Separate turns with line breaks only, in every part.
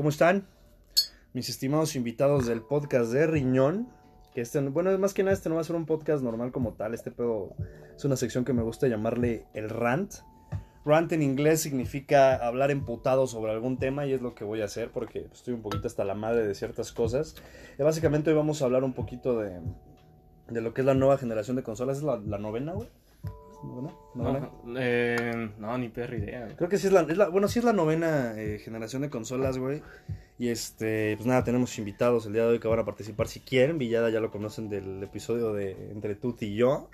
¿Cómo están? Mis estimados invitados del podcast de Riñón. Que este, bueno, más que nada, este no va a ser un podcast normal como tal. Este pedo es una sección que me gusta llamarle el rant. Rant en inglés significa hablar emputado sobre algún tema y es lo que voy a hacer porque estoy un poquito hasta la madre de ciertas cosas. Y básicamente hoy vamos a hablar un poquito de, de lo que es la nueva generación de consolas. ¿Es la, la novena, güey? ¿Novena? ¿Novena?
No, eh, no, ni perra idea. güey.
Creo que sí es la, es la- bueno, sí es la novena eh, generación de consolas, güey. Y este, pues nada, tenemos invitados el día de hoy que van a participar si quieren. Villada ya lo conocen del episodio de Entre Tuti y yo.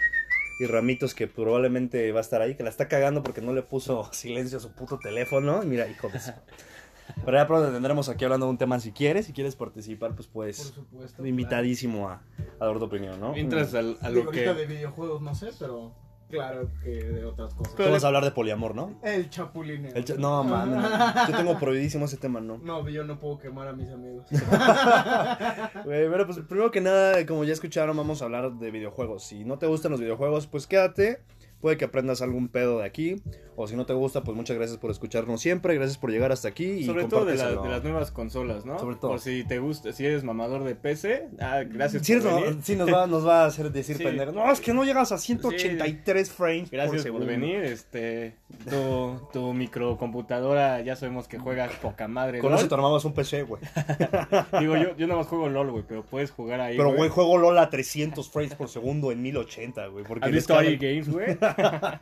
Y Ramitos que probablemente va a estar ahí, que la está cagando porque no le puso silencio a su puto teléfono. Y mira, hijo de Pero ya pronto tendremos aquí hablando de un tema si quieres. Si quieres participar, pues
Por
pues
supuesto.
invitadísimo a, a dar tu opinión, ¿no?
Mientras al- a lo que...
de videojuegos no sé, pero claro que de otras cosas.
Pero vamos a hablar de poliamor, ¿no?
El chapulineo.
El cha- no, no. yo tengo prohibidísimo ese tema, ¿no?
No, yo no puedo quemar a mis amigos.
Güey, pero pues primero que nada, como ya escucharon, vamos a hablar de videojuegos. Si no te gustan los videojuegos, pues quédate. Puede que aprendas algún pedo de aquí. O si no te gusta, pues muchas gracias por escucharnos siempre. Gracias por llegar hasta aquí. Y
Sobre todo de, la-
compárteselo.
de las nuevas consolas, ¿no?
Sobre todo.
Por si te gusta, si eres mamador de PC, ah, gracias
Sí,
por
no-
venir.
sí nos, va, nos va a hacer decir
Sí.
pendejo. No, es que no llegas a 183 frames por
Gracias por, venir, este, tu, tu microcomputadora, ya sabemos que juegas poca madre.
Con
LOL.
eso te armabas un PC, güey.
Digo, yo, yo nada más juego LOL, güey, pero puedes jugar ahí,
Pero, güey, juego LOL a 300 frames por segundo en 1080, güey.
¿Has visto Games, güey?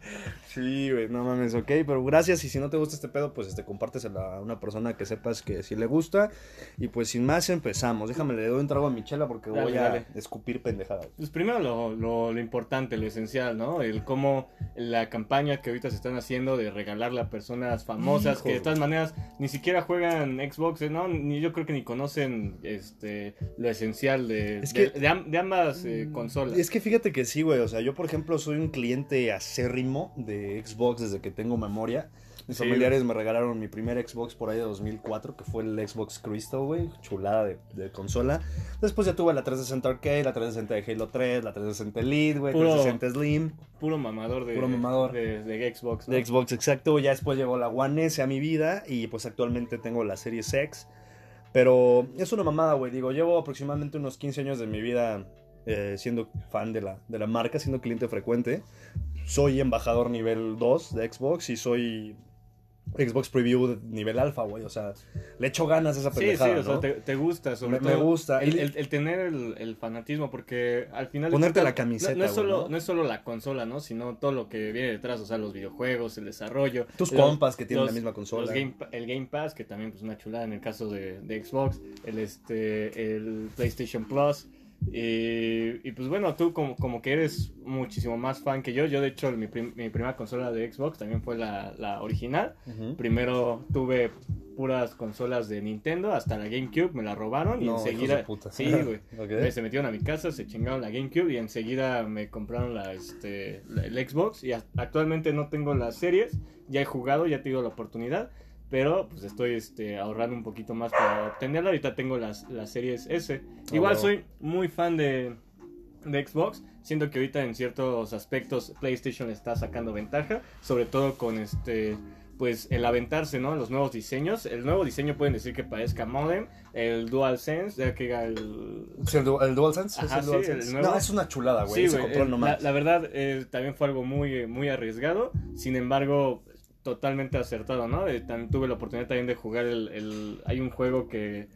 Sí, güey, no mames, ok, pero gracias y si no te gusta este pedo, pues este, compárteselo a una persona que sepas que sí le gusta y pues sin más empezamos, déjame le doy un trago a mi chela porque
Dale,
voy a
dale.
escupir pendejada.
Pues primero lo, lo, lo importante, lo esencial, ¿no? El cómo la campaña que ahorita se están haciendo de regalarle a personas famosas
Hijo.
que de todas maneras ni siquiera juegan Xbox, ¿eh? ¿no? Ni yo creo que ni conocen este lo esencial de,
Es
de-
que-
de am- de ambas eh, consolas.
Es que fíjate que sí, güey, o sea, yo por ejemplo soy un cliente acérrimo de Xbox desde que tengo memoria. Mis
Sí,
familiares me regalaron mi primer Xbox por ahí de 2004, que fue el Xbox Crystal, güey, chulada de, de consola. Después ya tuve la 360 Arcade, la 360 de Halo 3, la 360 Elite, güey,
Puro-
360 Slim.
Puro mamador de,
Puro mamador.
de, de Xbox. ¿no?
De Xbox, exacto. Ya después llegó la One S a mi vida y pues actualmente tengo la Series X. Pero es una mamada, güey. Digo, llevo aproximadamente unos 15 años de mi vida eh, siendo fan de la, de la marca, siendo cliente frecuente. Soy embajador nivel 2 de Xbox y soy Xbox Preview nivel alfa, güey. O sea, le echo ganas a esa
Sí, sí,
pendejada,
o sea, te, te gusta, sobre
Me- me
todo.
gusta.
El, el- el tener el, el fanatismo, porque al final.
Ponerte la camiseta,
No, no es
güey,
solo,
¿no?
¿no? es solo la consola, ¿no? Sino todo lo que viene detrás, o sea, los videojuegos, el desarrollo.
Tus
los-
compas que tienen
los-
la misma consola.
Game el Game Pass, que también pues una chulada en el caso de, de Xbox, el este el PlayStation Plus. Y, y, pues bueno, tú como, como que eres muchísimo más fan que yo. Yo de hecho mi, prim- mi primera consola de Xbox también fue la, la original. Primero tuve puras consolas de Nintendo, hasta la GameCube me la robaron y
No,
enseguida... Sí, güey. Se metieron a mi casa, se chingaron la GameCube y enseguida me compraron la, este, la- el Xbox y actualmente no tengo las series, ya he jugado, ya he tenido la oportunidad, pero pues estoy este, ahorrando un poquito más para obtenerla, ahorita tengo las, las series S.
Ah,
Igual
huevo.
soy muy fan de, de Xbox, siento que ahorita en ciertos aspectos PlayStation está sacando ventaja, sobre todo con este pues el aventarse, ¿no? Los nuevos diseños. El nuevo diseño pueden decir que parezca modem. El DualSense, ya que el,
Sí, el, du- el DualSense. ¿es
sí, el nuevo.
No, es una chulada, güey.
Sí,
ese
güey,
control no
la,
mames.
la verdad eh, también fue algo muy, muy arriesgado, sin embargo totalmente acertado, ¿no? Eh, también tuve la oportunidad también de jugar el, el- hay un juego que,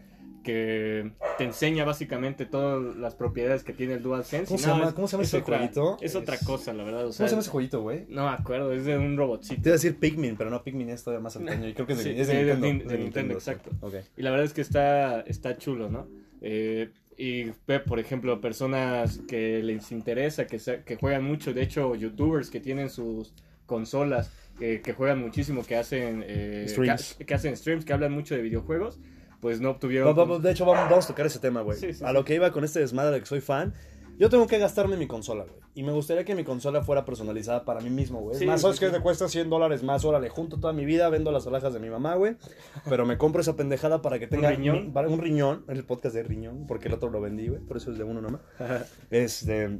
que te enseña básicamente todas las propiedades que tiene el DualSense.
¿Cómo
y
se llama-
es-
cómo se llama
es
ese
otra-
jueguito?
Es otra cosa, la verdad. O
¿Cómo
sea,
se llama ese jueguito, güey?
No me acuerdo, es de un robotcito.
Te iba a decir Pikmin, pero no, Pikmin es todavía más antaño. Y creo que es de,
Sí,
de Nintendo.
Nin- de Nintendo, exacto. Y la verdad es que está, está chulo, ¿no? Eh, y ve, por ejemplo, personas que les interesa, que, se- que juegan mucho, de hecho, youtubers que tienen sus consolas, que, que juegan muchísimo, que hacen, eh,
Streams.
Que, que hacen streams, que hablan mucho de videojuegos, pues no obtuvieron...
Vamos- de hecho, vamos, vamos a tocar ese tema, güey.
Sí, sí,
a lo que iba con este desmadre de que soy fan. Yo tengo que gastarme mi consola, güey. Y me gustaría que mi consola fuera personalizada para mí mismo, güey.
Sí,
más,
sí,
¿sabes
sí.
qué? Te cuesta 100 dólares más. Órale, junto toda mi vida, vendo las alhajas de mi mamá, güey. Pero me compro esa pendejada para que tenga
riñón?
mi- un riñón. El podcast de riñón, porque el otro lo vendí, güey. Por eso es de uno nomás. Este.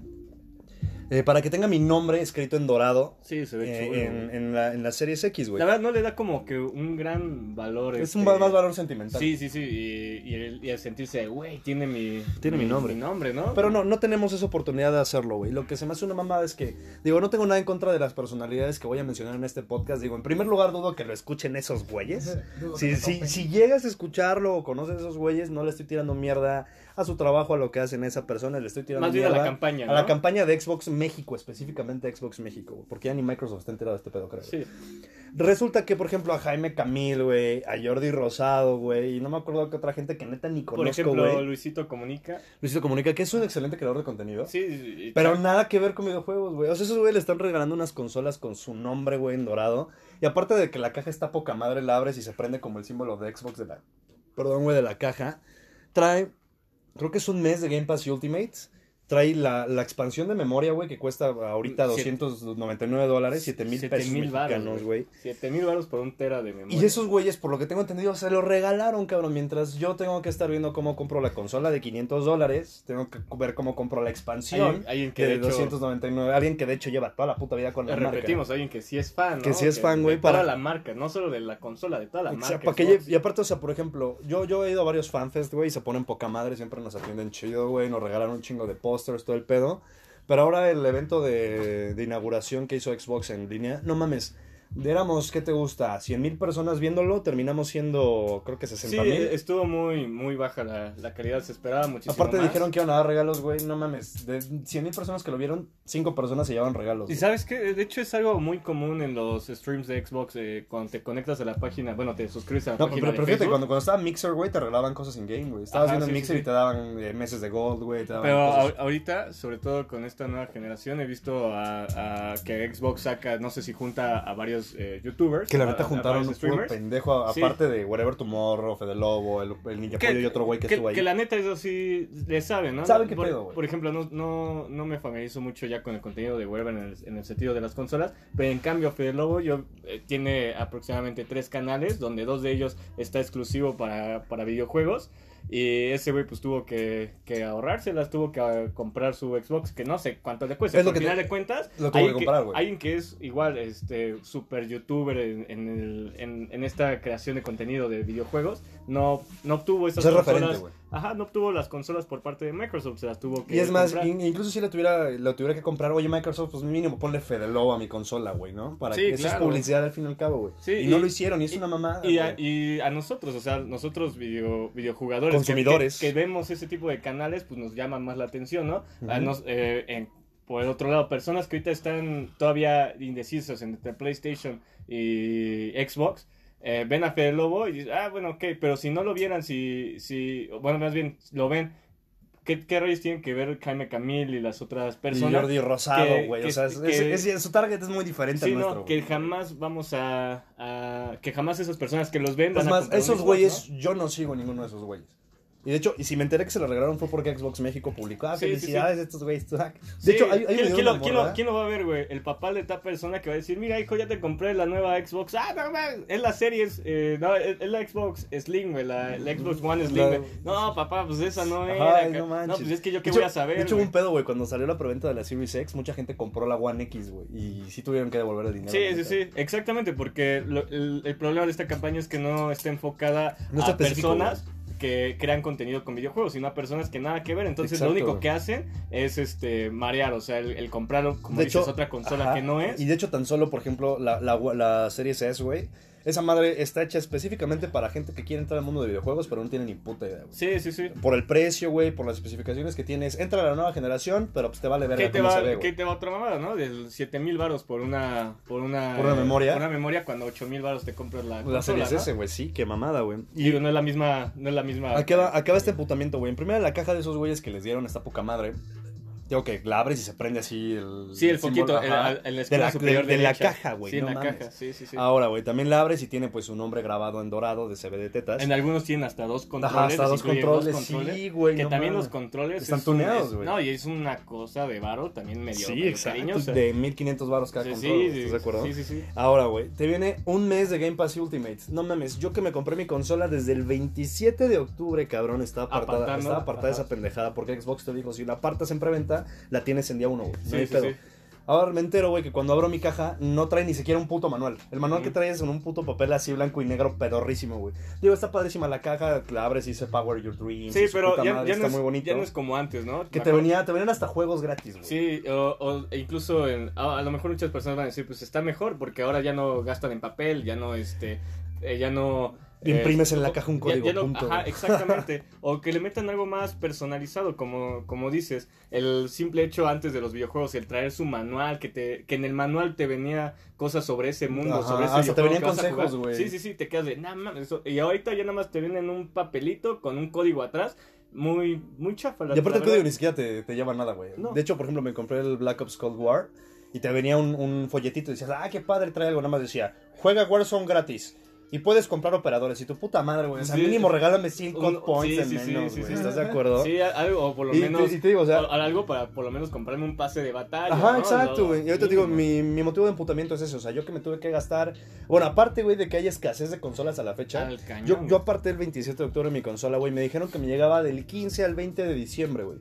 Eh, para que tenga mi nombre escrito en dorado
Sí, se ve
eh,
chulo.
en, en la, en las series X, güey.
La verdad no le da como que un gran valor.
Es
este,
un más valor sentimental.
Sí, sí, sí. Y, y el, y el sentirse, güey, tiene mi,
Tiene mi nombre.
Mi nombre, ¿no?
Pero no, no tenemos esa oportunidad de hacerlo, güey. Lo que se me hace una mamada es que, digo, no tengo nada en contra de las personalidades que voy a mencionar en este podcast. Digo, en primer lugar, dudo que lo escuchen esos güeyes. Si, si, si llegas a escucharlo o conoces a esos güeyes, no le estoy tirando mierda a su trabajo, a lo que hacen esa persona, le estoy tirando
Más bien a la campaña,
a la
¿no?
campaña de Xbox México, específicamente Xbox México, güey, porque ya ni Microsoft está enterado de este pedo, creo.
Sí.
Resulta que, por ejemplo, a Jaime Camil, güey, a Jordi Rosado, güey, y no me acuerdo que otra gente que neta ni
Por
conozco,
ejemplo,
güey.
Luisito Comunica.
Luisito Comunica, que es un excelente creador de contenido.
Sí, y-
Pero nada que ver con videojuegos, güey. O sea, esos güey le están regalando unas consolas con su nombre, güey, en dorado. Y aparte de que la caja está poca madre, la abres y se prende como el símbolo de Xbox de la. Perdón, güey, de la caja. Trae. Creo que es un mes de Game Pass Ultimate. Trae la, la expansión de memoria, güey, que cuesta ahorita
Siete-
299 dólares, 7 mil
Siete
pesos mexicanos, güey.
7 mil baros por un tera de memoria.
Y esos güeyes, por lo que tengo entendido, se lo regalaron, cabrón. Mientras yo tengo que estar viendo cómo compro la consola de 500 dólares, tengo que ver cómo compro la expansión
Alguien- que
de
de hecho-
299. Alguien que de hecho lleva toda la puta vida con la marca.
Repetimos, alguien que sí es fan, ¿no?
Que sí es fan, güey,
Toda
para-
la marca, no solo de la consola, de toda la
Exacto,
marca.
que y aparte, o sea, por ejemplo, yo, yo he ido a varios fanfest, güey, y se ponen poca madre, siempre nos atienden chido, güey, nos regalan un chingo de todo el pedo. Pero ahora el evento de, de inauguración que hizo Xbox en línea, no mames, éramos, ¿qué te gusta? 100 mil personas viéndolo, terminamos siendo, creo que
Sí,
60 mil.
estuvo muy, muy baja la, la calidad, se esperaba muchísimo
Aparte
más.
dijeron que iban a dar regalos, güey, no mames, de 100 mil personas que lo vieron, 5 personas se llevaban regalos.
Y sabes que de hecho es algo muy común en los streams de Xbox eh, cuando te conectas a la página, bueno, te suscribes a la
No,
página
pero,
de
pero fíjate, cuando, cuando estaba Mixer, güey, te regalaban cosas in game, güey. Estabas
Ajá,
viendo
sí,
en
sí,
Mixer
sí.
y te daban eh, meses de gold, güey.
Pero
cosas.
ahorita, sobre todo con esta nueva generación, he visto a, a que Xbox saca, no sé si junta a varios eh, youtubers.
Que la neta juntaron un puro pendejo, aparte de Whatever Tomorrow, Fede Lobo, el, el Ninja Pollo y otro güey que, estuvo ahí.
que la neta eso sí le saben, ¿no?
Saben qué
por,
pedo, güey.
Por ejemplo, no, no, no me familiarizo mucho ya con el contenido de Weber en el, en el sentido de las consolas, pero en cambio Fede Lobo yo, eh, tiene aproximadamente tres canales, donde dos de ellos está exclusivo para, para videojuegos. Y ese güey pues tuvo que, que ahorrárselas, tuvo que ah, comprar su Xbox, que no sé cuánto le cuesta.
Es lo
Al
que
final
te-
de cuentas,
lo tuvo que
alguien
comprar, güey.
alguien que es igual, este, super youtuber en, en, el- en- en esta creación de contenido de videojuegos, no, no obtuvo esas consolas. Ajá, no obtuvo las consolas por parte de Microsoft, se las tuvo que
Y es más, in- incluso si le tuviera, lo tuviera que comprar, oye Microsoft, pues mínimo ponle Fede Lobo a mi consola, güey, ¿no? Para
Sí,
que eso
claro.
es publicidad al fin y al cabo, güey.
Sí,
y,
y-
no lo hicieron, y es
y-
una mamada.
Y a, y a nosotros, o sea, nosotros video, videojugadores
Consumidores.
Que, que vemos ese tipo de canales, pues nos llama más la atención, ¿no? A
Ujú.
nos- eh, en- por el otro lado, personas que ahorita están todavía indecisas entre PlayStation y Xbox, eh, ven a Fede Lobo y dicen, ah, bueno, ok, pero si no lo vieran, si, si bueno, más bien lo ven, ¿qué, qué rayos tienen que ver Jaime Camil y las otras
Y
personas?
Jordi Rosado, güey. O sea, es-
que-
es- es- su target es muy diferente
Sí,
al nuestro.
no, que jamás vamos a, a- Que jamás esas personas que los ven van
Es
a
más,
un
esos güeyes,
¿no?
yo no sigo ninguno de esos güeyes. Y de hecho, y si me enteré que se lo regalaron fue porque Xbox México publicó, ah,
Sí, sí,
felicidades estos güeyes. De
Sí,
hecho, hay, hay
¿quién,
de
quién lo, quién lo- quién lo va a ver, güey? El papá de esta persona que va a decir, mira, hijo, ya te compré la nueva Xbox. Ah, no, no, es la serie, eh, no, es, la Xbox Slim, güey, la, la Xbox One Slim, güey. No, papá, pues esa no
Ajá,
era.
no manches.
pues es que yo qué
De hecho-
voy a saber,
De hecho,
güey?
un pedo, güey. Cuando salió la preventa de la Series X, mucha gente compró la One X, güey. Y sí tuvieron que devolver el dinero.
Sí, sí, sí, exactamente, porque lo- el, el problema de esta campaña es que no está enfocada
No está
a personas que crean contenido con videojuegos, sino a personas que nada que ver. Entonces
Exacto,
lo único que hacen es este marear, o sea, el, el comprarlo, como
De
dices,
hecho,
otra consola
ajá,
que no es.
Y de hecho, tan solo, por ejemplo, la, la, la Series S, güey. Esa madre está hecha específicamente para gente que quiere entrar al mundo de videojuegos, pero no tiene ni puta idea, güey.
Sí, sí, sí.
Por el precio, güey, por las especificaciones que tienes. Entra a la nueva generación, pero pues te vale ver
¿Qué te,
cómo
va,
se ve,
¿Qué te va otra mamada, no? Del 7000 varos por una por una
¿Por una memoria?
Por una memoria cuando 8000 varos te compras la
La
¿no?
S, güey, sí, qué mamada, güey.
Y no es la misma no es la misma
Acaba, acaba este emputamiento, güey. En primera, la caja de esos güeyes que les dieron esta poca madre. Digo que la abres y se prende así el.
Sí, el foquito el- en la
de la,
superior
de- de la caja, güey.
Sí, en la
mames.
caja, sí, sí, sí.
Ahora, güey, también la abres y tiene pues su nombre grabado en dorado de CB de tetas.
En algunos tienen hasta dos controles.
Ajá, hasta dos controles,
controles,
sí, güey.
Que
no
también
mames.
los controles
Están
es un-
tuneados,
es-
güey.
No, y es una cosa de varo también medio,
Sí,
medio
exacto.
cariñosa.
De 1500 baros cada
Sí,
control.
sí,
¿Estás
sí,
de acuerdo?
Sí, sí, sí.
Ahora, güey, te viene un mes de Game Pass Ultimate. No mames, yo que me compré mi consola desde el 27 de octubre, cabrón, estaba apartada, estaba apartada esa pendejada porque Xbox te dijo, si la apartas en preventa, la tienes en día uno, güey. No
Sí,
hay
sí,
pedo.
sí.
Ahora me entero, güey, que cuando abro mi caja no trae ni siquiera un puto manual. El manual que
Ujú.
trae es en un puto papel así blanco y negro pedorrísimo, güey. Digo, está padrísima la caja, la abres y dice Power Your Dreams.
Sí, pero ya,
madre,
ya
está
no
muy
es,
bonito.
ya no es como antes, ¿no?
Que te, venía, te venían hasta juegos gratis, güey.
Sí, o, o- incluso en- a, a lo mejor muchas personas van a decir, pues está mejor porque ahora ya no gastan en papel, ya no, este, eh, ya no... eh,
Imprimes en la caja un código,
ya
punto,
ajá, exactamente. o que le metan algo más personalizado, como, como dices. El simple hecho antes de los videojuegos, el traer su manual, que te que en el manual te venía cosas sobre ese mundo,
Ajá,
sobre ese
hasta te venían consejos, güey.
Sí, sí, sí, te quedas de, "Nah, mames", eso- y ahorita ya nada más te vienen un papelito con un código atrás, muy, muy chafa. la-
Y aparte el código ni siquiera te, te lleva nada, güey.
No.
De hecho, por ejemplo, me compré el Black Ops Cold War y te venía un, un folletito y decías, ah, qué padre, trae algo. Nada más decía, juega Warzone gratis. Y puedes comprar operadores. Y tu puta madre, güey. O sea,
Sí.
mínimo regálame 100
Un-
code points
sí,
en
sí, sí,
menos,
sí,
güey. ¿Estás de acuerdo?
Sí, algo, o por lo
y,
menos...
y te digo, o sea...
algo para por lo menos comprarme un pase de batalla.
Ajá,
¿no?
exacto, güey. Y ahorita te digo, mi, mi motivo de emputamiento es eso. O sea, yo que me tuve que gastar. Bueno, aparte, güey, de que hay escasez de consolas a la fecha.
Al cañón,
Yo, yo aparté el 27 de octubre mi consola, güey. Me dijeron que me llegaba del 15 al 20 de diciembre, güey.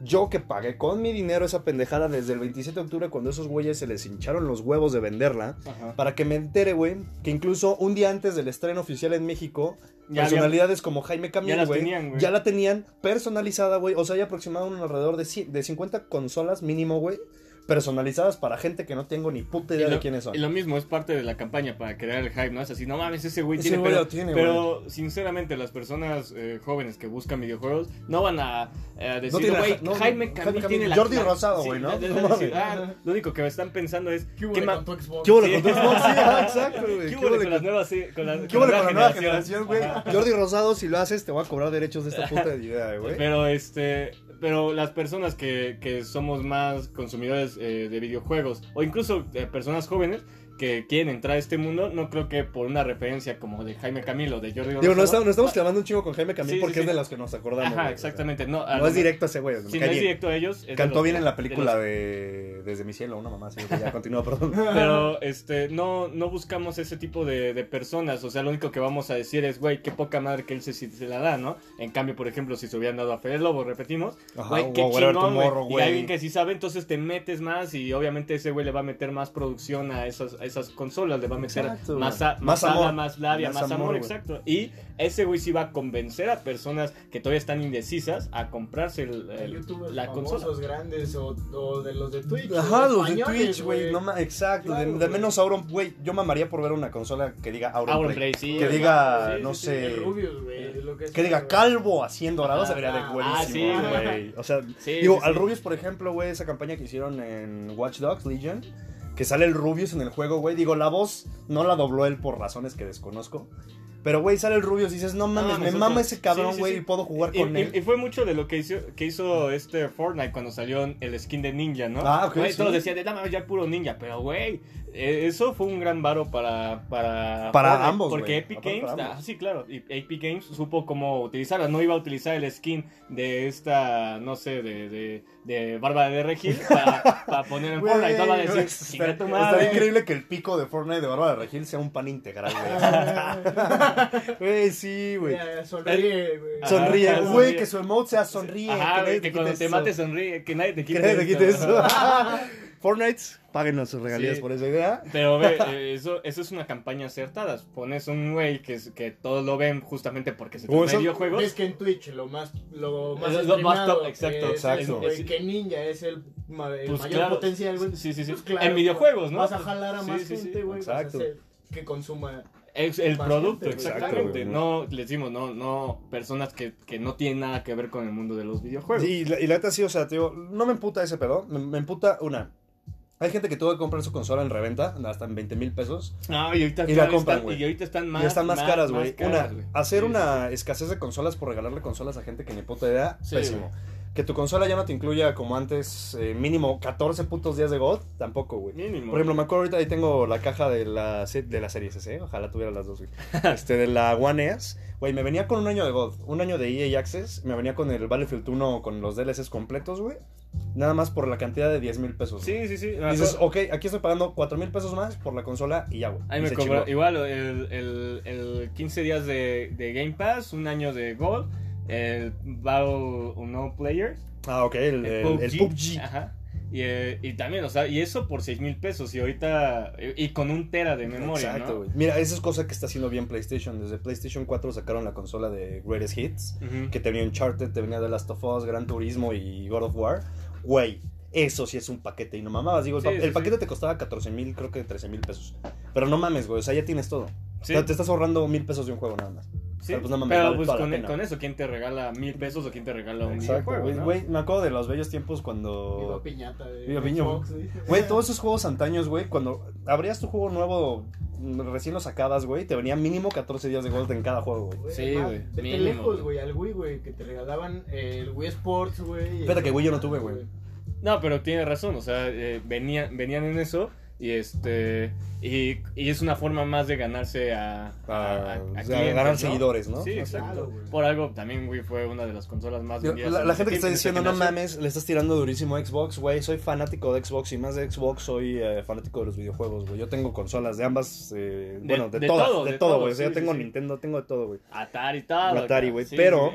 Yo que pagué con mi dinero esa pendejada desde el 27 de octubre cuando esos güeyes se les hincharon los huevos de venderla.
Ajá.
Para que me entere, güey, que incluso un día antes del estreno oficial en México,
Ya
personalidades como Jaime Camil, güey, ya la tenían personalizada, güey. O sea, hay aproximadamente un alrededor de, de 50 consolas mínimo, güey, personalizadas para gente que no tengo ni puta idea
lo,
de quiénes son.
y lo mismo es parte de la campaña para crear el hype, ¿no? Es así, no mames, ese güey
Ese
tiene,
güey
pero,
lo tiene,
pero sinceramente las personas eh, jóvenes que buscan videojuegos no van a, eh, decir,
tiene-
güey,
no,
Jaime
Jaime
Camil
Camil,
tiene la
Jordi Rosado,
sí,
güey, ¿no?
la-
No
la-
mames.
ah, lo único que están pensando es
¿Qué hubo
¿qué, ma-
con tu Xbox?
¿Qué hubo
Sí.
con tu Xbox? Sí, ah, exacto, güey.
¿qué
¿Qué
hubo con
con-
las nuevas sí, con la,
¿Qué
con
hubo
la
con la nueva generación, güey? Jordi Rosado, si lo haces, te voy a cobrar derechos de esta puta idea, güey.
Pero este, pero las personas que, que somos más consumidores eh, de videojuegos o incluso eh, personas jóvenes que quieren entrar a este mundo, no creo que por una referencia como de Jaime Camilo o de Jordi
Digo,
Rosado-
no estamos, estamos clavando un chingo con Jaime Camil
Sí, sí,
porque
sí.
es de los que nos acordamos.
Ajá,
güey,
exactamente. No,
o sea,
lo
no es directo a ese güey.
Si no es directo a ellos. es
Cantó
los-
bien en la
de
película
los-
de Desde mi cielo, una mamá, así que ya continúa, perdón.
Pero este, no, no buscamos ese tipo de, de personas. O sea, lo único que vamos a decir es, güey, qué poca madre que él se, se la da, ¿no? En cambio, por ejemplo, si se hubieran dado a Fede Lobo, repetimos,
Ajá,
güey, qué
Whatever
chingón, güey. Y alguien que sí sabe, entonces te metes más y obviamente ese güey le va a meter más producción a esas, esas consolas, le va a meter
Exacto,
más, a-
Más
más,
amor.
más labia,
Más
más,
amor,
amor, exacto. Y ese güey sí va a convencer a personas que todavía están indecisas a comprarse el, el- la consola.
grandes o, o de los de Twitch.
Ajá, los de Twitch, güey. No exacto.
Claro,
de, de menos Auron, güey. Yo mamaría por ver una consola que diga Auron,
Auron
Play.
Play, sí,
que diga,
Sí,
no
sí,
sé.
El Rubius, güey. lo que
Que diga calvo a 100 dorados,
Ah,
se vería de
ah,
buenísimo,
sí,
güey. O sea,
Sí,
digo,
sí,
al
sí.
Rubius, por ejemplo, güey, esa campaña que hicieron en Watch Dogs Legion, que sale el Rubius en el juego, güey. Digo, la voz no la dobló él por razones que desconozco. Pero, güey, sale el Rubius y dices, no mames,
mames,
me mama ese cabrón,
sí, sí,
güey,
sí.
y puedo jugar
Y,
con
y-
él.
y fue mucho de lo que hizo, que hizo este Fortnite cuando salió el skin de ninja, ¿no?
Ah, ok, sí.
Todos decían, de nada más ya puro ninja, pero güey, eso fue un gran varo para para,
Para
Fortnite,
ambos,
Porque
güey.
Epic Games,
para
ah, sí, claro, y Epic Games supo cómo utilizarla. No iba a utilizar el skin de esta, no sé, de, de, de Bárbara de Regil para, para poner en
Güey,
Fortnite. No va a decir,
está-
madre.
increíble que el pico de Fortnite de Bárbara Regil sea un pan integral, güey. Güey, sí, güey.
Sonríe, güey.
Ajá,
Sonríe, güey, que su emote sea sonríe.
Ajá, güey, que cuando te
eso.
mates sonríe, que nadie te
Que
quite,
nadie te quite eso. Fortnite, páguenos sus regalías
Sí.
por esa idea.
Pero ve, eh, eso, eso es una campaña acertada. Pones un güey que, es- que todos lo ven justamente porque se trata de videojuegos.
Ves que en Twitch lo más, lo más,
Es lo más
streamado
top, exacto,
es
exacto.
el
Es-
que Ninja es el, el
Pues
mayor
claro.
potencial, güey.
Sí, sí, sí.
Pues claro,
en videojuegos, ¿no?
Vas a jalar a
Sí,
más
sí,
gente, güey. Vas a
Exacto.
hacer que consuma.
Es el
Más
producto, exactamente.
Exacto,
no, les decimos, no, no, personas que, que no tienen nada que ver con el mundo de los videojuegos.
Sí, y la, y la neta sí, o sea, tío, no me emputa ese pedo. Me, me emputa una. Hay gente que tuvo que comprar su consola en reventa, hasta en 20 mil pesos.
No, y ahorita,
Y la compran,
están, y ahorita están más,
están más, caras, güey. Una, hacer
Sí,
una escasez de consolas por regalarle consolas a gente que ni puta idea,
Sí,
pésimo. Que tu consola ya no te incluya como antes, eh, mínimo 14 putos días de God, tampoco, güey.
Mínimo.
Por ejemplo, me acuerdo ahorita ahí tengo la caja de la, de la serie SC, ojalá tuviera las dos, güey. Este, de la One S, güey, me venía con un año de God, un año de EA Access, me venía con el Battlefield 1 con los DLCs completos, güey. Nada más por la cantidad de 10 mil pesos. güey.
Sí, sí, sí.
Dices, ok, aquí estoy pagando 4 mil pesos más por la consola y ya, güey.
Ahí me cobró, igual, el, el, el 15 días de, de Game Pass, un año de Gold, el Battle No Players.
Ah, ok, el, el, el PUBG.
Ajá. Y, eh, y también, o sea, y eso por 6 mil pesos. Y ahorita, y, y con un tera de memoria,
Exacto,
¿no?
güey. Mira, esa es cosa que está haciendo bien PlayStation. Desde PlayStation 4 sacaron la consola de Greatest Hits. Que te venía Uncharted, te venía The Last of Us, Gran Turismo y God of War. Güey, eso sí es un paquete. Y no mamabas. Digo, el,
Sí,
pa-
sí,
el paquete
sí.
te costaba 14 mil, creo que 13 mil pesos. Pero no mames, güey. O sea, ya tienes todo.
Sí.
O sea, te estás ahorrando mil pesos de un juego nada más.
Sí,
Pero, pues, no mames,
pero
vale
pues
toda la
con,
pena.
con eso, ¿quién te regala mil pesos o quién te regala un
Exacto,
videojuego?
güey.
¿no?
Güey, me acuerdo de los bellos tiempos
Viva
cuando.
piñata de
Viva.
Xbox, güey.
Güey, todos esos juegos antaños, güey, cuando abrías tu juego nuevo, recién lo sacabas, güey, te venía mínimo 14 días de gold en cada juego, güey.
Sí, güey,
Vete
mínimo,
lejos,
güey.
al Wii, güey, que te regalaban el Wii Sports, güey. El-
que Wii yo no tuve, güey.
No, pero tiene razón, o sea, eh, venía- venían en eso y este y, y es una forma más de ganarse a,
A-
clientes,
ganar
¿no?
seguidores, ¿no?
Sí, exacto.
claro, güey.
Por algo también Wii fue una de las consolas más vendidas.
La, gente que está diciendo, no
que nació".
mames, le estás tirando durísimo a Xbox, güey, soy fanático de Xbox y más de Xbox soy eh, fanático de los videojuegos, güey. Yo tengo consolas de ambas, eh, bueno, de,
de
todas,
todo,
de, todo, güey. O sea,
sí,
yo tengo
sí.
Nintendo, tengo de todo, güey.
Atari todo.
Atari, güey, pero-.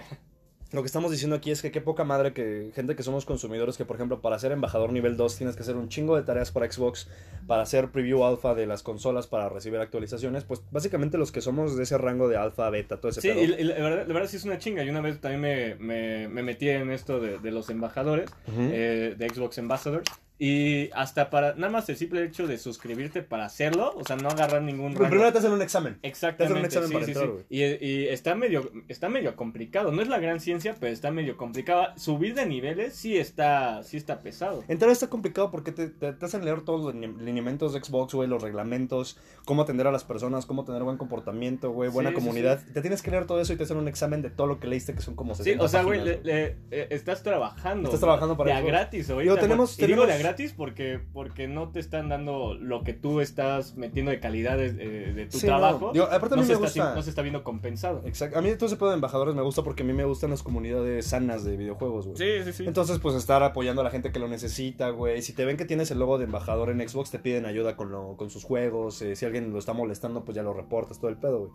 Lo que estamos diciendo aquí es que qué poca madre que gente que somos consumidores que, por ejemplo, para ser embajador nivel 2 tienes que hacer un chingo de tareas para Xbox, para hacer preview alfa de las consolas, para recibir actualizaciones, pues básicamente los que somos de ese rango de alfa, beta, todo ese
Sí,
pedo.
y la, y la verdad, la verdad sí es una chinga. Y una vez también me, me, me metí en esto de, de los embajadores, eh, de Xbox Ambassadors. Y hasta para, nada más el simple hecho de suscribirte para hacerlo, o sea, no agarrar ningún rango.
primero te hacen un examen.
Exactamente,
Te hacen un examen
sí,
para
sí,
entrar,
sí. Y, y está medio está medio complicado. No es la gran ciencia, pero está medio complicado. Subir de niveles sí está sí está pesado.
Entrar está complicado porque te, te- te hacen leer todos los line- lineamientos de Xbox, güey, los reglamentos, cómo atender a las personas, cómo tener buen comportamiento, güey, buena comunidad. Te tienes que leer todo eso y te hacen un examen de todo lo que leíste, que son como 60
Sí, o sea, güey, eh, estás trabajando.
Estás trabajando para
de a gratis güey.
tenemos-
digo
tenemos-
de a gratis porque porque no te están dando lo que tú estás metiendo de calidad de, de- de tu
Sí, no.
trabajo.
Digo, aparte a mí
no, se está, no se está viendo compensado.
Exacto. A mí todo ese pedo de embajadores me gusta porque a mí me gustan las comunidades sanas de videojuegos, güey.
Sí, sí, sí.
Entonces, pues estar apoyando a la gente que lo necesita, güey. Si te ven que tienes el logo de embajador en Xbox, te piden ayuda con, lo, con sus juegos. eh, si alguien lo está molestando, pues ya lo reportas, todo el pedo, güey.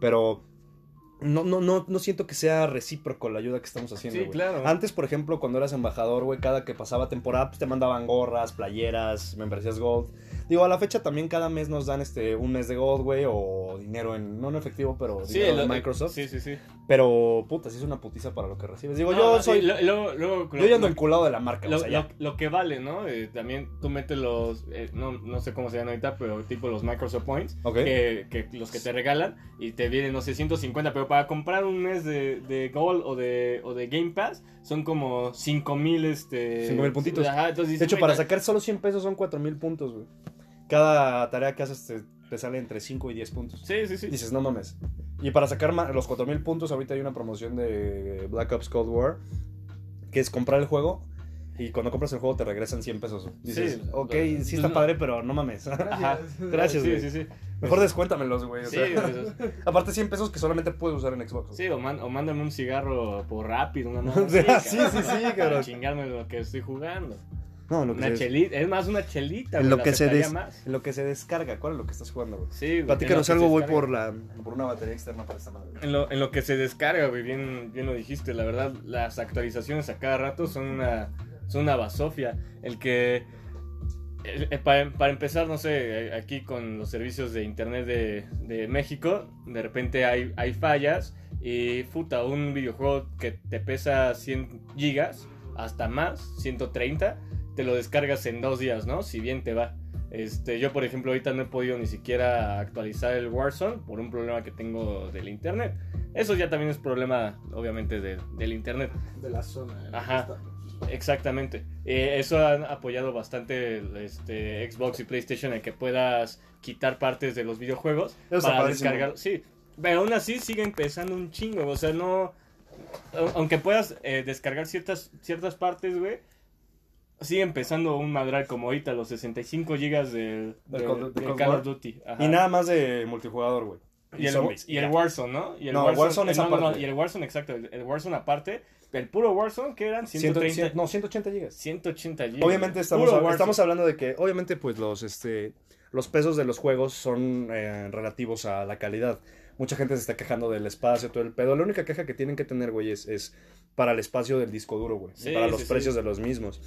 Pero no, no, no, no siento que sea recíproco la ayuda que estamos haciendo,
Sí, claro.
Antes, por ejemplo, cuando eras embajador, güey, cada que pasaba temporada, pues te mandaban gorras, playeras, membresías Gold. Digo, a la fecha también cada mes nos dan este un mes de Gold, güey, o dinero en, no en efectivo, pero
Sí,
dinero
lo-
Microsoft.
Sí, sí, sí.
Pero, puta, sí es una putiza para lo que recibes. Digo,
No,
yo
no,
soy...
y lo- luego-
yo ya ando
lo-
enculado de la marca,
Lo,
o sea, ya.
lo- lo que vale, ¿no? Eh, también tú metes los, eh, no, no sé cómo se llaman ahorita, pero tipo los Microsoft Points,
Ok.
que, que los que te regalan y te vienen, no sé, 150, pero para comprar un mes de, de Gold o de, o de Game Pass son como 5000 este...
5,000 puntitos.
Ajá, entonces
De hecho,
"Güey,
para sacar solo 100 pesos son 4000 puntos, güey. Cada tarea que haces te, te sale entre 5 y 10 puntos.
Sí, sí, sí.
Dices, no mames. Y para sacar los 4000 puntos, ahorita hay una promoción de Black Ops Cold War, que es comprar el juego. Y cuando compras el juego te regresan 100 pesos. Dices,
Sí,
ok,
pues,
sí está
no.
padre, pero no mames.
Ajá.
Gracias,
Sí,
güey.
sí, sí.
Mejor descuéntamelos, güey. o
Sí,
sea.
pues,
Aparte 100 pesos que solamente puedes usar en Xbox.
sí, o, man- o mándame un cigarro por rápido, una
sea, sí, sí, sí,
Para
cabrón.
chingarme lo que estoy jugando.
No, lo que,
Una
se,
chelita, es más una chelita,
en
güey,
lo, que se des-
más.
en lo que se descarga. ¿Cuál es lo que estás jugando, güey?
Sí, güey,
Platícanos algo,
descarga.
por, la, por una batería externa para esta madre.
En lo, en lo que se descarga, güey, bien, bien lo dijiste, la verdad, las actualizaciones a cada rato son una, son una basofia. El que, el- el- para, para empezar, no sé, eh, aquí con los servicios de internet de, de México, de repente hay, hay fallas y, puta, un videojuego que te pesa 100 gigas, hasta más, 130, te lo descargas en dos días, ¿no? Si bien te va. Este, yo, por ejemplo, ahorita no he podido ni siquiera actualizar el Warzone por un problema que tengo del internet. Eso ya también es problema, obviamente, de- del internet.
De la zona. en
Ajá. Exactamente. Eh, eso han apoyado bastante este, Xbox y PlayStation en que puedas quitar partes de los videojuegos
Eso
para descargar. Sí, pero aún así siguen pesando un chingo. O sea, no. au- Aunque puedas eh, descargar ciertas, ciertas partes, güey. Siguen pesando un madral como ahorita, los 65 gigas del,
Del
del-
Call- del
of Duty. Ajá.
Y nada más de multijugador, güey.
Y el,
zombies,
y el
ya.
Warzone, ¿no? Y el
No, Warzone es
eh, no, no,
aparte.
y el Warzone, exacto. El, Warzone aparte. El puro Warzone, que eran 130.
100, no, 180 gigas.
180 gigas.
Obviamente estamos, estamos hablando de que, obviamente, pues los, este, los pesos de los juegos son eh, relativos a la calidad. Mucha gente se está quejando del espacio, todo el pedo. La única queja que tienen que tener, güey, es, es para el espacio del disco duro, güey.
Sí,
para los
sí,
precios de los mismos.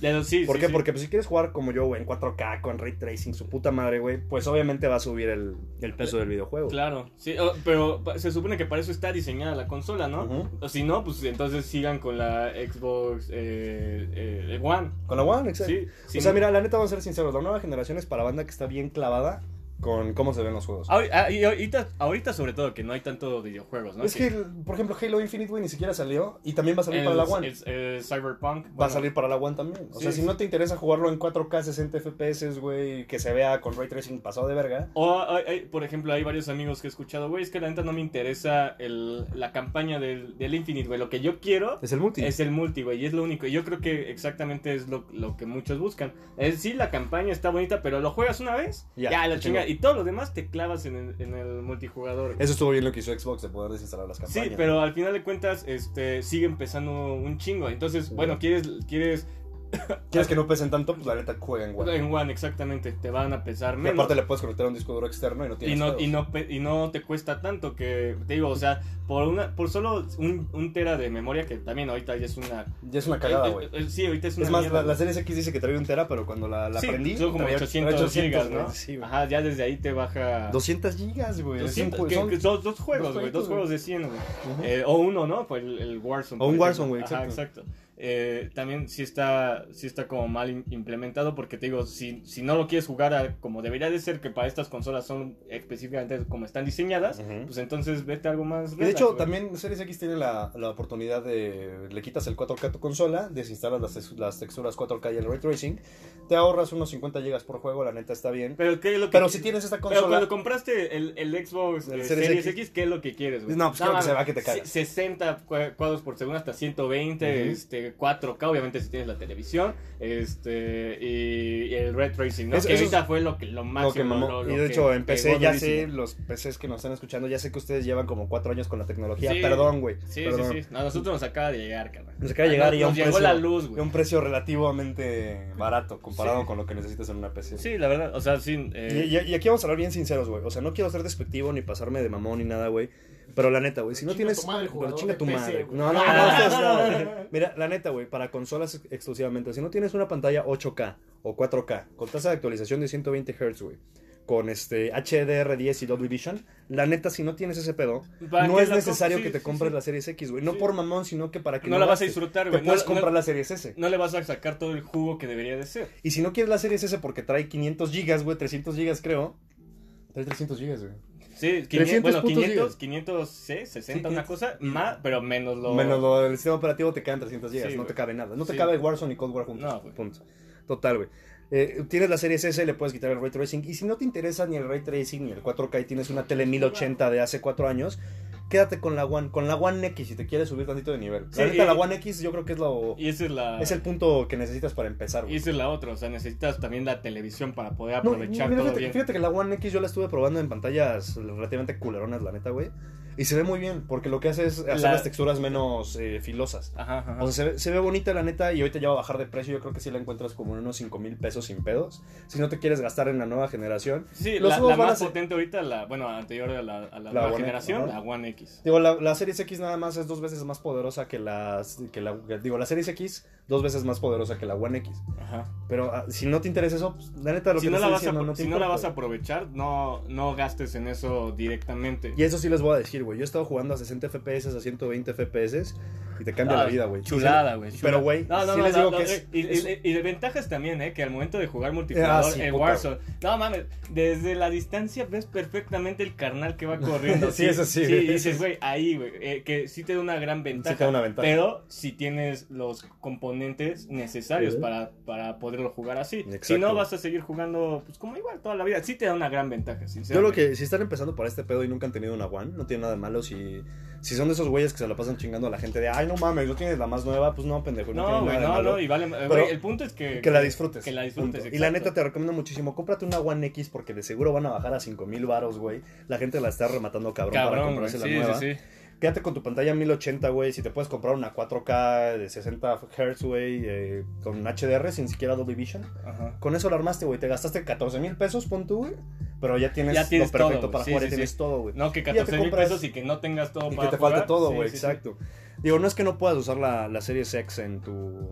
¿Por qué? Porque pues, si quieres jugar como yo, güey, en 4K, con ray tracing, su puta madre, güey, pues obviamente va a subir el, el peso del videojuego.
Claro, sí, pero se supone que para eso está diseñada la consola, ¿no? O si no, pues entonces sigan con la Xbox eh, eh, One.
Con la One, exacto.
Sí, sí.
o sea, mira, la neta, vamos a ser sinceros, la nueva generación es para banda que está bien clavada con cómo se ven los juegos.
Ah, y ahorita, ahorita sobre todo que no hay tanto videojuegos, ¿no?
es que, por ejemplo, Halo Infinite, güey, ni siquiera salió y también va a salir para la One.
Es, es Cyberpunk.
Va a salir para la One también. O
Sí,
sea, si
sí.
no te interesa jugarlo en 4K 60 FPS, güey, que se vea con ray tracing pasado de verga.
O, hay- hay- por ejemplo, hay varios amigos que he escuchado, güey, es que la neta no me interesa el, la campaña del, del Infinite, güey. Lo que yo quiero
Es el multi.
es el multi, güey, y es lo único. Y yo creo que exactamente es lo, lo que muchos buscan. Es decir, la campaña está bonita, pero lo juegas una vez,
Ya,
ya, la chinga. Y todo lo demás te clavas en el, en el multijugador.
Eso estuvo bien lo que hizo Xbox de poder desinstalar las campañas.
Sí, pero al final de cuentas, este, sigue empezando un chingo. Entonces, bueno, quieres, quieres
¿Quieres que no pesen tanto? Pues la neta juega en One.
en One, exactamente, te van a pesar
Y
menos.
aparte le puedes conectar un disco duro externo y no
Y
tienes
no,
pedos.
y, no, y no te cuesta tanto que, te digo, o sea, por una por solo un, un tera de memoria, que también ahorita ya es una...
Ya es una cagada, güey.
eh, eh, sí, ahorita es una
Es más,
mierda,
la, la X dice que trae un tera, pero cuando la, la
Sí,
prendí...
son como
traía
800, gigas, ¿no?
Sí.
Ajá, ya desde ahí te baja...
200 gigas, güey. Es un
200,
ju-
que-
son-
que son dos juegos,
dos
güey, dos juegos de 100, güey.
Ujú.
Eh, o uno, ¿no? Pues el, el Warzone.
O un Warzone, güey,
Ajá, exacto. Eh, también sí está, sí está como mal im- implementado porque te digo, si, si no lo quieres jugar a- como debería de ser, que para estas consolas son específicamente como están diseñadas, pues entonces vete a algo más.
Y de
relax,
hecho,
güey.
también Series X tiene la, la oportunidad de. Le quitas el 4K a tu consola, desinstalas las, las texturas 4K y el ray tracing, te ahorras unos 50 GB por juego, la neta está bien.
Pero, ¿qué es lo que
Pero si tienes esta
Pero
consola.
cuando compraste el, el Xbox
El
eh,
Series
Series,
X.
X, ¿qué es lo que quieres, güey?
No, pues quiero que
mames,
se vea que te
se- 60 cua- cuadros por segundo hasta 120,
Ujú.
este, 4K, obviamente si tienes la televisión, este, y, y el Red Tracing, ¿no?
Eso-
que
eso
ahorita fue lo que lo
lo
máximo.
que mamó.
lo- lo
y de hecho, en PC ya
durísimo.
sé, los PCs que nos están escuchando, ya sé que ustedes llevan como 4 años con la tecnología.
Sí.
Perdón, güey.
Sí,
perdón.
sí, sí. No, a nosotros nos acaba de llegar, carnal.
Nos acaba de llegar y a
nos
un
llegó
precio,
la luz, güey.
un precio relativamente barato comparado
Sí.
con lo que necesitas en una PC.
Sí, la verdad, o sea, sí. eh,
Y, y- y aquí vamos a hablar bien sinceros, güey. O sea, no quiero ser despectivo ni pasarme de mamón ni nada, güey. Pero la neta, güey, si no
Chinga
tienes. pero chinga tu madre. No, no, no, no. Mira, la neta, güey, para consolas ex- exclusivamente, si no tienes una pantalla 8K o 4K con tasa de actualización de 120 Hz, güey, con este HDR10 y Dolby Vision, la neta, si no tienes ese pedo,
¿para
no es necesario que te compres la Series X, güey. No por mamón, sino que para que
No la vas a disfrutar,
Te
güey. No,
puedes
no-
comprar la Series S.
no le vas a sacar todo el jugo que debería de ser.
Y si no quieres la Series S porque trae 500 gigas, güey, 300 gigas creo. Trae 300 gigas, güey.
Sí,
300
500, bueno,
putos
500,
gigas.
500, sí, 60,
Sí,
una
500.
cosa, más, pero menos lo...
Menos lo del sistema operativo te quedan 300 gigas,
Sí,
no te cabe nada. No te cabe Warzone y Cold War juntos.
No,
punto. Total, güey. Eh, tienes la serie S, le puedes quitar el ray tracing. Y si no te interesa ni el ray tracing ni el 4K y tienes una tele 1080 de hace 4 años, quédate con la One, con la One X si te quieres subir tantito de nivel.
Sí,
la neta,
y-
la One X yo creo que es lo
Y esa es la...
es el punto que necesitas para empezar,
Y
güey.
esa es la otra, o sea, necesitas también la televisión para poder
No,
aprovechar todo
fíjate,
bien.
fíjate que la One X yo la estuve probando en pantallas relativamente culeronas, la neta, güey. Y se ve muy bien, porque lo que hace es hacer
La-
las texturas menos eh, filosas.
Ajá, ajá.
O sea, se ve, se ve bonita la neta y ahorita ya va a bajar de precio. Yo creo que sí la encuentras como en unos 5 mil pesos sin pedos. Si no te quieres gastar en la nueva generación.
sí,
los
la, la más
ser-
potente ahorita, la, bueno, anterior a la, a la nueva
One X,
generación,
ajá.
la One X.
Digo, la, la Series X nada más es dos veces más poderosa que las. Que la, digo, la Series X dos veces más poderosa que la One X.
Ajá.
Pero ah, si no te interesa eso, pues, la neta lo
Si
que
no, la vas a,
diciendo
apro-
no
si no la
importa,
vas a aprovechar, no, no gastes en eso directamente.
Y eso sí les voy a decir, güey. Yo he estado jugando a 60 FPS, a 120 FPS y te cambia
Ah,
la vida, güey.
Chulada, güey.
Pero, güey,
no, no,
sí
no,
les digo que
eh,
es-
y,
es-
y- y de ventajas también, ¿eh? Que al momento de jugar multijugador
Ah, sí,
en
puta.
Warzone, no mames, desde la distancia ves perfectamente el carnal que va corriendo.
Sí, eso sí,
Sí, y dices,
sí.
güey, ahí, güey, eh, que sí te da una gran ventaja.
Sí te da una ventaja.
Pero si tienes los componentes necesarios
Ujú.
para, para poderlo jugar así. Si no, vas a seguir jugando, pues como igual toda la vida. Sí te da una gran ventaja,
Yo
sinceramente.
lo que, si están empezando para este pedo y nunca han tenido una One, no tiene nada de malo. Si, si son de esos güeyes que se la pasan chingando a la gente de, ay, no mames, no tienes la más nueva, pues no, pendejo. No,
No, güey,
nada de
no,
malo.
no, y vale,
Pero
güey, el punto es que...
Que la disfrutes.
Que la disfrutes.
Y la neta te recomiendo muchísimo, cómprate una One X porque de seguro van a bajar a 5000 varos, güey. La gente la está rematando cabrón, para
Cabrón, güey,
comprarse
sí,
la nueva.
sí, sí.
Quédate con tu pantalla 1080, güey. Si te puedes comprar una 4K de 60 Hz, güey, eh, con HDR sin siquiera Dolby Vision.
Ajá.
Con eso lo armaste, güey. Te gastaste 14 mil pesos, pon tú, güey. Pero ya tienes,
Ya tienes
lo perfecto
todo,
para.
Sí,
jugar,
sí,
ya tienes
sí.
todo, güey.
No, que
ya te
14 mil pesos y que no tengas todo
Y que
para
te falte todo, güey, exacto. Digo, no es que no puedas usar la, la serie X en tu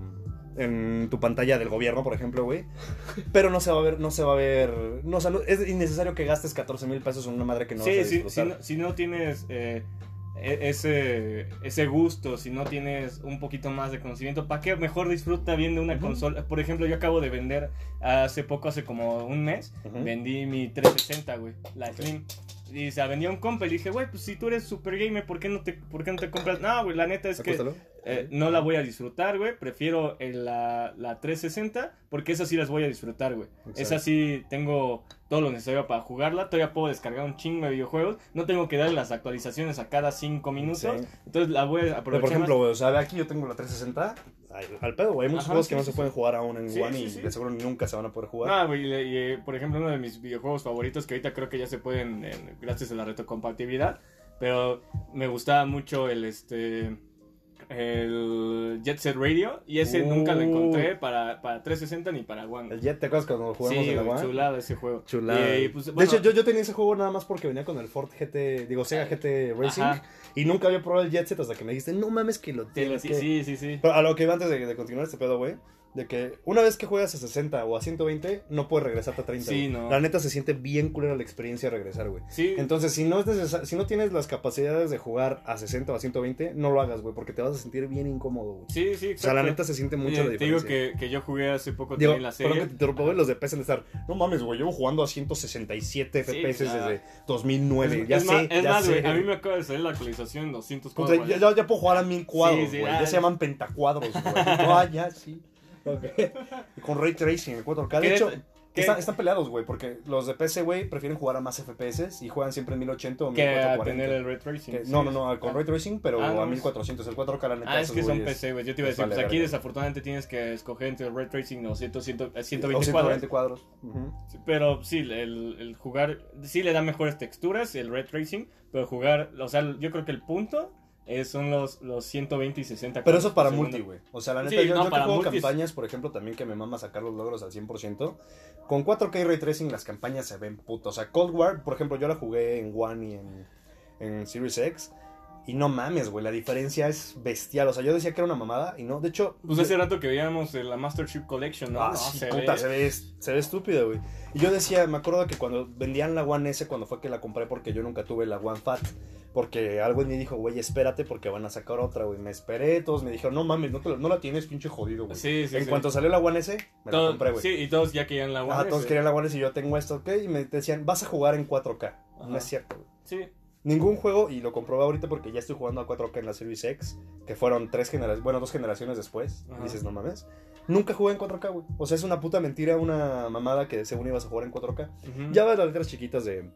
en tu pantalla del gobierno, por ejemplo, güey. Pero no se va a ver, no se va a ver, no, o sea, es innecesario que gastes 14 mil pesos en una madre que no
sí,
vas a
sí, si, no, si no tienes eh, ese, ese gusto, si no tienes un poquito más de conocimiento, ¿para qué mejor disfruta viendo una
Ujú.
consola? Por ejemplo, yo acabo de vender hace poco, hace como un mes, vendí mi 360, güey, la Slim. Y se la vendía un compa y dije, güey, pues si tú eres super gamer, ¿por qué no te, por qué no te compras? No, güey, la neta es que eh, no la voy a disfrutar, güey. Prefiero el- la, la 360 porque esas sí las voy a disfrutar, güey. Esas sí tengo todo lo necesario para jugarla. Todavía puedo descargar un chingo de videojuegos. No tengo que darle las actualizaciones a cada 5 minutos.
Sí.
Entonces la voy a
Pero,
aprovechar.
por ejemplo, o sea, aquí yo tengo la 360 ay, al pedo, güey. Hay muchos
Ajá,
juegos
sí,
que no
sí,
se pueden jugar aún en One y de seguro nunca se van a poder jugar.
No, güey, y, y, por ejemplo, uno de mis videojuegos favoritos que ahorita creo que ya se pueden en- gracias a la retrocompatibilidad, pero me gustaba mucho el este el Jet Set Radio y ese
Uh.
nunca lo encontré para, para 360 ni para One.
El Jet, ¿te acuerdas cuando jugamos
Sí,
en la One?
chulada ese juego.
Chulada.
Y, pues,
de hecho, yo, yo tenía ese juego nada más porque venía con el Ford GT, digo, Sega GT Racing.
Ajá.
Y nunca había probado el Jet Set hasta que me dijiste, no mames que lo tienes
sí,
que...
sí, sí, sí.
Pero a lo que iba antes de, de continuar este pedo, güey. De que una vez que juegas a 60 o a 120, no puedes regresarte a 30.
Sí,
güey.
no.
La neta se siente bien culera la experiencia de regresar, güey.
Sí,
Entonces, si no, es si no tienes las capacidades de jugar a 60 o a 120, no lo hagas, güey, porque te vas a sentir bien incómodo, güey.
sí, sí,
O sea, la neta se siente mucho
Eh,
la
Te digo
diferencia.
que, que yo jugué hace poco
Digo,
también la
perdón
serie.
que te interrumpa, güey, los de PS de estar, no mames, güey, llevo jugando a 167
Sí,
FPS
claro.
desde 2009,
es,
ya
es
sé,
más, es
ya
más,
sé.
güey, a mí me acaba de salir la actualización en 200
O sea, ya, ya- ya puedo jugar a mil cuadros,
Sí, sí,
güey,
ah,
ya se llaman pentacuadros, güey. Ah, ya, sí. Con Ray Tracing, el 4K. De
¿Qué-
hecho, están, están peleados, güey, porque los de PC, güey, prefieren jugar a más FPS y juegan siempre en 1080 o
que a
1440.
tener el ray tracing.
Que-
sí.
no, no, no, con
Ah.
Ray Tracing, pero
Ah, no,
a
es-
1400. El 4K, la neta,
Ah, es que son PC, güey. Yo te iba a decir,
vale
pues aquí desafortunadamente tienes que escoger entre el ray tracing o 100, 100,
O
120 cuadros.
120 cuadros.
Pero sí, el, el jugar, sí le da mejores texturas el ray tracing, pero jugar, o sea, yo creo que el punto es, son los, los 120 y 60
Pero eso es para multi, güey. O sea, la
Sí,
neta, yo,
no,
yo que juego
multis.
campañas, por ejemplo, también que me mama sacar los logros al 100%. Con 4K y Ray Tracing las campañas se ven puto. O sea, Cold War, por ejemplo, yo la jugué en One y en, en Series X. Y no mames, güey, la diferencia es bestial. O sea, yo decía que era una mamada y no. De hecho,
Pues hace rato que veíamos la Master Chief Collection, ¿no?
Ah,
No,
sí,
se
puta,
ve-
se ve, se ve estúpido, güey. Y yo decía, me acuerdo que cuando vendían la One S, cuando fue que la compré, porque yo nunca tuve la One Fat, porque algo en mí dijo, güey, espérate porque van a sacar otra, güey. Me esperé, todos me dijeron, no mames, no, te la, no la tienes, pinche jodido, güey.
Sí, sí,
en
sí.
cuanto salió la One S, me
Todo-
la compré, güey.
Sí, y todos ya querían la One
Ah, todos
S.
querían la One S y yo tengo esto, ok. Y me decían, vas a jugar en 4K. No es cierto, güey.
Sí,
Ningún juego, y lo comprobé ahorita porque ya estoy jugando a 4K en la Series X, que fueron tres generaciones, bueno, dos generaciones después.
Ajá.
Dices, no mames. Nunca jugué en 4K, güey. O sea, es una puta mentira, una mamada que según ibas a jugar en 4K.
ujú.
Ya ves las letras chiquitas de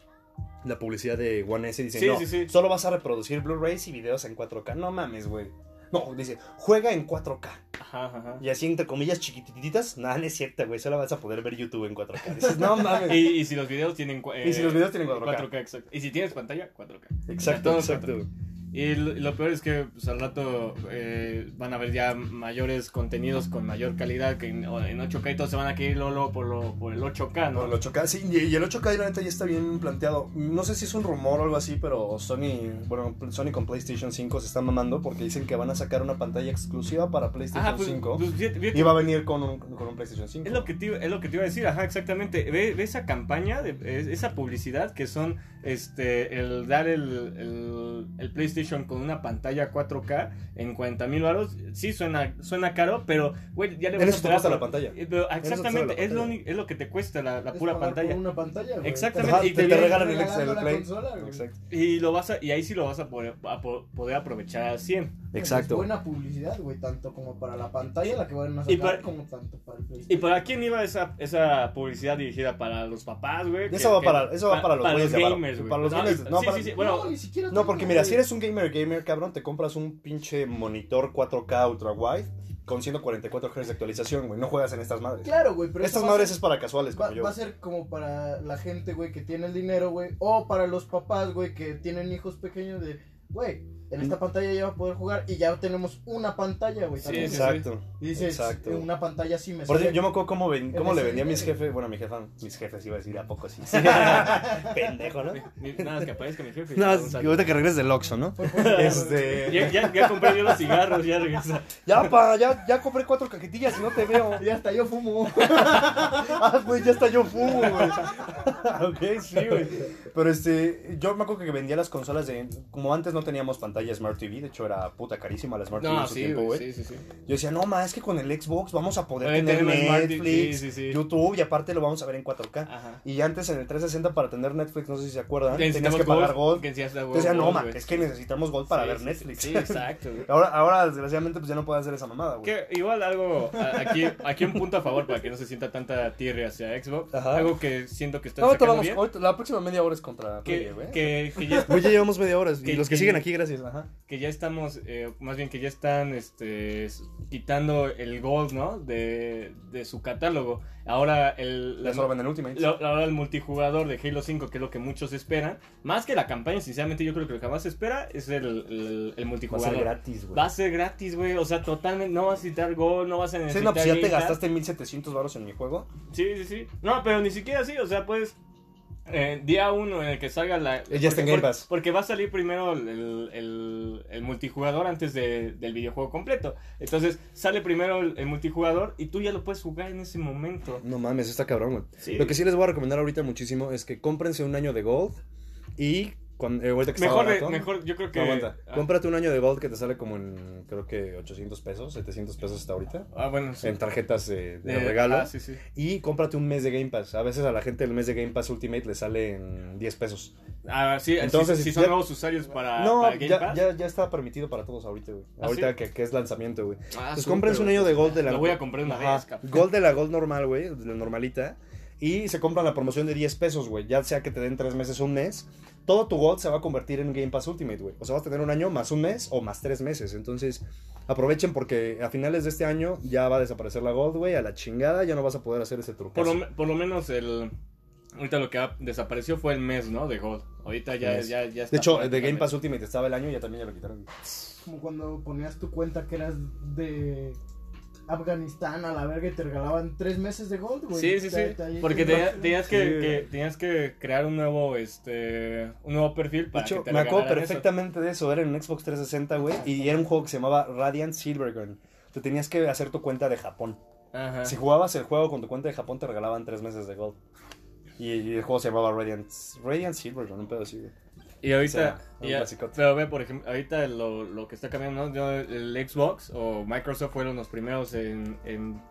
la publicidad de One S y dicen,
Sí,
no,
sí, sí.
solo vas a reproducir Blu-rays y videos en 4K. No mames, güey. No, dice, juega en 4K.
Ajá, ajá.
Y así, entre comillas, chiquitititas. Nada, no es cierto, güey. Solo vas a poder ver YouTube en 4K. Dices, no mames.
Y, y si los videos tienen... cua-
Y si los videos tienen 4K.
4K, exacto. Y si tienes pantalla, 4K.
Exacto, exacto.
4K. Y lo, peor es que pues, al rato eh, van a ver ya mayores contenidos con mayor calidad que en, o en 8K y todos se van a querer luego por, lo, por el 8K, ¿no?
No, el 8K, sí, y y el 8K la neta ya está bien planteado. No sé si es un rumor o algo así, pero Sony, bueno, Sony con PlayStation 5 se están mamando porque dicen que van a sacar una pantalla exclusiva para PlayStation
Ajá, pues,
5
pues,
y va a venir con un, con un PlayStation 5.
es, lo que te, iba- es lo que te iba a decir, ajá, exactamente. Ve, ve esa campaña, de, es- esa publicidad que son este el dar el, el, el PlayStation con una pantalla 4K en 40 mil baros. Sí, suena, suena caro, pero, güey, ya le vas
eso
a
te
pagar
la pantalla.
Eh, pero exactamente,
la
es lo,
pantalla.
uni- es lo que te cuesta la, la
Es
pura pantalla.
una pantalla.
Exactamente.
Ajá,
y
te,
te
te regalan el, Play.
consola.
Exacto.
Y lo vas a, y ahí sí lo vas a poder, a po- poder aprovechar al 100.
Exacto.
Es buena publicidad, güey, tanto como para la pantalla, la que van a
Y
sacar,
para-
como tanto para el
¿Y
PlayStation.
para quién iba esa, esa publicidad dirigida? ¿Para los papás, güey?
Eso va para- eso va para los güeyes de abajo.
gamers, güey.
Para los
No,
gamers,
y-
no,
sí,
para-
sí, sí, bueno,
no, ni siquiera
No, porque mira, si eres un gamer gamer, cabrón, te compras un pinche monitor 4K ultra wide con 144 Hz de actualización, güey. No juegas en estas madres.
Claro, güey, pero
Estas
va
madres
ser-
es para casuales
Va,
como yo.
va a ser como para la gente, güey, que tiene el dinero, güey. O para los papás, güey, que tienen hijos pequeños de...
güey, en esta pantalla ya va a poder jugar y ya tenemos una pantalla, güey.
Sí,
Exacto.
Y dices,
Exacto.
"En una pantalla sí me
Por
sale".
eso yo me acuerdo cómo, ven-
En
cómo le vendía a mis jefes, bueno, a mi jefa, mis jefes iba a decir, ¿a poco sí? Pendejo, ¿no?
Nada, es que aparezca mi jefe.
No,
Un
es que
saludo.
ahorita que regreses del Oxxo, ¿no? Este...
Ya, ya, ya compré yo los cigarros, ya regresa.
Ya, pa, ya, ya compré cuatro cajetillas y no te veo.
Y hasta yo fumo.
Ah, güey, ya está yo fumo, güey. ok, sí, güey. Pero este, yo me acuerdo que vendía las consolas de. Como antes no teníamos pantalla Smart TV, de hecho era puta carísima la Smart TV en su
sí,
tiempo,
güey,
güey.
sí, sí, sí.
Yo decía, no, ma, es que con el Xbox vamos a poder tener Netflix,
sí, sí, sí.
YouTube y aparte lo vamos a ver en 4K.
Ajá.
Y antes en el 360 para tener Netflix, no sé si se acuerdan, tenías que pagar Gold.
Que
decía, no, ma, es que necesitamos Gold para
Sí,
ver
sí,
Netflix.
Sí, exacto, güey.
ahora, ahora, desgraciadamente, pues ya no puedo hacer esa mamada, güey.
Que igual algo, aquí, aquí un punto a favor para que no se sienta tanta tierra hacia Xbox.
Ajá.
Algo que siento que están
No, vamos,
bien.
ahorita- la próxima media hora es contra Play,
Que,
güey.
que, que ya,
ya llevamos media hora. Y los que
que-
siguen aquí, gracias. Ajá.
que ya estamos, eh, más bien que ya están este, quitando el Gold, ¿no? De, de su catálogo. Ahora el, la-
solo venden Ultimate.
lo- ahora el multijugador de Halo 5, que es lo que muchos esperan. Más que la campaña, sinceramente yo creo que lo que más se espera es el, el, el
Va a
multijugador.
ser gratis, güey.
Va a ser gratis, güey. O sea, totalmente. No vas a necesitar Gold, no vas a
Sí,
necesitar.
no, pues ya te gastaste 1700 baros en mi juego.
Sí, sí, sí. No, pero ni siquiera así, o sea, pues. Eh, día uno en el que salga la.
Ya está en
porque-
Game Pass.
Porque va a salir primero el, el- el multijugador antes de- del videojuego completo. Entonces sale primero el, el multijugador y tú ya lo puedes jugar en ese momento.
No mames, está cabrón, güey.
Sí.
Lo que sí les voy a recomendar ahorita muchísimo es que cómprense un año de Gold y eh, que
Mejor, de-
barato,
mejor, yo creo que.
No, aguanta.
ah,
Cómprate un año de Gold que te sale como en, creo que 800 pesos, 700 pesos hasta ahorita.
Ah, bueno, sí.
En tarjetas de, de
De-
regalo.
ah, sí, sí.
Y cómprate un mes de Game Pass. A veces a la gente el mes de Game Pass Ultimate le sale en 10 pesos.
Ah, sí,
Entonces,
si, si
ya-
son nuevos usuarios para,
no,
para Game
ya,
Pass.
ya, ya está permitido para todos ahorita, güey.
¿Ah,
ahorita
sí?
que, que es lanzamiento, güey.
Ah,
Entonces
súper,
cómprense un año de Gold de la...
Lo voy a comprar una
Ajá,
vez, cabrón.
Gold de la Gold normal, güey, de la normalita. Y se compran la promoción de 10 pesos, güey. Ya sea que te den 3 meses o un mes. Todo tu Gold se va a convertir en Game Pass Ultimate, güey. O sea, vas a tener un año más un mes o más 3 meses. Entonces, aprovechen porque a finales de este año ya va a desaparecer la Gold, güey. A la chingada ya no vas a poder hacer ese truco.
Por lo, me- por lo menos el. Ahorita lo que ha- desapareció fue el mes, ¿no? De Gold. Ahorita ya, ya, ya está.
De hecho, de Game. Pass Ultimate estaba el año y ya también ya lo quitaron.
Como cuando ponías tu cuenta que eras de Afganistán a la verga y te regalaban tres meses de gold, güey.
Sí, sí, sí.
Te- te-
Porque
te-
tenía- tenías, que,
Sí.
que- tenías que crear un nuevo, este, un nuevo perfil
De
para
hecho,
que te
me acuerdo
eso.
perfectamente de eso. Era en Xbox 360, güey. Y era un juego que se llamaba Radiant Silvergun. Te tenías que hacer tu cuenta de Japón.
Ajá.
Si jugabas el juego con tu cuenta de Japón, te regalaban tres meses de Gold. Y, y el juego se llamaba Radiant, Radiant Silvergun, un pedo así, güey.
Y ahorita,
O sea, clasicote.
pero ve, por ejemplo, ahorita lo, lo que está cambiando, ¿no? El Xbox o Microsoft fueron los primeros en, en,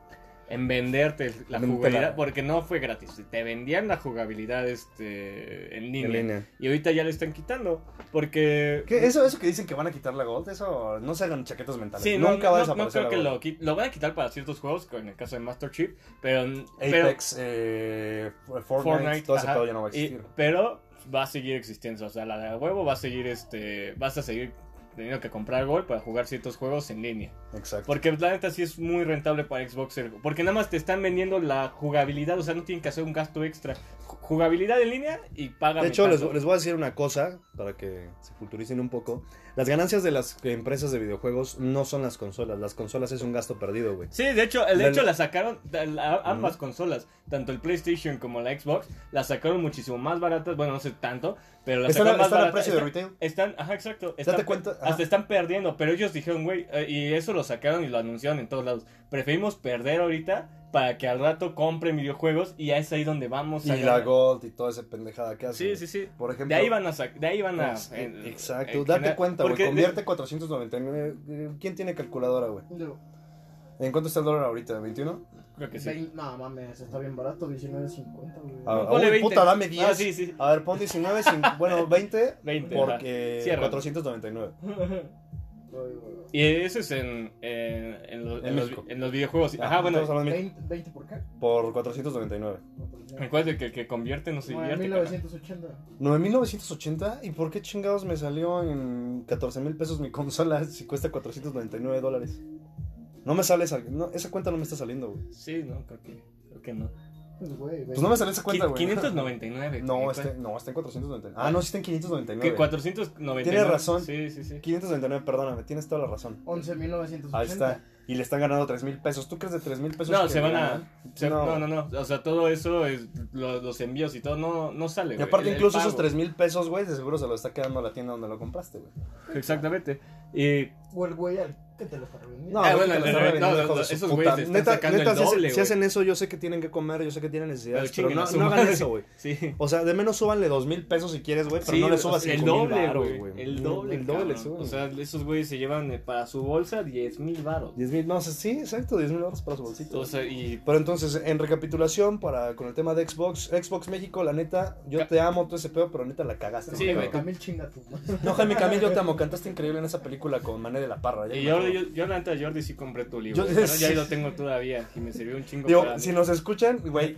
en venderte la jugabilidad, porque no fue gratis, te vendían la jugabilidad este, en línea.
En línea.
Y ahorita ya le están quitando, porque...
¿Qué? Eso, eso que dicen que van a quitar la Gold, eso no se hagan chaquetas mentales.
Sí, no,
Nunca va a
no- no
desaparecer
creo que
la
lo,
Gold.
qui- lo van a quitar para ciertos juegos, como en el caso de Master Chief, pero... pero-
Apex, eh, Fortnite, todo ese pedo ya no va a
Y-
existir.
pero va a seguir existiendo. O sea, la de huevo va a seguir, este, vas a seguir teniendo que comprar Gold para jugar ciertos juegos en línea.
Exacto.
Porque la neta sí es muy rentable para Xbox. Porque nada más te están vendiendo la jugabilidad, o sea, no tienen que hacer un gasto extra. Ju- Jugabilidad en línea y paga.
De hecho, les, les voy a decir una cosa para que se culturicen un poco. Las ganancias de las empresas de videojuegos no son las consolas. Las consolas es un gasto perdido, güey.
Sí, de hecho, de
La-
hecho la sacaron, la- ambas consolas, tanto el PlayStation como la Xbox, las sacaron muchísimo más baratas, bueno, no sé tanto, pero las
Están,
sacaron más
están a precio de retail.
Están, ajá, exacto. Están,
cuenta,
hasta están perdiendo, pero ellos dijeron, güey, eh, y eso lo sacaron y lo anunciaron en todos lados. Preferimos perder ahorita para que al rato compren videojuegos y ya es ahí donde vamos a
Y la
ganar.
Gold y toda esa pendejada que hacen.
Sí, sí, sí.
Por ejemplo.
De ahí van a de ahí van a en-
Exacto,
en
date cuenta, güey.
porque de-
Convierte 499. eh, ¿Quién tiene calculadora, güey?
Yo,
¿En cuánto está el dólar ahorita? ¿21?
creo que sí.
vein- No mames, está bien barato, 19.50, güey.
Ah,
Ponle
uy,
20.
puta, dame 10.
Ah, sí, sí.
A ver, pon 19, cin- bueno, 20.
20,
Porque
ajá. Cierra.
499.
Y eso es en, en, en los,
En
en los- los videojuegos. Ajá, bueno,
hablando de-
20, 20 por qué?
por 499.
recuerda que el que convierte no se divierte. carnal.
1980.
9.980. ¿Y por qué chingados me salió en 14 mil pesos mi consola si cuesta 499 dólares? No me sale esa, no, esa cuenta no me está saliendo, güey.
Sí, no, creo que, creo que no.
Güey,
Pues no me salió esa cuenta, güey.
599.
No,
¿Qué-
este, no, está en 499. Ah, no, sí está en 599.
¿Qué? 499.
Tienes razón.
Sí, sí, sí.
599, perdóname, tienes toda la razón.
11.980.
Ahí está. Y le están ganando 3 mil pesos. ¿Tú crees de 3 mil pesos?
No,
que
se van
ganan?
a. se- no. no, no, O sea, todo eso, es, lo- los envíos y todo, no, no sale.
Y aparte, incluso esos
pago.
3 mil pesos, güey, de seguro se lo está quedando a la tienda donde lo compraste, güey.
Exactamente. Y.
O el güey al que te lo está revendiendo.
No,
Ah, bueno, no, no, no, no,
su
esos
puta.
güeyes están
Neta,
sacando
neta,
el
si hacen-
doble,
si
güey.
hacen eso, yo sé que tienen que comer, yo sé que tienen necesidades,
Pero
pero, no, no hagan eso, güey.
Sí.
O sea, de menos súbanle 2 mil pesos si quieres, güey, pero
Sí,
no le subas
sea,
5
el doble, güey.
güey.
El doble.
El doble le
cabrón.
suben.
O sea, esos güeyes se llevan eh, para su bolsa 10 mil baros.
10 mil, no, sí, exacto, 10 mil baros para su bolsito.
O sea, y.
Pero entonces, en recapitulación, para con el tema de Xbox, Xbox México, la neta, yo te amo todo ese pedo, pero neta la cagaste.
Sí, güey.
Camil chinga madre.
No, Jaime Camil, yo te amo, cantaste increíble en esa película con Mané de la Parra. ya
Y
me
yo, yo, yo, la neta, Jordi sí compré tu libro.
Yo-
pero
sí.
ya lo tengo todavía. Y me sirvió un chingo
Digo,
para.
si nos escuchan, güey,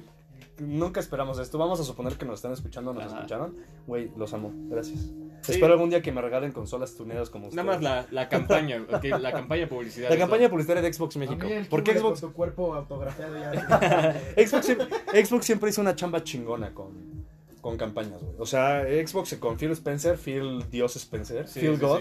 nunca esperamos esto. Vamos a suponer que nos están escuchando, nos
Ajá.
escucharon. Güey, los amo, gracias.
Sí.
Espero algún día que me regalen consolas tuneadas como ustedes.
Nada más la, la campaña, ok, la campaña de publicidad.
La campaña publicitaria de Xbox México.
A mí el
¿Por qué
cubre
Xbox?
Con tu cuerpo autografiado ya.
Xbox, siempre, Xbox siempre hizo una chamba chingona con, con campañas, güey. O sea, Xbox con Phil Spencer, Phil Dios Spencer,
Sí,
Phil
sí,
God.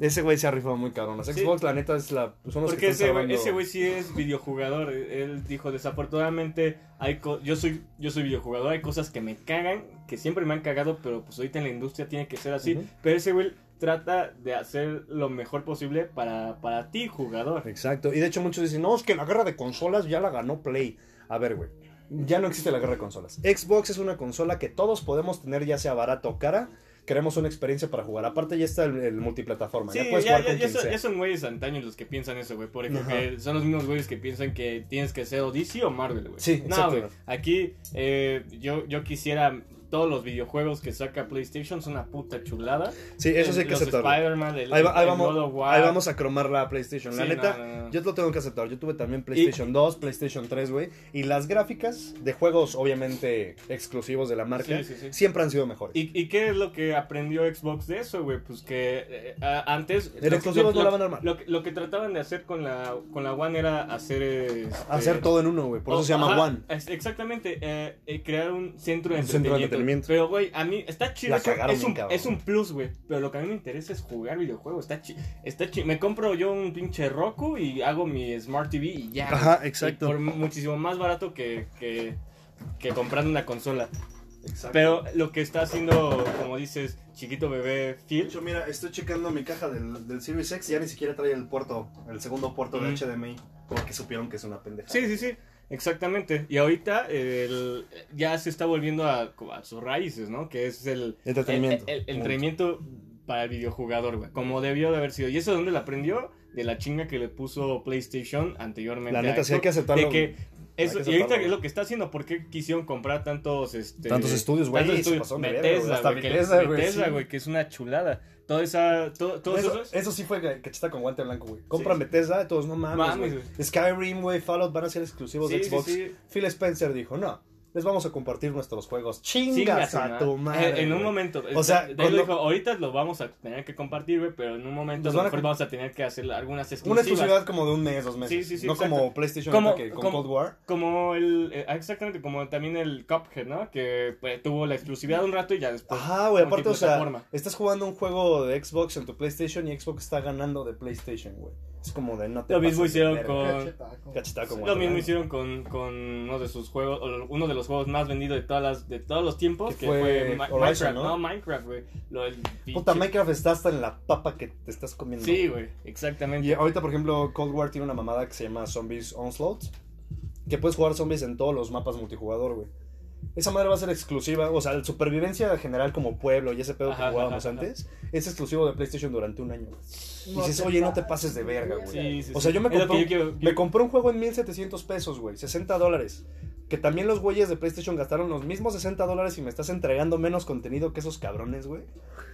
Ese güey se ha rifado muy cabrón.
Sí.
Xbox, la neta, es la, son los
Porque
que
ese güey,
salvando-
ese güey sí es videojugador. Él dijo, desafortunadamente, hay co- yo soy yo soy videojugador, hay cosas que me cagan, que siempre me han cagado, pero pues ahorita en la industria tiene que ser así. Pero ese güey trata de hacer lo mejor posible para, para ti, jugador.
Exacto. Y de hecho muchos dicen, no, es que la guerra de consolas ya la ganó Play. A ver, güey. Ya no existe la guerra de consolas. Xbox es una consola que todos podemos tener, ya sea barata o cara. Queremos una experiencia para jugar. Aparte ya está el, el multiplataforma.
Sí,
ya puedes
ya,
jugar
ya,
con
ya
quien
son,
sea.
ya son güeyes antaños los que piensan eso, güey.
Ajá.
son los mismos güeyes que piensan que tienes que ser o DC o Marvel, güey.
Sí,
No, güey. Aquí eh, yo, yo quisiera todos los videojuegos que saca PlayStation son una puta chulada.
Sí, eso sí hay que
Los
aceptarlo.
Spider-Man, el,
Ahí, va- ahí
el
vamos,
God of War.
ahí vamos a cromar la PlayStation. la
Sí,
neta,
no, no, no.
yo lo tengo que aceptar. Yo tuve también PlayStation 2, PlayStation 3, güey. Y las gráficas de juegos, obviamente, exclusivos de la marca,
Sí, sí, sí.
siempre han sido mejores.
¿Y, ¿Y qué es lo que aprendió Xbox de eso, güey? Pues que eh, antes...
Exclusivos
lo-
no la van a armar.
Lo, que- lo que trataban de hacer con la, con la One era hacer... este,
Hacer todo en uno, güey. Por eso se llama
ajá,
One.
Exactamente, eh, eh, crear un centro de
Un centro de
entretenimiento. Pero, güey, a mí está chido.
La cagaron
es, un,
cabrón.
es un plus, güey. Pero lo que a mí me interesa es jugar videojuegos. Está chido. Está chi- Me compro yo un pinche Roku y hago mi Smart TV y ya.
Ajá, exacto.
Y por muchísimo más barato que, que, que comprando una consola.
Exacto.
Pero lo que está haciendo, como dices, chiquito bebé
De
Phil.
hecho, mira, estoy checando mi caja del, del Series X y ya ni siquiera trae el puerto, el segundo puerto de. HDMI. Porque supieron que es una pendeja.
Sí, sí, sí. Exactamente. Y ahorita el- ya se está volviendo a, a sus raíces, ¿no? Que es el,
Entretenimiento.
El, el- el entretenimiento para el videojugador, güey. Como debió de haber sido. ¿Y eso de dónde lo aprendió? De la chinga que le puso PlayStation anteriormente.
La
a
neta, sí hay que aceptarlo.
De que eso, y ahorita es lo que está haciendo. ¿Por qué quisieron comprar tantos, este,
Tantos estudios, güey,
tantos estudios? Bethesda,
Bethesda, güey,
que es una chulada. Toda esa, todo, todos
Eso,
esos-
eso sí fue cacheta con guante blanco, güey. Compran
Sí.
Bethesda, todos no mames,
Mames,
güey.
güey.
Skyrim, güey, Fallout van a ser exclusivos de
Sí,
Xbox.
sí.
Phil Spencer dijo, no, les vamos a compartir nuestros juegos.
Chingas a
tu madre.
En un momento.
O sea,
de- de-
cuando-
dijo, ahorita lo vamos a tener que compartir, güey, pero en un momento a lo vamos a tener que hacer algunas
Una
exclusivas.
exclusividad como de un mes, dos meses.
Sí, sí, sí,
No
exacto.
como PlayStation
Como-
que con
como-
Cold War.
Como el. eh, ah, exactamente, como también el Cuphead, ¿no? Que pues, tuvo la exclusividad un rato y ya después.
Ajá, güey, aparte, o sea, estás jugando un juego de Xbox en tu PlayStation y Xbox está ganando de PlayStation, güey. Es como de no te
Lo mismo hicieron con-
Cachetaco.
Cachetaco,
Lo mismo hicieron con, con uno de sus juegos, uno de los juegos más vendidos de todas las, de todos los tiempos,
Que fue
fue, Ma-
Horizon,
Minecraft,
¿no?
¿no? Minecraft, güey. Lo del
Puta, Minecraft está hasta en la papa que te estás comiendo.
Sí, güey, exactamente.
Y ahorita, por ejemplo, Cold War tiene una mamada que se llama Zombies Onslaught. Que puedes jugar zombies en todos los mapas multijugador, güey. Esa madre va a ser exclusiva. O sea, la supervivencia general como pueblo y ese pedo
Ajá,
que jugábamos
ajá, ajá.
antes es exclusivo de PlayStation durante un año. Y dices, oye, no te
pases
de verga, güey.
Sí, sí,
O sea,
sí.
yo me compré,
que yo quiero-
me compré un juego en 1700 pesos, güey. 60 dólares. Que también los güeyes de PlayStation gastaron los mismos 60 dólares y me estás entregando menos contenido que esos cabrones, güey.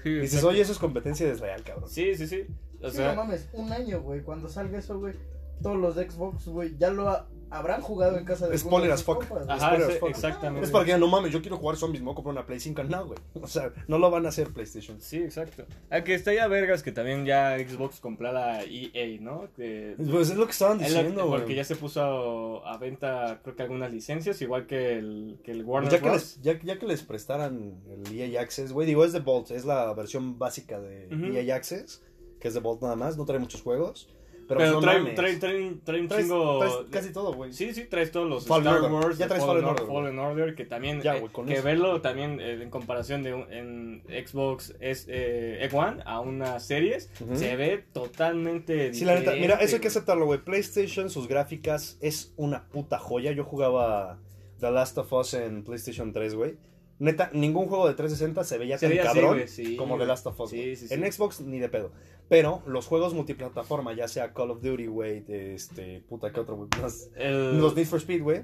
Sí,
Y dices,
exacto.
oye, eso es competencia desleal, cabrón.
Sí, sí, sí. O
Sí,
sea,
no mames, un año, güey. Cuando salga eso, güey, todos los de Xbox, güey, ya lo ha- habrán jugado en casa de
Spoiler as fuck.
compas.
Ajá,
Spoiler as fuck.
exactamente.
Es para que no mames, yo quiero jugar zombies, me voy a comprar una Play 5. No, güey. O sea, no lo van a hacer PlayStation.
Sí, exacto. A que está ya vergas que también ya Xbox comprara EA, ¿no? Que-
Pues es lo que estaban diciendo, güey.
porque ya se puso a venta, creo que algunas licencias, igual que el, que el Warner
Pues ya, que
Bros.
les, ya, ya que les prestaran el EA Access, güey, digo, es de Vault, es la versión básica de
Ujú.
EA Access, que es de Vault nada más, no trae muchos juegos. Pero,
Pero
no
trae,
mames.
trae, trae, trae un
Traes-
chingo...
traes casi todo, güey.
Sí, sí, traes todos los
Fallen
Star
Order.
Wars,
Ya traes
Fallen,
Fallen
Order,
Order,
Fallen Order, que también,
Ya,
eh, que
eso.
verlo también eh, en comparación de un- en Xbox es eh, One a unas series, se ve totalmente
Sí, la neta, mira, eso hay que aceptarlo, güey. PlayStation, sus gráficas es una puta joya. Yo jugaba The Last of Us en PlayStation 3, güey. Neta, ningún juego de 360 se veía
Se
tan
veía
cabrón
sí,
como The. Last of Us.
Sí, sí.
En Xbox ni de pedo. Pero los juegos multiplataforma, ya sea Call of Duty, güey, este, puta, ¿qué otro, güey? Los,
El-
los Need for Speed, güey,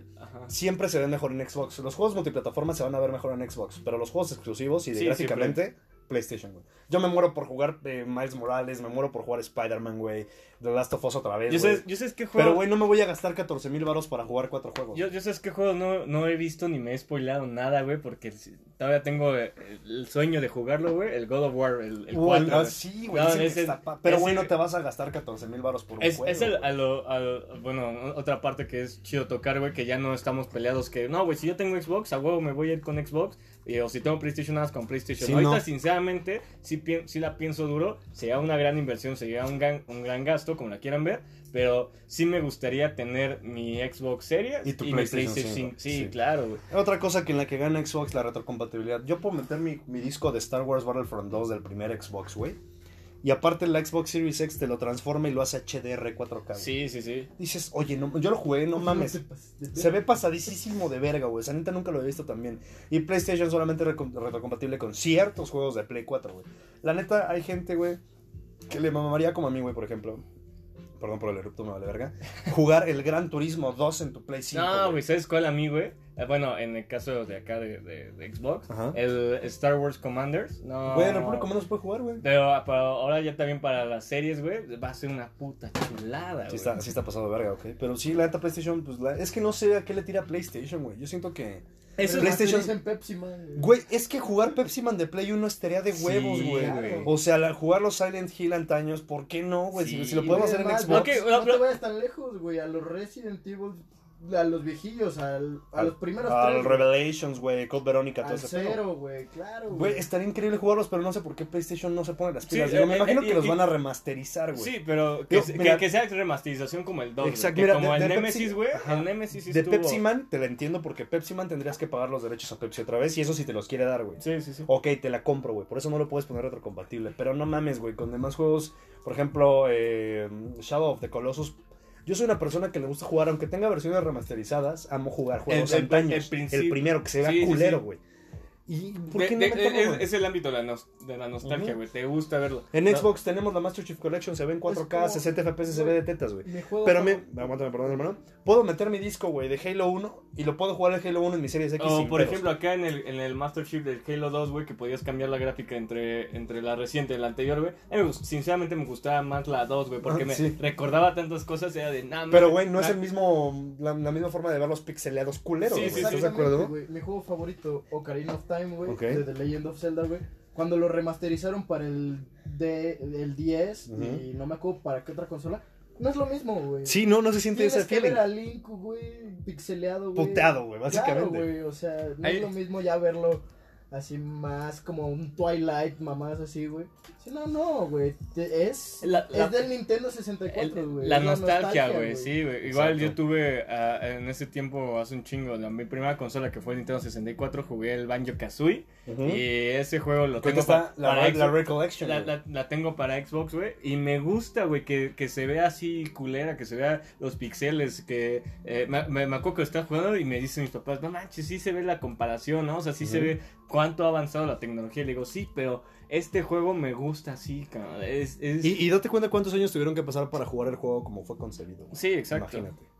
siempre se ven mejor en Xbox. Los juegos multiplataforma se van a ver mejor en Xbox, pero los juegos exclusivos y de
Sí,
gráficamente, PlayStation, güey. Yo me muero por jugar eh, Miles Morales, me muero por jugar Spider-Man, güey. The Last of Us otra vez,
Yo sé, yo sé qué juego...
Pero, güey, no me voy a gastar 14 mil baros para jugar cuatro juegos.
Yo, yo sé qué juego no, no he visto ni me he spoilado nada, güey, porque todavía tengo eh, el sueño de jugarlo, güey, el God of War, el, el
Uy,
4,
ah,
güey.
sí, güey.
No,
pa- Pero, güey, no te vas a gastar 14 mil baros por un
Es,
juego.
es el, a lo, a lo- bueno, otra parte que es chido tocar, güey, que ya no estamos peleados, que no, güey, si yo tengo Xbox, a huevo me voy a ir con Xbox, o si tengo PlayStation, nada más con PlayStation.
Sí,
Ahorita,
no.
sinceramente, sí la pienso duro, sería una gran inversión, sería un gran, un gran gasto, como la quieran ver, pero sí me gustaría tener mi Xbox Series
Y tu PlayStation
PlayStation
5,
5. Sí,
sí.
claro, güey.
Otra cosa que en la que gana Xbox la retrocompatibilidad. Yo puedo meter mi, mi disco de Star Wars Battlefront 2 del primer Xbox, güey. Y aparte la Xbox Series X te lo transforma y lo hace HDR 4K. güey.
Sí, sí, sí.
Dices, oye, no, yo lo jugué, no mames. Se ve pasadísimo de verga, güey. Esa neta nunca lo he visto también. Y PlayStation solamente retrocompatible con ciertos juegos de Play 4, güey. La neta, hay gente, güey, que le mamaría como a mí, güey, por ejemplo. Perdón por el erupto, me vale verga. Jugar el Gran Turismo 2 en tu Play 5.
No, güey, ¿sabes cuál a mí, güey? Eh, bueno, en el caso de acá de, de- de Xbox,
Ajá.
el Star Wars Commanders. No.
Güey, República ¿cómo no se puede jugar, güey?
Pero, pero ahora ya también para las series, güey, va a ser una puta chulada,
Sí
güey.
está, sí está pasado verga, ok. Pero sí, la neta PlayStation, pues la- es que no sé a qué le tira PlayStation, güey. Yo siento que.
Eso
PlayStation-
masterizan Pepsi Man. güey.
Güey, es que jugar Pepsi Man de Play 1 estaría de
Sí,
huevos, güey.
güey.
O sea, la- jugar los Silent Hill antaños, ¿por qué no, güey? Si-
Sí,
si, lo podemos
Güey,
hacer en
más,
Xbox.
Ok,
No,
no,
te vayas tan lejos, güey. A los Resident Evil, a los viejillos, al, a
Al-
los primeros
Al
tres.
Revelations, güey, Code Verónica, todo
Al
ese
cero, güey, claro.
Güey, estaría increíble jugarlos, pero no sé por qué PlayStation no se pone las
Sí,
pilas. Digo, me
eh,
imagino
eh,
que los
y-
van a remasterizar, güey.
Sí, pero que,
Yo,
se- que-
mira-
que sea remasterización como el 2.
Exacto, mira,
como
de-
el
de
Nemesis,
Pepsi-
güey. El Nemesis
de
estuvo-
Pepsi Man te la entiendo porque Pepsi Man tendrías que pagar los derechos a Pepsi otra vez y eso sí te los quiere dar, güey.
Sí, sí, sí.
Ok, te la compro, güey. Por eso no lo puedes poner retrocompatible. Pero no mames, güey. Con demás juegos, por ejemplo, eh, Shadow of the Colossus. Yo soy una persona que le gusta jugar, aunque tenga versiones remasterizadas, amo jugar juegos
El- el-
antaños.
el
primero, que se vea
Sí,
culero,
sí.
güey. ¿Y por
De-
qué no
de-
meterlo,
es, es el ámbito de la, nos- de la nostalgia, güey. Te gusta verlo.
En
No,
Xbox tenemos la Master Chief Collection, se ve en 4K,
como-
60 FPS, se ve de tetas, güey.
Mi juego
Pero me... Aguántame, perdón, hermano. Puedo meter mi disco, güey, de Halo 1 y lo puedo jugar el Halo 1 en mi Series X
O por
pedos.
ejemplo acá en el, en el Master Chief del Halo 2, güey, que podías cambiar la gráfica entre, entre la reciente y la anterior, güey. Sinceramente me gustaba más la 2, güey, porque
Ah,
me
sí.
recordaba tantas cosas, era de nada
Pero, güey, no es el mismo, la, la misma forma de ver los pixeleados culeros,
Sí,
güey.
sí,
¿Estás de acuerdo?
Mi juego favorito, Ocarina of Time, güey,
Ok.
de The Legend of Zelda, güey. Cuando lo remasterizaron para el, D, el 10
Ujú.
y no me acuerdo para qué otra consola, no es lo mismo, güey.
Sí, no, no se siente
Tienes
ese
que
feeling.
ver a Link, güey, pixeleado, güey.
Puteado, güey, básicamente.
Claro, güey, o sea, no
Ahí-
es lo mismo ya verlo así más como un Twilight, mamás así, güey. Sí, no, no, güey, te- es,
La- la-
es del Nintendo 64,
El-
güey.
la nostalgia, güey, sí, güey. Igual
Exacto.
yo tuve ah, en ese tiempo, hace un chingo, la, mi primera consola que fue el Nintendo 64, jugué el Banjo Kazooie. Y ese juego lo tengo
está
pa-
la,
para
la
Xbox.
Recollection.
La,
güey.
la- la tengo para Xbox, güey. Y me gusta, güey, que, que se vea así culera, que se vea los pixeles. Que eh, me, me, me acuerdo que estaba jugando y me dicen mis papás, no manches, sí se ve la comparación, ¿no? O sea, sí se ve cuánto ha avanzado la tecnología. Y le digo, sí, pero este juego me gusta así, cabrón. Es, es...
Y, y date cuenta cuántos años tuvieron que pasar para jugar el juego como fue concebido.
Sí, exacto.
Imagínate.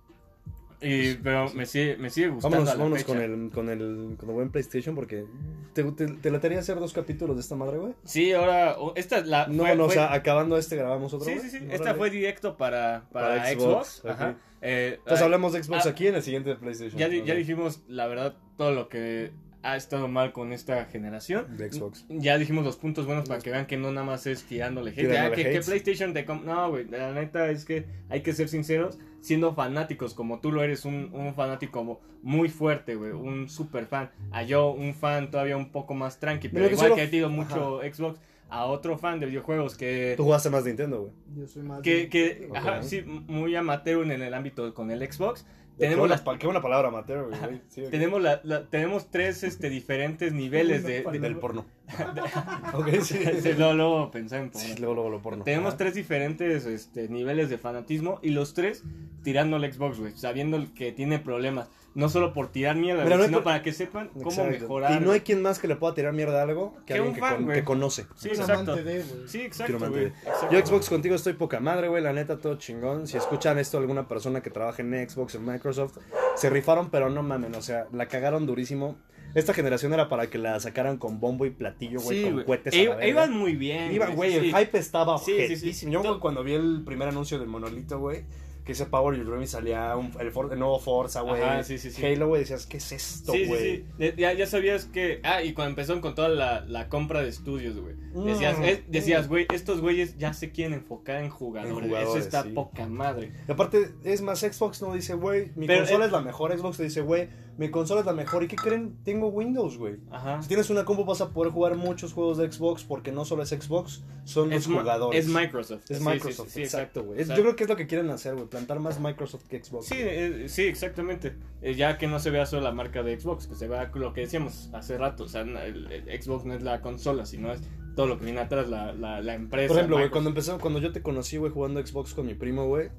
Y, pero me sigue, me sigue gustando.
Vámonos, con el, con el, con el buen PlayStation porque te, te, te latería hacer dos capítulos de esta madre, güey.
Sí, ahora, esta la.
No,
fue-
no, o sea, acabando este grabamos otro.
Sí, sí, sí. Esta fue directo para, para,
Para
Xbox.
Xbox,
Ajá. Eh,
Entonces
ah,
hablemos de Xbox
ah,
aquí en el siguiente de PlayStation.
Ya, ya dijimos, la verdad, todo lo que ha estado mal con esta generación.
De Xbox.
Ya dijimos los puntos buenos para que vean que no nada más es tirándole.
Tirándole
Ah, que, que. PlayStation te... com- No, güey, la neta es que hay que ser sinceros, siendo fanáticos como tú lo eres, un, un fanático como muy fuerte, güey, un super fan. A yo, un fan todavía un poco más tranqui, pero
que
igual
solo-
que he tenido mucho Xbox, a otro fan de videojuegos que...
Tú jugaste más Nintendo, güey.
Yo soy más.
Que,
de-
que ajá, sí, muy amateur en el ámbito con el Xbox. Tenemos
pa- qué buena palabra, Mateo, güey. Sí, ok.
tenemos, la, la- tenemos tres este, diferentes niveles de... de-
Del porno. ok, sí.
Sí, luego, luego pensé en
Sí,
porno.
luego, luego lo porno.
Tenemos
Ajá.
tres diferentes este, niveles de fanatismo y los tres tirando al Xbox, güey, sabiendo que tiene problemas. No solo por tirar mierda,
Mira, no
sino
por-
para que sepan cómo
Exacto.
mejorar.
Y no hay quien más que le pueda tirar mierda a algo que
Que
alguien
un
que,
fan,
con-
güey.
que conoce.
Sí,
es
exacto.
amante de, güey.
Sí, exacto, güey.
mantener.
exacto.
Yo Xbox contigo estoy poca madre, güey, la neta todo chingón. Si escuchan esto alguna persona que trabaja en Xbox, en Microsoft, se rifaron, pero no mamen, o sea, la cagaron durísimo. Esta generación era para que la sacaran con bombo y platillo, güey,
Sí,
con
güey.
cohetes a
E-
la verga.
Iban muy bien.
Iban, güey,
sí,
el
sí.
hype estaba
Sí, sí, sí.
ojetísimo. Yo cuando vi el primer anuncio del monolito, güey, que ese Power Your Dream salía un- el, For- el nuevo Forza, güey.
Sí, sí, sí.
Halo, güey, decías, ¿qué es esto, güey?
Ya, ya sabías que. Ah, y cuando empezaron con toda la, la compra de estudios, güey. Decías,
Mm.
es- decías, güey, estos güeyes ya se quieren enfocar en jugadores.
En jugadores,
Eso está poca madre.
Y aparte, es más, Xbox no dice, güey, mi
Pero,
consola es la mejor. Xbox te dice, güey, mi consola es la mejor. ¿Y qué creen? Tengo Windows, güey.
Ajá.
Si tienes una compu vas a poder jugar muchos juegos de Xbox porque no solo es Xbox, son los
Es,
jugadores.
es Microsoft.
Es Microsoft,
sí, sí,
exacto, güey. Yo creo que es lo que quieren hacer, güey, plantar más Microsoft que Xbox.
Sí, eh, sí, exactamente. Eh, ya que no se vea solo la marca de Xbox, que se vea lo que decíamos hace rato. O sea, el, el Xbox no es la consola, sino es todo lo que viene atrás, la, la, la empresa.
Por ejemplo, güey, cuando empezó, cuando yo te conocí, güey, jugando Xbox con mi primo, güey,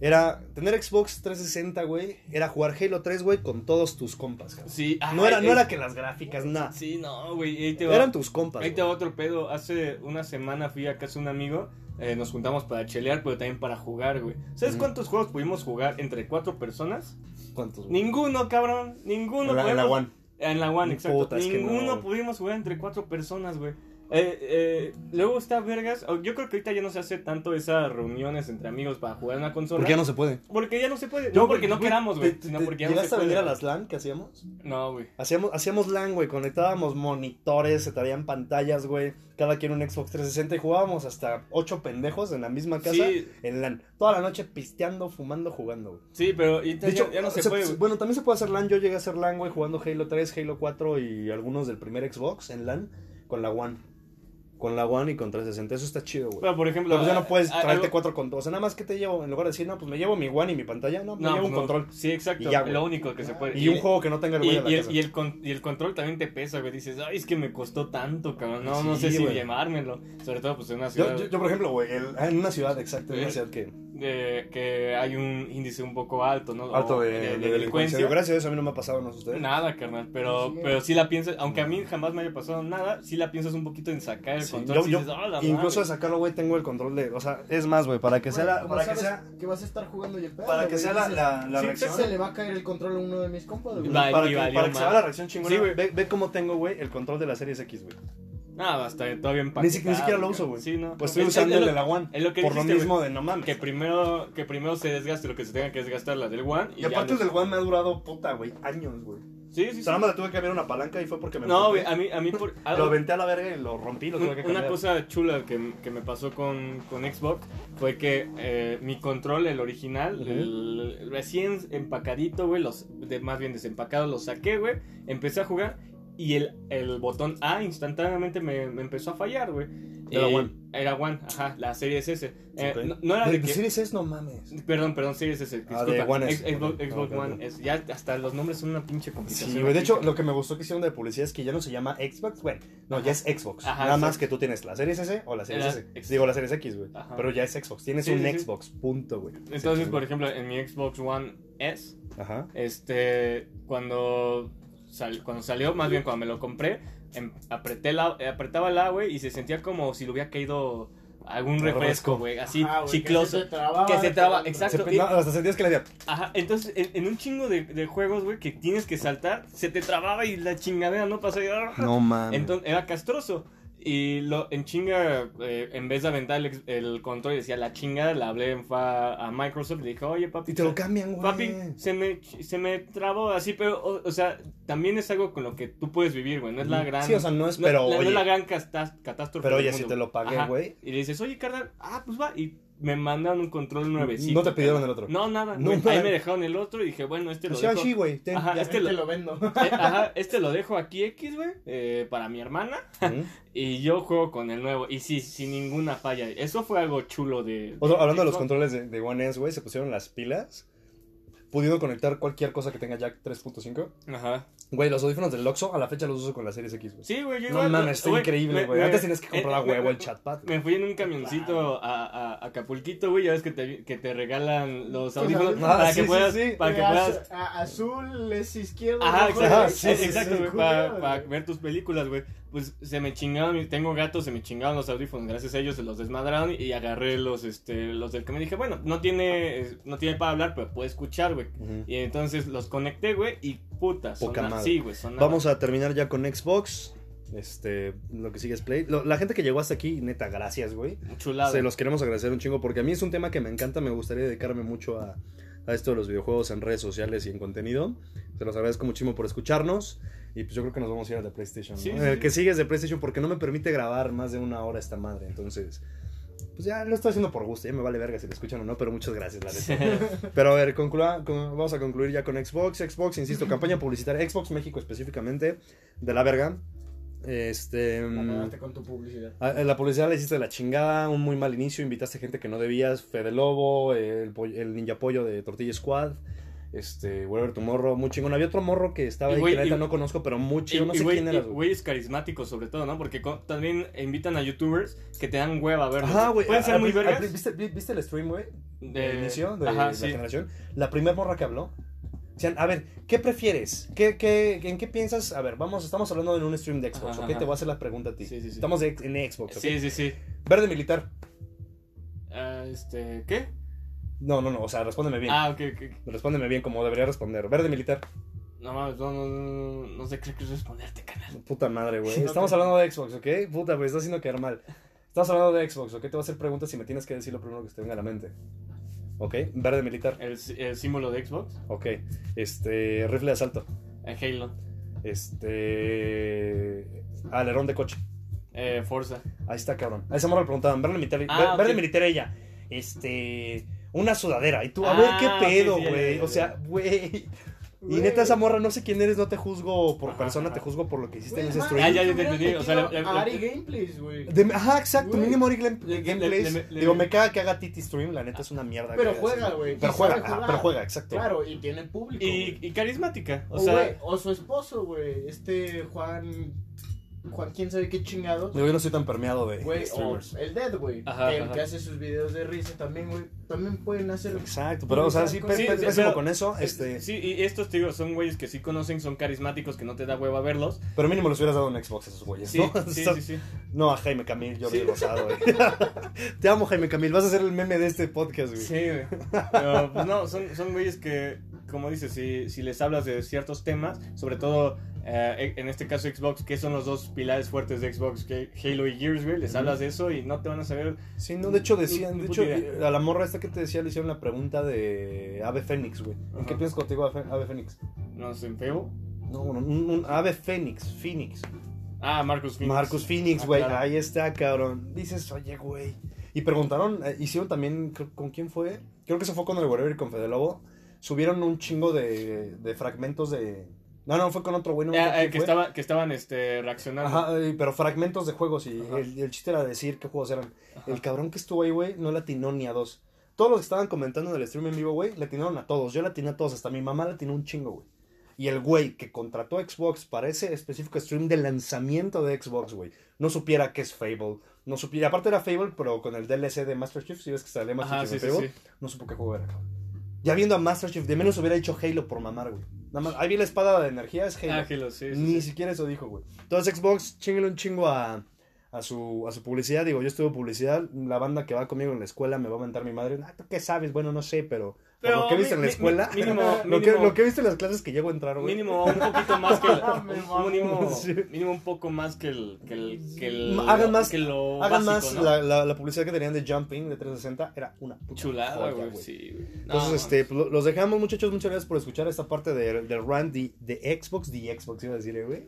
era tener Xbox 360, güey, era jugar Halo 3, güey, con todos tus compas, cabrón.
Sí,
No
ajá,
era, no era que las gráficas, nada.
Sí, no, güey.
Eran tus compas.
Ahí te va otro pedo. Hace una semana fui a casa de un amigo. eh, nos juntamos para chelear, pero también para jugar, güey. ¿Sabes cuántos juegos pudimos jugar entre cuatro personas?
¿Cuántos? güey?
Ninguno, cabrón. Ninguno.
En la, en la One.
En la One, exacto.
Puta, es que
Ninguno
no.
pudimos jugar entre cuatro personas, güey. Eh, eh, luego está Vergas. oh, Yo creo que ahorita ya no se hace tanto esas reuniones entre amigos para jugar una consola.
Porque ya no se puede.
Porque ya no se puede. No porque no queramos, güey.
¿Te-
Sino porque ya no se
¿Llegaste a venir a las LAN que hacíamos?
No, güey.
Hacíamos, hacíamos LAN, güey, conectábamos monitores, se traían pantallas, güey, cada quien un Xbox 360 y jugábamos hasta ocho pendejos en la misma casa
Sí.
en LAN. Toda la noche pisteando, fumando, jugando, güey.
Sí, pero
De hecho,
ya, ya no se,
se-
puede,
bueno, también se puede hacer LAN. Yo llegué a hacer LAN, güey, jugando Halo 3, Halo 4 y algunos del primer Xbox en LAN con la One. Con la One y con 360. Eso está chido, güey.
Pero, por ejemplo.
Pero pues ya no puedes traerte
algo-
cuatro controles. O sea, nada más que te llevo, en lugar de decir, no, pues me llevo mi One y mi pantalla, no, me
No,
llevo
pues
un
no.
control.
Sí, exacto.
Y ya,
lo único que se puede.
Y un juego que no tenga el
Y,
güey de la
y el,
casa.
y, el con- y el control también te pesa, güey. Dices, ay, es que me costó tanto, cabrón. No, no
Sí,
sé si
güey.
llevármelo. Sobre todo, pues en una
Yo,
ciudad
yo, yo, por ejemplo, güey, el- en una ciudad, exacto, en una
Eh,
ciudad que...
de- que hay un índice un poco alto, ¿no?
Alto
O
de, de delincuencia. Digo, Gracias a eso a mí no me ha pasado, no ustedes.
Nada, carnal, pero,
Sí.
pero sí la piensas, aunque a mí jamás me haya pasado nada, sí la piensas un poquito en sacar el
Sí,
control.
yo- yo-
dices, "Ah, la
incluso de
madre".
sacarlo, güey, tengo el control de... O sea, es más, güey, para que sea
Güey,
la... Para que sea...
que vas a estar jugando y el pedo,
Para que sea la, la, la
Sí,
reacción...
Se le va a caer el control a uno de mis compas, güey.
Para
y
que, para que se
mal.
vea la reacción chingona,
Sí, güey.
ve, ve cómo tengo, güey, el control de la Series X, güey.
Nada, hasta todavía
Ni,
empaquetado.
si- ni siquiera lo uso, güey.
Sí, no.
Pues estoy
Es-
usando
es
el de la One.
es lo que
por lo mismo de no mames.
Que primero, que primero se desgaste lo que se tenga que desgastar la del One. Y,
Y aparte
ya
el del One me ha durado, puta, güey, años, güey.
Sí, sí,
O
sí.
sea, nada más le tuve que cambiar una palanca y fue porque me
No, güey, a mí, a mí por...
Lo aventé a la verga y lo rompí, lo tuve que cambiar.
Una cosa chula que, que me pasó con, con Xbox fue que eh, mi control, el original, el recién empacadito, güey, los de, más bien desempacado, lo saqué, güey, empecé a jugar y el, el botón A instantáneamente me, me empezó a fallar, güey.
Era
Eh,
One.
Era One, ajá, la Series S. Eh, no, no era
De,
de que...
Series S, no mames.
Perdón, perdón, Series S.
Ah, de. One S.
Xbox, One. S. Ya hasta los nombres son una pinche complicación.
Sí, güey. De hecho, lo que me gustó que hicieron de publicidad es que ya no se llama Xbox, güey. No, ya es Xbox.
Ajá,
Nada más que tú tienes la Series S o la Series
Era
S.
X.
Digo, la Series X, güey.
Ajá.
Pero ya es Xbox. Tienes
Sí,
un
sí, sí.
Xbox, punto, güey.
Entonces,
Sí,
por ejemplo, en mi Xbox One S,
Ajá.
Este, cuando, sal- cuando salió, más bien cuando me lo compré, em- apreté la, eh, apretaba la, güey, y se sentía como si le hubiera caído algún
Refresco.
güey, así
Ajá,
chicloso.
Que se
que traba, exacto.
Se- no, hasta sentías que le decía,
Ajá, entonces en, en un chingo de, de juegos, güey, que tienes que saltar, se te trababa y la chingadera no pasaba.
no mames.
Entonces era castroso. Y lo, en chinga, eh, en vez de aventar el, el control y decía la chingada, le hablé en fa- a Microsoft y le dije, oye papi,
y te lo cambian, güey.
papi, se me, se me trabó así, pero, o, o sea, también es algo con lo que tú puedes vivir, güey, no es la gran...
Sí, o sea, no es, pero
no, no
oye,
es la gran catástrofe.
pero oye, si te lo pagué, güey.
Y le dices, oye, carnal, ah, pues va, y me mandaron un control nuevecito.
No te pidieron el otro.
No, nada,
No,
ahí me dejaron el otro y dije, bueno, este lo
Así,
dejo...
así, güey.
Ajá,
Ya
este
te
lo-
lo vendo.
Eh, Ajá, este lo dejo aquí X, güey, eh, para mi hermana.
Ujú.
Y yo juego con el nuevo. Y sí, sin ninguna falla. Eso fue algo chulo de.
Otro- hablando de los controles de, de One S, güey, se pusieron las pilas. Pudiendo conectar cualquier cosa que tenga jack 3.5.
Ajá.
Güey, los audífonos del Loxo a la fecha los uso con la Series X, güey.
Sí, güey, yo
No mames, está
güey,
increíble, güey.
me-
Antes tenías que comprar a
eh,
huevo el chatpad.
Me fui en un camioncito a, a, a Acapulquito, güey. Ya ves que te, que te regalan los audífonos para,
Ah,
que puedas,
sí, sí.
para que
Eh,
puedas.
a- azul es izquierdo.
Ajá,
rojo
exacto,
Ajá,
es-
sí, sí,
exacto,
sí,
güey, para, ver tus películas, güey. Pues se me chingaron, tengo gatos, se me chingaron los audífonos, gracias a ellos se los desmadraron y agarré los, este, los del camión. Dije, bueno, no tiene, no tiene para hablar, pero puede escuchar, güey. Y entonces los conecté, güey, y puta,
Poca
sona-
madre.
sí, güey, sonaba.
Vamos a terminar ya con Xbox. Este, lo que sigue es Play. Lo- la gente que llegó hasta aquí, neta, gracias, güey.
Chulada.
Se los queremos agradecer un chingo porque a mí es un tema que me encanta. Me gustaría dedicarme mucho a, a esto de los videojuegos en redes sociales y en contenido. Se los agradezco muchísimo por escucharnos. Y pues yo creo que nos vamos a ir a de PlayStation. ¿no?
Sí, sí,
El
sí.
que sigue es de PlayStation porque no me permite grabar más de una hora esta madre. Entonces, pues ya lo estoy haciendo por gusto. Ya me vale verga si lo escuchan o no, pero muchas gracias, la neta. Pero a ver, conclua- con- vamos a concluir ya con Xbox. Xbox, insisto, campaña publicitaria. Xbox México específicamente, de la verga. Este.
La
mm,
con tu publicidad.
Ah, La publicidad la hiciste de la chingada, un muy mal inicio, invitaste gente que no debías, Fede Lobo, el, el Ninja Pollo de Tortilla Squad, este, Whatever Tomorrow, muy chingón. Había otro morro que estaba
Y
ahí que la neta no conozco, pero muy chido, no sé
güey,
quién
y
eras, güey.
güeyes carismáticos sobre todo, ¿no? Porque también invitan a youtubers que te dan hueva a verlos.
Ajá, güey.
Pueden ser muy vergas.
¿viste, vi- ¿Viste el stream, güey?
De-
inicio de
Ajá,
la
sí.
generación. La primera morra que habló. Decían, a ver, ¿qué prefieres? ¿Qué, qué, ¿En qué piensas? A ver, vamos, estamos hablando en un stream de Xbox,
Ajá,
¿ok?
ajá.
Te voy a hacer la pregunta a ti.
Sí, sí, sí.
Estamos en Xbox, ¿ok?
Sí, sí, sí.
Verde militar.
Ah, este, ¿qué?
No, no, no, o sea, respóndeme bien.
Ah, ok, ok.
Respóndeme bien como debería responder. Verde militar.
No mames, no, no, no, no sé qué responderte, canal.
Puta madre, güey. Estamos hablando de Xbox, ¿ok? Puta, güey, estás haciendo quedar mal. Estamos hablando de Xbox, ¿ok? Te voy a hacer preguntas y me tienes que decir lo primero que te venga a la mente. ¿Ok? Verde militar.
El, el símbolo de Xbox,
Ok. Este. Rifle de asalto.
eh, Halo,
Este. Alerón de coche.
eh, Forza.
Ahí está, cabrón. A esa morra le preguntaban. Verde militar.
Ah,
ver- Verde militar ella. Este. Una sudadera. Y tú, a
Ah,
ver qué pedo, güey. O sea, güey. Y neta, esa morra, no sé quién eres, no te juzgo por
Ajá,
persona,
ajá.
te juzgo por lo que hiciste en ese stream.
Ah, ya, ya,
te
entendí, o sea,
Ari Gameplays, güey.
Ajá, exacto, mínimo Ari gameplays.
le- le-
Digo, me caga que haga Titi Stream, la neta es una mierda.
Pero
que
juega, güey.
Pero juega, ajá, pero juega, exacto.
Claro, y tiene público.
Y,
güey.
y carismática, o
O,
sea...
o su esposo, güey. Este Juan. Juan, quién sabe qué chingados.
Yo no soy tan permeado de
Güey, o
streamers.
el Dead, güey.
Ajá,
El
ajá.
que hace sus videos de risa también, güey. También pueden hacer.
Exacto, pero o sea, sí,
Sí,
pero-
con eso, este,
Sí, y estos, te digo, son güeyes que sí conocen, son carismáticos, que no te da hueva verlos.
pero mínimo les hubieras dado un Xbox a esos güeyes,
Sí,
¿no?
sí,
Estás-
sí, sí.
No a Jaime Camil, Jordi
Sí.
Rosado, güey. Te amo, Jaime Camil, vas a ser el meme de este podcast, güey.
Sí, güey. Pero, pues no, son, son güeyes que, como dices, si, si les hablas de ciertos temas, sobre todo eh, en este caso Xbox, que son los dos pilares fuertes de Xbox, que Halo y Gears, güey, les hablas de eso y no te van a saber.
Sí, no, de hecho decían, de hecho,
idea.
a la morra esta que te decía le hicieron la pregunta de Ave Fénix, güey. ¿En
Ajá.
qué piensas contigo Ave Fénix?
No sé, en feo.
No, un, un- Ave Fénix, Phoenix.
Ah, Marcus Phoenix.
Marcus Phoenix,
Ah,
güey.
claro.
Ahí está, cabrón. Dices, oye, güey. Y preguntaron, eh, hicieron también, ¿con quién fue? Creo que eso fue con el Whatever y con Fede Lobo. Subieron un chingo de, de fragmentos de. No, no, fue con otro güey. No,
Ah, eh, que, estaba, que estaban este, reaccionando.
Ajá, eh, pero fragmentos de juegos y el, el chiste era decir qué juegos eran.
Ajá.
El cabrón que estuvo ahí, güey, no le atinó ni a dos. Todos los que estaban comentando en el stream en vivo, güey, le atinaron a todos. Yo le atiné a todos, hasta mi mamá le atinó un chingo, güey. Y el güey que contrató a Xbox para ese específico stream de lanzamiento de Xbox, güey, no supiera qué es Fable. No supiera, aparte era Fable, pero con el DLC de Master Chief, si ves que sale Master
Ajá,
Chief
sí,
en
sí,
Fable,
sí.
no supo qué juego era, cabrón. Ya viendo a Master Chief, de menos hubiera dicho Halo por mamar, güey. Nada más, ahí vi la espada de energía, es Halo.
Ah, Halo, sí, sí,
Ni
sí.
siquiera eso dijo, güey. Entonces Xbox, chingale un chingo a, a su, a su publicidad. Digo, yo estudio publicidad, la banda que va conmigo en la escuela me va a mentar mi madre. Ah, ¿tú qué sabes? Bueno, no sé, pero,
Pero
lo que he visto en la escuela,
mínimo-
lo, que, lo que he visto en las clases que llego a entrar, güey.
Mínimo un poquito más que el, un-
mamó.
mínimo, un poco más que el que el, que el
Hagan más-
que lo
Hagan
básico,
más
¿no?
la, la, la publicidad que tenían de Jumping de 360 era una puta
chulada, güey. Sí, güey.
Entonces,
No,
este, pues, lo- los dejamos, muchachos. Muchas gracias por escuchar esta parte de- del de, de Xbox, de Xbox, iba a decir, eh, güey.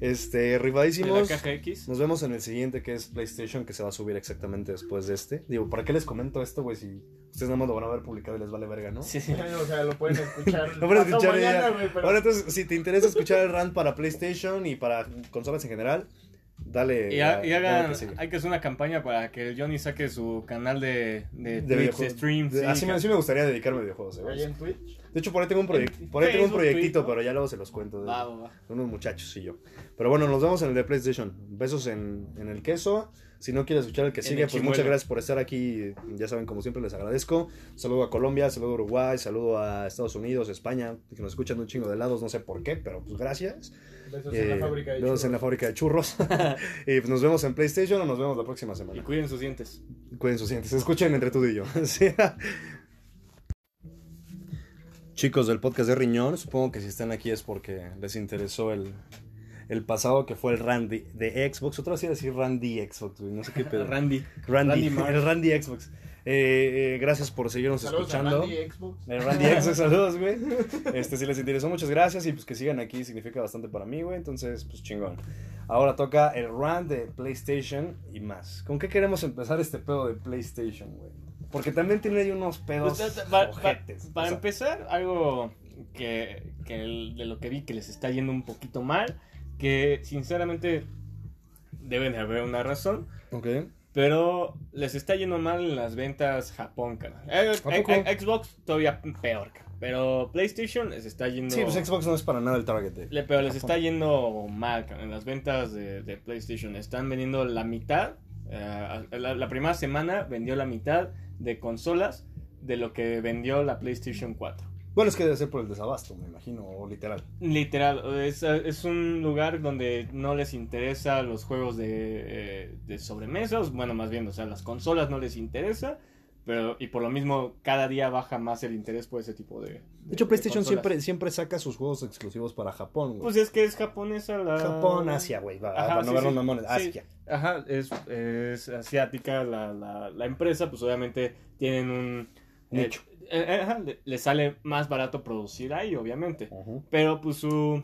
Este,
de la
rifadísimos.
caja X.
Nos vemos en el siguiente que es PlayStation, que se va a subir exactamente después de este. Digo, ¿para qué les comento esto, güey? Si ustedes nada más lo van a ver publicado y les vale verga, ¿no?
Sí, sí.
O sea, lo pueden escuchar.
Lo pueden escuchar
mañana,
ya.
güey, pero-
Ahora, entonces, si te interesa escuchar el rant para PlayStation y para consolas en general, dale.
Y, ha- y
dale
hagan,
que sigue.
hay que hacer una campaña para que el Johnny saque su canal de, de,
De
Twitch, de
videojuegos.
stream.
De-
sí,
así, me,
ca-
así me gustaría dedicarme a videojuegos, eh.
Ahí en Twitch.
De hecho, por ahí tengo un, proyec-
En
por ahí tengo un proyectito,
Twitter.
pero ya luego se los cuento. de-
Va, va, va.
Son unos muchachos y yo. Pero bueno, nos vemos en el de PlayStation. Besos en, en el queso. Si no quieres escuchar el que sigue,
el
pues
chimuelo.
muchas gracias por estar aquí. Ya saben, como siempre, les agradezco. Saludo a Colombia, saludo a Uruguay, saludo a Estados Unidos, España, que nos escuchan un chingo de lados, no sé por qué, pero pues gracias.
Besos
Eh,
en la fábrica de
besos en la
churros.
fábrica de churros. y pues nos vemos en PlayStation o nos vemos la próxima
Y
semana.
cuiden sus dientes.
Cuiden sus dientes. Escuchen entre tú y yo. Chicos del podcast de Riñón, supongo que si están aquí es porque les interesó el, el pasado que fue el Randy de Xbox. Otra vez iba a decir Randy Xbox, güey, no sé qué pedo.
Randy.
Randy, el Randy Xbox. Eh, eh, gracias por seguirnos
Saludos a
escuchando.
Randy Xbox.
El Randy Xbox, saludos, güey. Este, si les interesó, muchas gracias. Y pues que sigan aquí significa bastante para mí, güey. Entonces, pues chingón. Ahora toca el run de PlayStation y más. ¿Con qué queremos empezar este pedo de PlayStation, güey? Porque también tiene ahí unos pedos
Pues, pa- pa-
ojetes.
Para empezar, algo que, que el- de lo que vi que les está yendo un poquito mal, que sinceramente deben de haber una razón,
Ok.
pero les está yendo mal en las ventas Japón, cara. Eh,
¿A poco?
eh, Xbox todavía peor, cara. pero PlayStation les está yendo...
Sí, pues Xbox no es para nada el target de...
Le- pero les está yendo mal cara, en las ventas de, de PlayStation. Están vendiendo la mitad. eh, la, la primera semana vendió la mitad de consolas de lo que vendió la PlayStation 4.
Bueno, es que debe ser por el desabasto, me imagino, o literal.
Literal, es, es un lugar donde no les interesa los juegos de, eh, de sobremesas, bueno, más bien, o sea, las consolas no les interesa, pero y por lo mismo cada día baja más el interés por ese tipo de...
De hecho, PlayStation siempre, siempre saca sus juegos exclusivos para Japón, güey.
Pues es que es japonesa la...
Japón, Asia, güey. va,
Ajá,
Para no
sí,
vernos
sí.
mamones.
Sí.
Asia.
Ajá, es, es asiática la, la, la empresa, pues obviamente tienen un...
Nicho.
eh, le, le sale más barato producir ahí, obviamente. Pero pues su,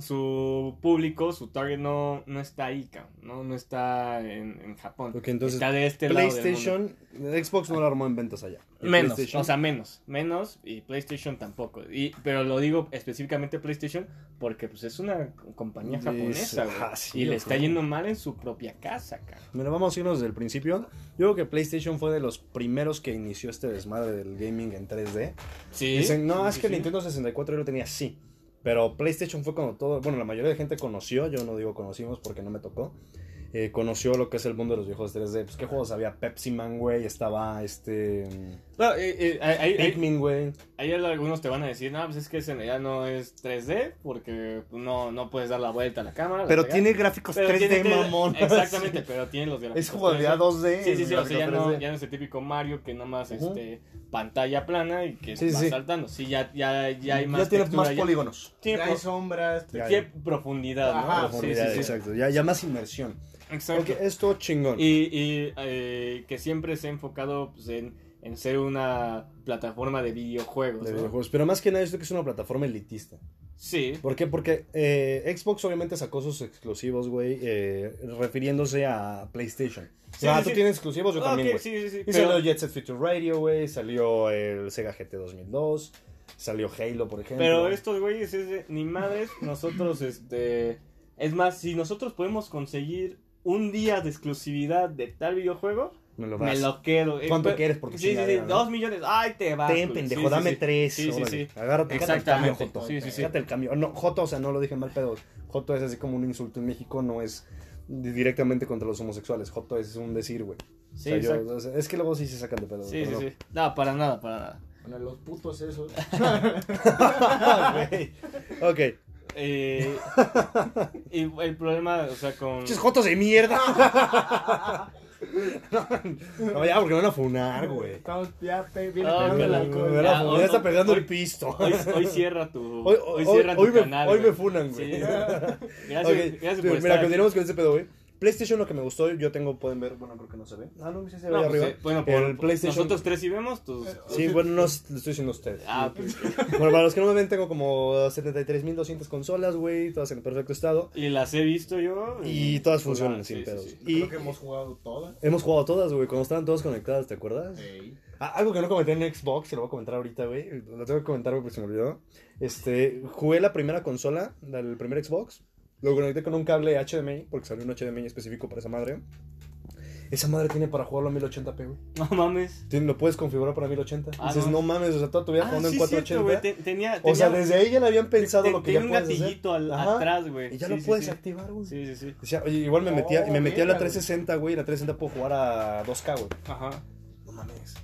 su público, su target no, no está ahí, no, no está en, en Japón.
Entonces,
está de este lado del mundo.
PlayStation, Xbox no lo armó en ventas allá.
Menos,
PlayStation-
o sea, menos, menos y PlayStation tampoco. Y, pero lo digo específicamente PlayStation porque pues es una compañía japonesa, güey,
sí,
y le está yendo mal en su propia casa, cabrón.
Mira, vamos a irnos desde el principio. Yo creo que PlayStation fue de los primeros que inició este desmadre del gaming en 3D.
Sí.
Dicen, no, es que
sí.
Nintendo 64 yo lo tenía sí. Pero PlayStation fue cuando todo, bueno, la mayoría de gente conoció, yo no digo conocimos porque no me tocó. eh, conoció lo que es el mundo de los viejos 3D. Pues, ¿qué juegos había? Pepsi Man, güey. Estaba este.
No, eh, eh, ahí- ahí-
Pikmin, güey.
ahí algunos te van a decir, no, pues es que ese ya no es 3D porque no, no puedes dar la vuelta a la cámara.
Pero tiene gráficos
Pero
3D,
tiene-
mamón.
Exactamente, pero tiene los gráficos.
Es jugabilidad 2D.
Sí, sí, sí, o sea, ya no,
3D.
ya no es el típico Mario que nomás
Ujú.
este, pantalla plana y que
Sí,
va
sí.
saltando. Sí, ya, ya, ya hay más.
Ya tiene
textura,
más
ya-
polígonos.
Tiene,
Ya hay sombras.
Ya,
tiene profundidad, ¿no?
Ajá,
Sí,
Profundidad,
sí, sí.
exacto. Ya, ya más inmersión.
Exacto.
Porque es todo chingón.
Y, y, eh, que siempre se ha enfocado pues, en, en ser una plataforma de videojuegos.
de
¿no?
videojuegos. Pero más que nada, esto que es una plataforma elitista.
Sí.
¿Por qué? Porque eh, Xbox obviamente sacó sus exclusivos, güey, eh, refiriéndose a PlayStation.
Sí,
ah,
sí,
tú
sí.
tienes exclusivos, yo también, güey.
sí, sí, sí.
Y
pero-
salió Jet Set Future Radio, güey, salió el Sega GT 2002, salió Halo, por ejemplo.
Pero estos güeyes es de, ni madres, nosotros, este... Es más, si nosotros podemos conseguir un día de exclusividad de tal videojuego,
me lo
me lo quedo. Eh,
¿Cuánto
pero-
quieres? Porque
sí, sí, sí,
¿no?
dos millones, ay, te vas.
Ten, pendejo,
Sí, sí,
dame
sí.
tres.
Sí, sí, sí.
Agárrate, el
Exactamente.
cambio, Joto.
Sí, sí, sí.
El cambio. No, Joto, o sea, no lo dije mal pedo. Joto es así como un insulto en México, no es directamente contra los homosexuales. Joto es un decir, güey.
Sí,
O sea, yo-
exacto.
o sea, es que luego sí se sacan de pedo.
Sí, sí,
no.
sí. No, para nada, para nada.
Bueno, los putos esos.
Güey. ok.
Eh, y el problema, o sea, con...
¡Pinches jotos de mierda! no, no, ya, porque me van a funar, güey.
Estamos ya pe- viene pegando el alcohol.
Ya,
funar,
hoy
ya está pegando
hoy-
el pisto.
Hoy, hoy cierra tu,
Hoy,
hoy,
hoy-
cierra tu
hoy me,
canal,
hoy me funan, güey.
Sí. Gracias,
Ok,
gracias por
mira,
estar
continuamos con ese pedo, güey. PlayStation lo que me gustó, yo tengo, pueden ver, bueno, creo que no se ve. Ah, no, sí se ve
No,
ahí
pues,
arriba.
eh, bueno, por,
el PlayStation.
nosotros tres sí vemos tus...
Sí, bueno, no, lo estoy diciendo a ustedes.
Ah, pues,
Bueno, para los que no me ven, tengo como 73.200 consolas, güey, todas en perfecto estado.
y las he visto yo.
Y todas
pues,
funcionan
ah,
sin
sí,
pedos.
sí.
Y
Creo que hemos jugado todas.
hemos jugado todas, güey, cuando estaban todas conectadas, ¿te acuerdas?
Ey.
Ah, algo que no comenté en Xbox, que lo voy a comentar ahorita, güey. Lo tengo que comentar, porque se me olvidó. Este, jugué la primera consola, del primer Xbox. Lo conecté con un cable HDMI, porque salió un HDMI específico para esa madre. Esa madre tiene para jugarlo a 1080p, güey.
No mames.
Tiene- Lo puedes configurar para 1080.
Ah,
Dices,
no.
no. mames, o sea, toda tu vida
Ah,
jugando
sí,
en 480.
cierto, güey. Te- tenía,
o sea,
tenía-
desde ahí ya le habían pensado
te-
lo que
tenía
ya
un
puedes hacer.
gatillito al-
Ajá.
atrás, güey.
Y ya
Sí,
lo
sí,
puedes activar, güey.
Sí, sí, sí.
Decía, oye, igual me metía,
Oh,
me metí a la
verga, güey.
360, güey, y la 360 puedo jugar a 2K, güey.
Ajá.
No mames.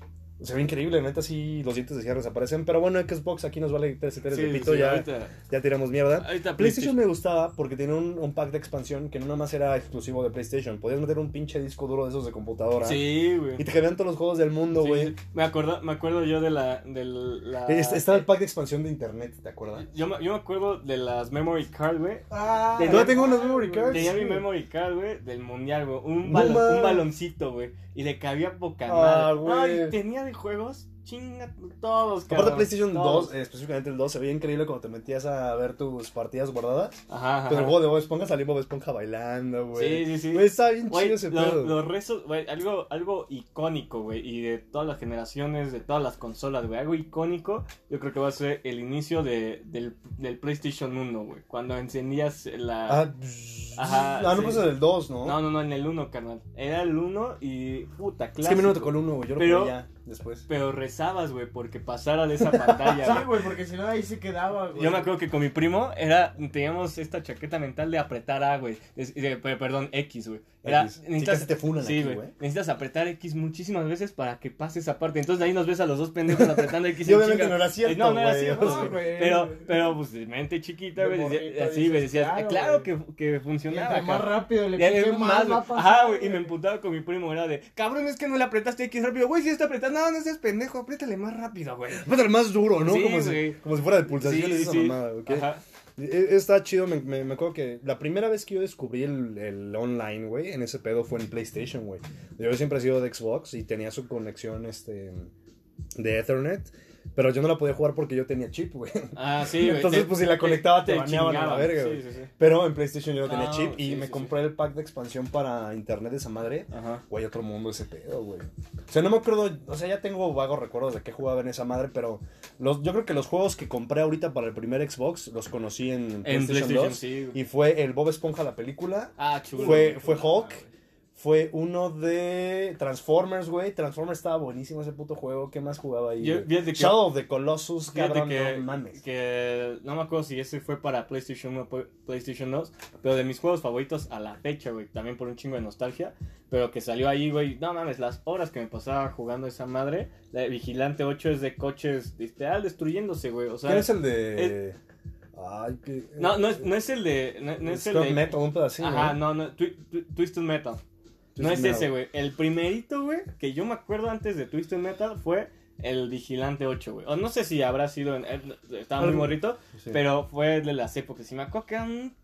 Se ve increíble, neta, sí, los dientes de cierre desaparecen. Pero bueno, Xbox aquí nos vale 3
Sí,
pito,
sí,
ya,
ahorita,
ya tiramos mierda.
ahorita
PlayStation me gustaba porque tenía un, un pack de expansión que no nada más era exclusivo de PlayStation. Podías meter un pinche disco duro de esos de computadora.
Sí, güey.
Y te cabían todos los juegos del mundo, güey.
sí. Me, acuerdo, me acuerdo yo de la... De la
Estaba el pack de expansión de internet, ¿te acuerdas?
yo, me- yo me acuerdo de las memory card, güey.
Ah,
Tenía-
tengo unas memory cards.
Tenía mi memory card, güey, del mundial, güey. Un, balon- un baloncito, güey. Y le cabía poca
Ah,
madre. No,
güey.
y tenía de juegos, chinga, todos,
Aparte
cabrón.
PlayStation
todos.
2, eh, específicamente el 2, se veía increíble cuando te metías a ver tus partidas guardadas.
Ajá, ajá.
Pero el juego de Bob Esponja salía Bob Esponja bailando, güey.
Sí, sí, sí.
Güey, está bien
Güey,
chido ese
lo-
pedo.
los rezos, güey, algo, algo icónico, güey, y de todas las generaciones, de todas las consolas, güey, algo icónico, yo creo que va a ser el inicio de, del, del PlayStation 1, güey, cuando encendías la...
Ah,
Ajá,
ah, no
sí.
pues el 2, ¿no?
No, no, no, en el 1, carnal. Era el 1 y puta,
es
clásico.
que a mí no me tocó el 1, güey. Yo lo
Pero-
jugué ya después.
Pero rezabas, güey, porque pasara de esa pantalla,
Sí,
güey.
porque si no ahí se quedaba, güey.
Yo me acuerdo que con mi primo era, teníamos esta chaqueta mental de apretar A, güey. Perdón, X, güey. Era,
X. Sí, casi te funan
sí,
aquí,
güey.
güey.
Necesitas apretar X muchísimas veces para que pase esa parte. Entonces de ahí nos ves a los dos pendejos apretando X.
Y
en
obviamente no era cierto,
Eh, No, no era cierto,
o sea,
güey.
güey.
Pero, pero, pues, mente chiquita, güey. Así, güey,
dices,
decías,
claro,
claro,
güey.
que, que
Y
funcionaba.
entre más rápido le
Y
pique,
más,
más
güey.
va a pasar.
Ajá, güey. Y me emputaba con mi primo. Era de, cabrón, es que no le apretaste X rápido. Güey, si está apretando. No, no seas pendejo. Apriétale más rápido, güey.
El más duro, ¿no?
Sí,
como, si, como si fuera de pulsaciones
Sí,
esa
sí.
mamada, ¿ok?
Ajá.
Eh, Está chido, me, me, me acuerdo que la primera vez que yo descubrí el, el online, güey, en ese pedo fue en PlayStation, güey. Yo siempre he sido de Xbox y tenía su conexión, este, de Ethernet, pero yo no la podía jugar porque yo tenía chip, güey.
Ah, sí, güey.
Entonces,
Te-
pues, si la conectaba, te baneaban a la verga,
Sí,
güey.
sí, sí.
Pero en PlayStation yo no tenía
Ah,
chip y
sí,
me
sí,
compré el pack de expansión para internet de esa madre.
Ajá.
Güey, otro mundo ese pedo, güey. O sea, no me acuerdo, o sea, ya tengo vagos recuerdos de qué jugaba en esa madre, pero los, yo creo que los juegos que compré ahorita para el primer Xbox los conocí en
En
PlayStation,
PlayStation,
2.
sí, güey.
Y fue el Bob Esponja la película,
Ah, chulo.
fue, fue Hulk, fue uno de Transformers, güey. Transformers estaba buenísimo ese puto juego. ¿Qué más jugaba ahí?
Yo- que-
Shadow of the Colossus, cabrón,
que,
no mames.
que no me acuerdo si ese fue para PlayStation 1 o PlayStation 2, pero de mis juegos favoritos a la fecha, güey, también por un chingo de nostalgia, pero que salió ahí, güey, no mames, las horas que me pasaba jugando esa madre, la de Vigilante 8 es de coches literal destruyéndose, güey, o sea,
¿Quién es el de...? Ay, que...
no, no es, no es el de, no, no es el de,
Metal, un pedacito,
ajá, no, no, Twi- Twi- Twisted Metal, no es ese, güey, el primerito, güey, que yo me acuerdo antes de Twisted Metal fue el Vigilante 8, güey, o no sé si habrá sido, en, estaba muy morrito,
Sí.
pero fue de las épocas. Y me acuerdo que un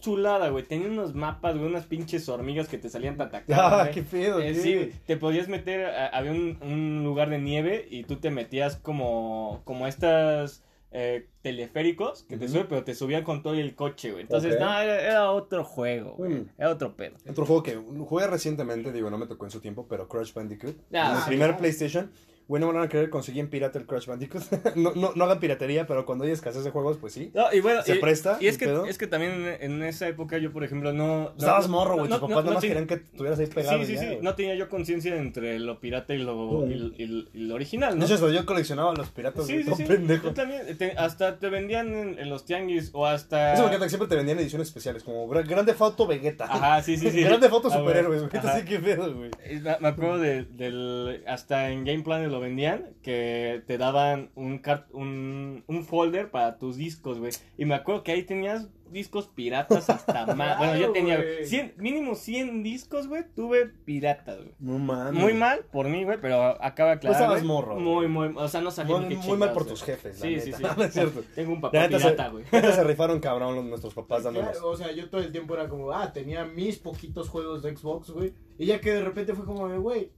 chulada, güey. Tenía unos mapas, güey, unas pinches hormigas que te salían a atacar.
Ah, qué pedo,
Eh, sí, güey. te podías meter, a- había un, un lugar de nieve y tú te metías como, como estas eh, teleféricos que te
Ujú.
suben, pero te subían con todo el coche, güey. Entonces, no, era, era otro juego, güey.
Mm.
Era otro pedo.
Otro juego que jugué recientemente, digo, no me tocó en su tiempo, pero Crash Bandicoot.
Ah,
en el primer PlayStation. Bueno, van a querer conseguir en pirata el Crash Bandicoot. no, no, no hagan piratería, pero cuando hay escasez de juegos, pues sí.
No, y bueno,
¿Se
y,
presta
Y es que,
pedo?
es que también en, esa época yo, por ejemplo, no...
Estabas
no-
morro, güey.
no-
Tus
no-
papás
no
nada más
ten-
querían que estuvieras ahí pegado.
Sí, sí,
ya,
sí.
güey.
No tenía yo conciencia entre lo pirata y lo, y, y- y lo original, ¿no?
Hecho, yo coleccionaba los piratas,
Sí,
güey,
sí, sí.
pendejo.
Yo también. te- hasta te vendían en, en los tianguis o hasta.
Eso me encanta que siempre te vendían ediciones especiales, como Gra- Grande Foto Vegeta.
Ajá, sí, sí, sí.
Grande Foto
Ah,
superhéroes, güey.
güey.
Pedo, güey.
Y Me me acuerdo de- del. Hasta en Game Planet lo vendían, que te daban un, car- un, un folder para tus discos, güey. Y me acuerdo que ahí tenías discos piratas hasta más. Bueno, yo tenía
güey.
100, mínimo 100 discos, güey. Tuve piratas, güey.
No mames.
Muy mal por mí, güey, pero acaba de aclarar.
morro,
Muy, muy. O sea, no sabía
Muy, muy mal por
güey.
tus jefes, la
Sí, sí,
neta.
sí.
No es cierto.
Tengo un papá
neta
pirata, güey.
se rifaron cabrón los- nuestros papás dándonos.
Claro, o sea, yo todo el tiempo era como, ah, tenía mis poquitos juegos de Xbox, güey. Y ya que de repente fue como, de, güey,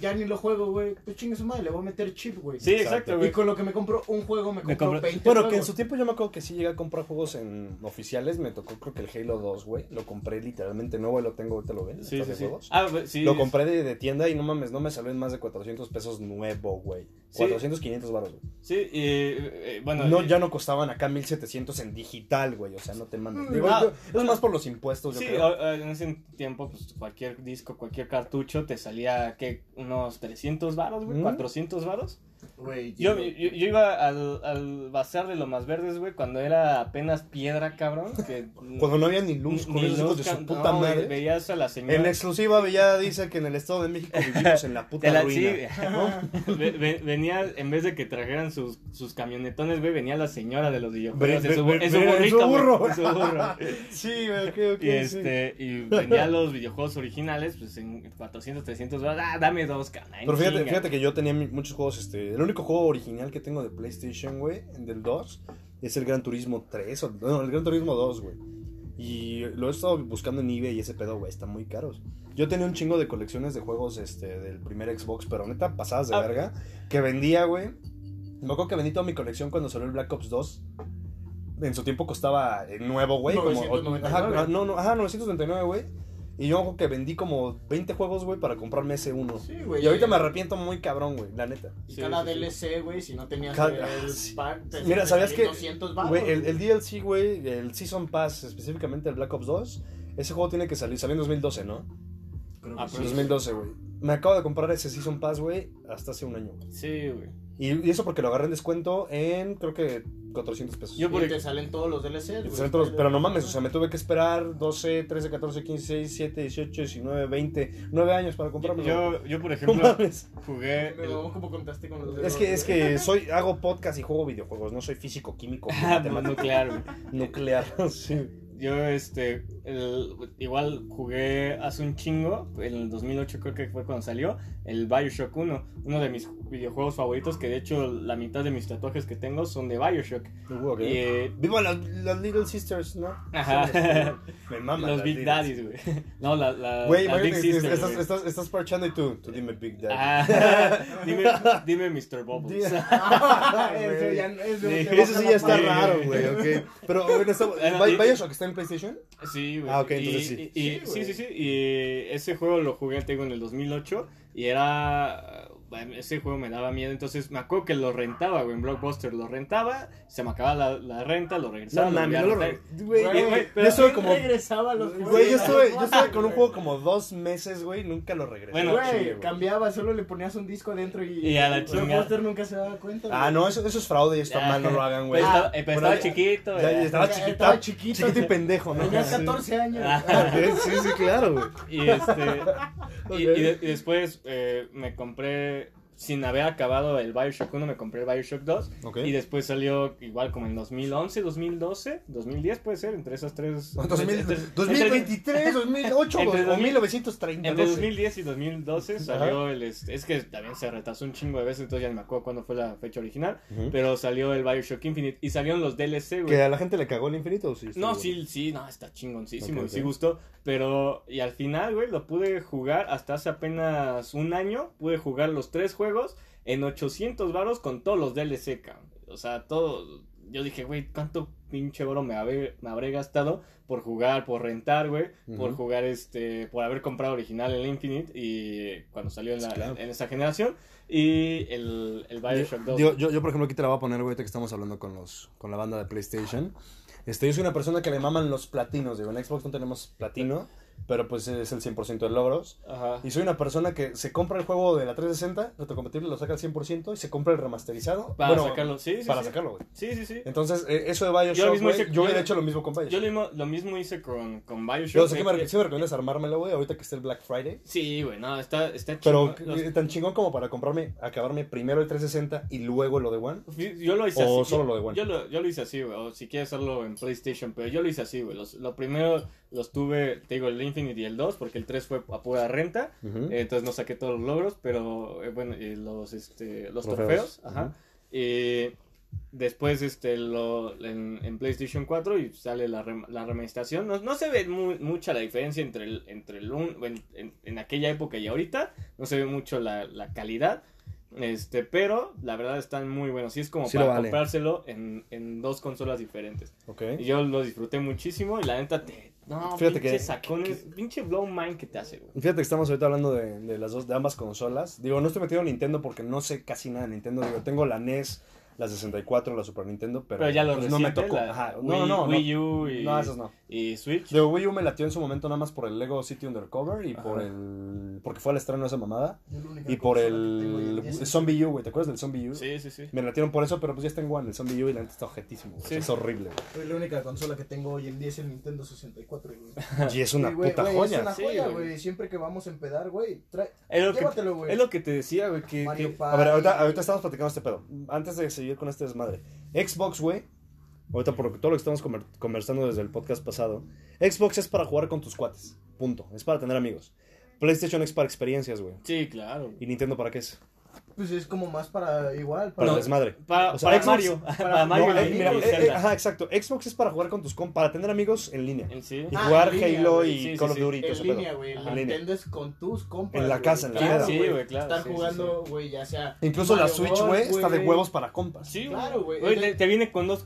ya ni lo juego, güey. Pues chingue su madre, le voy a meter chip, güey.
Sí,
Exacto.
exacto,
Y
güey.
con lo que me compro un juego, me
Me
compro
compro-
20
Bueno, que en su tiempo yo me acuerdo que sí llegué a comprar juegos en oficiales. Me tocó, creo que el Halo 2, güey. Lo compré literalmente nuevo y lo tengo, ahorita lo ven.
Sí, sí, sí.
juegos.
Ah, güey, sí.
Lo compré de, de tienda y no mames, no me salió en más de 400 pesos nuevo, güey.
Sí.
400, 500 baros, güey.
Sí, y, eh, bueno.
No,
y-
ya no costaban acá 1700 en digital, güey. O sea, no te Digo,
ah.
es más por los impuestos, yo creo.
en ese tiempo, pues cualquier disco, cualquier cartucho te salía, ¿qué? Unos 300 varos, güey,
Mm.
400 varos.
Güey,
Yo, yo, yo iba al, al bazar de lo más verdes, güey, cuando era apenas piedra, cabrón. Que,
Cuando no había ni luz con
ni
esos hijos de su puta
no,
madre.
Veías a la señora.
En exclusiva ya dice que en el Estado de México vivimos en la puta
la-
ruina.
sí. Venía, en vez de que trajeran sus, sus camionetones, güey, venía la señora de los videojuegos burrito,
su
güey,
burro.
en su burro.
Sí, güey, ok, ok,
Y,
sí.
este, y vendía los videojuegos originales, pues en 400, 300 dólares. Ah, dame dos, canal.
Pero fíjate, fíjate que yo tenía muchos juegos, este, único juego original que tengo de PlayStation, güey, del 2, es el Gran Turismo 3, o, no, el Gran Turismo 2, güey. Y lo he estado buscando en eBay y ese pedo, güey, están muy caros. Yo tenía un chingo de colecciones de juegos, este, del primer Xbox, pero neta, pasadas de
Ah.
verga, que vendía, güey. Me acuerdo que vendí toda mi colección cuando salió el Black Ops 2. En su tiempo costaba eh, nuevo, güey. como-
999.
Ajá, no, no, ajá, 999, güey. Y yo acuerdo que vendí como 20 juegos, güey, para comprarme ese uno.
Sí, güey.
Y ahorita me arrepiento muy cabrón, güey, la neta.
Y
Sí,
cada
sí.
DLC, güey, si no tenías
Cada-
el
sí.
pack, te
Mira, ¿sabías que,
200 varos,
Güey, el, el DLC, güey, el Season Pass, específicamente el Black Ops 2, ese juego tiene que salir, salió en 2012, ¿no?
Creo
Ah,
que
pero
sí.
2012, güey. Me acabo de comprar ese Season Pass, güey, hasta hace un año, güey.
Sí, güey.
Y, y eso porque lo agarré en descuento en, creo que, 400 pesos.
Yo
Y
por
te salen todos los DLCs,
te salen todos- pero no mames, o sea, me tuve que esperar 12, 13, 14, 15, 16, 17, 18, 19, 20, 9 años para comprarme.
Yo, yo, por
no
ejemplo,
mames.
jugué.
Me
el-
mamó como contaste con los
Es que, es que soy, hago podcast y juego videojuegos, no soy físico, químico,
Ah,
matemático,
nuclear,
nuclear. Sí.
Yo, este, el- igual jugué hace un chingo, en el 2008 creo que fue cuando salió, el Bioshock 1, uno de mis videojuegos favoritos, que de hecho la mitad de mis tatuajes que tengo son de Bioshock.
Uh, ok.
Y, eh,
Viva las, las Little Sisters, ¿no?
Ajá.
Me maman
los
las
Big
Little
Daddies, güey. No, la, la,
Güey,
las Big Sisters,
estás, estás, estás parchando y tú, tú dime Big Daddy.
Ah, dime, dime Mr. Bubbles.
Di-
eso ya eso
Sí.
Eso ya está raro, güey, ok. Pero, bueno, ¿Bioshock está en PlayStation?
Sí, güey.
Ah, ok,
Y-
entonces sí.
y- y-
Sí,
sí, sí, sí. Y ese juego lo jugué, te digo, en el 2008. Y era. Bueno, Ese juego me daba miedo. Entonces me acuerdo que lo rentaba, güey. En Blockbuster lo rentaba. Se me acababa la, la renta, lo regresaba.
No no lo
rentar.
re- Güey,
Güey,
güey,
pero
yo estuve
¿quién
como...
regresaba los juegos?
Güey, yo estuve, yo estuve con un juego como dos meses, güey, nunca lo regresé.
Bueno,
Güey,
güey.
cambiaba, solo le ponías un disco adentro y,
Y a la chingada.
Blockbuster nunca se daba cuenta.
Ah, no, eso, eso es fraude y está
Ya.
mal, no lo hagan, güey.
Pero
Ah,
estaba, eh, pero
bueno,
estaba chiquito,
Ya, estaba
Ya,
chiquita,
estaba chiquito.
chiquito y pendejo, ¿no?
Tenía
Sí.
14 años.
Ah.
Sí, sí, claro, güey.
Y este. y después eh, me compré. Sin haber acabado el Bioshock 1, me compré el Bioshock 2.
Ok.
Y después salió igual como en 2011, 2012, 2010 puede ser, entre esas tres.
No, 2000,
entre- entre-
2023, 2008
Entre
o
2000
1930.
Entre
no sé.
2010 y 2012 salió el... Es que también se retrasó un chingo de veces, entonces ya no me acuerdo cuándo fue la fecha original.
Ujú.
Pero salió el Bioshock Infinite y salieron los DLC, güey.
¿Que a la gente le cagó el infinito o sí?
No,
Estuvo
sí, sí, no, está chingoncísimo
Ok,
y sí
ok.
gustó. Pero, y al final, güey, lo pude jugar hasta hace apenas un año. Pude jugar los tres juegos en 800 varos con todos los DLC, cabrón. O sea, todo. Yo dije, güey, ¿cuánto pinche oro me habré, me habré gastado por jugar, por rentar, güey? Por jugar, este, por haber comprado original el Infinite y cuando salió en, la-
Sí, claro.
en esa generación. Y el, el Bioshock 2.
Yo, yo, yo, por ejemplo, aquí te la voy a poner, güey, ahorita que estamos hablando con, los, con la banda de PlayStation. Este, yo soy una persona que le maman los platinos, digo, en Xbox no tenemos platino. Pero pues es el 100% de logros.
Ajá.
Y soy una persona que se compra el juego de la 360, retrocompatible, lo saca al 100% y se compra el remasterizado.
Para
Bueno,
sacarlo, sí, sí.
Para
sí.
sacarlo, güey.
Sí, sí, sí.
Entonces, eh, eso de Bioshock,
Yo lo mismo hice-
yo
yo-
hubiera hecho lo mismo con Bioshock.
Yo lo mismo, lo mismo hice con, con Bioshock.
Yo sé que me, sí me recomiendas armármelo, güey, ahorita que esté el Black Friday.
Sí, güey, no, está, está
Pero
chingón. Los-
eh, tan chingón como para comprarme, acabarme primero el 360 y luego lo de One.
Yo lo hice
O
así.
solo
yo,
lo de One.
Yo lo, yo lo hice así, güey. O si quieres hacerlo en PlayStation, pero yo lo hice así, güey. Lo primero los tuve, te digo, el Infinite y el 2, porque el 3 fue a pura renta. Eh, entonces no saqué todos los logros, pero eh, bueno, y los, este, los
Trofeos.
trofeos. Ajá. Y después este, lo, en, en PlayStation 4 y sale la, rem- la remasterización. No, no se ve mu- mucha la diferencia entre el, entre el un- en, en- en aquella época y ahorita. No se ve mucho la, la calidad. Este, pero la verdad están muy buenos. Sí es como
Sí
para
vale.
comprárselo en, en dos consolas diferentes.
Ok.
Y yo lo disfruté muchísimo y la neta te... No,
Fíjate
pinche
que-
sacones, pinche blow mind que te hace, güey.
Fíjate que estamos ahorita hablando de, de las dos, de ambas consolas. Digo, no estoy metido en Nintendo porque no sé casi nada de Nintendo. Digo, tengo la NES, la 64, la Super Nintendo, pero,
Pero ya lo
pues, no me tocó.
la
Ajá.
Wii,
No, no, no.
Wii. U y,
No, esos no.
y Switch.
De Wii U me latió en su momento nada más por el Lego City Undercover y
Ajá.
por el... Porque fue al estreno de esa mamada. Y por el
el-
Zombie U, güey. ¿Te acuerdas del Zombie U?
Sí, sí, sí.
Me latieron por eso, pero pues ya está en One, el Zombie U y la neta está objetísimo. güey.
Sí.
Es horrible, güey.
Hoy La única consola que tengo hoy en día es el Nintendo 64, güey.
Y es una
Sí, güey,
puta
güey,
joya.
Es una
Sí,
joya,
güey.
güey. Siempre que vamos a empedar, güey, trae...
Es lo, que,
Llévatelo, güey.
es lo que te decía, güey, que...
A ver, ahorita, ahorita estamos platicando este pedo. Antes de seguir con este desmadre. Xbox, güey. Ahorita por todo lo que estamos conver- conversando desde el podcast pasado. Xbox es para jugar con tus cuates. Punto. Es para tener amigos. PlayStation es para experiencias, güey.
Sí, claro.
¿Y Nintendo para qué es?
Pues es como más para igual.
Para
No,
desmadre.
Para,
O sea,
para
Xbox-
Mario. Para, Mario
No,
y,
eh, mira, eh, eh, ajá, exacto. Xbox es para jugar con tus compas, para tener amigos en línea.
En sí.
Y
Ah,
jugar
línea,
Halo y
Sí,
Call
sí,
of. Duty y todo
En línea, güey. Nintendo es con tus compas.
En la casa, en la
Claro,
peda.
sí, güey, claro.
Estar jugando, güey, ya sea.
Incluso la Switch, güey, está de huevos para compas.
Sí,
Claro, güey.
Te, viene con dos.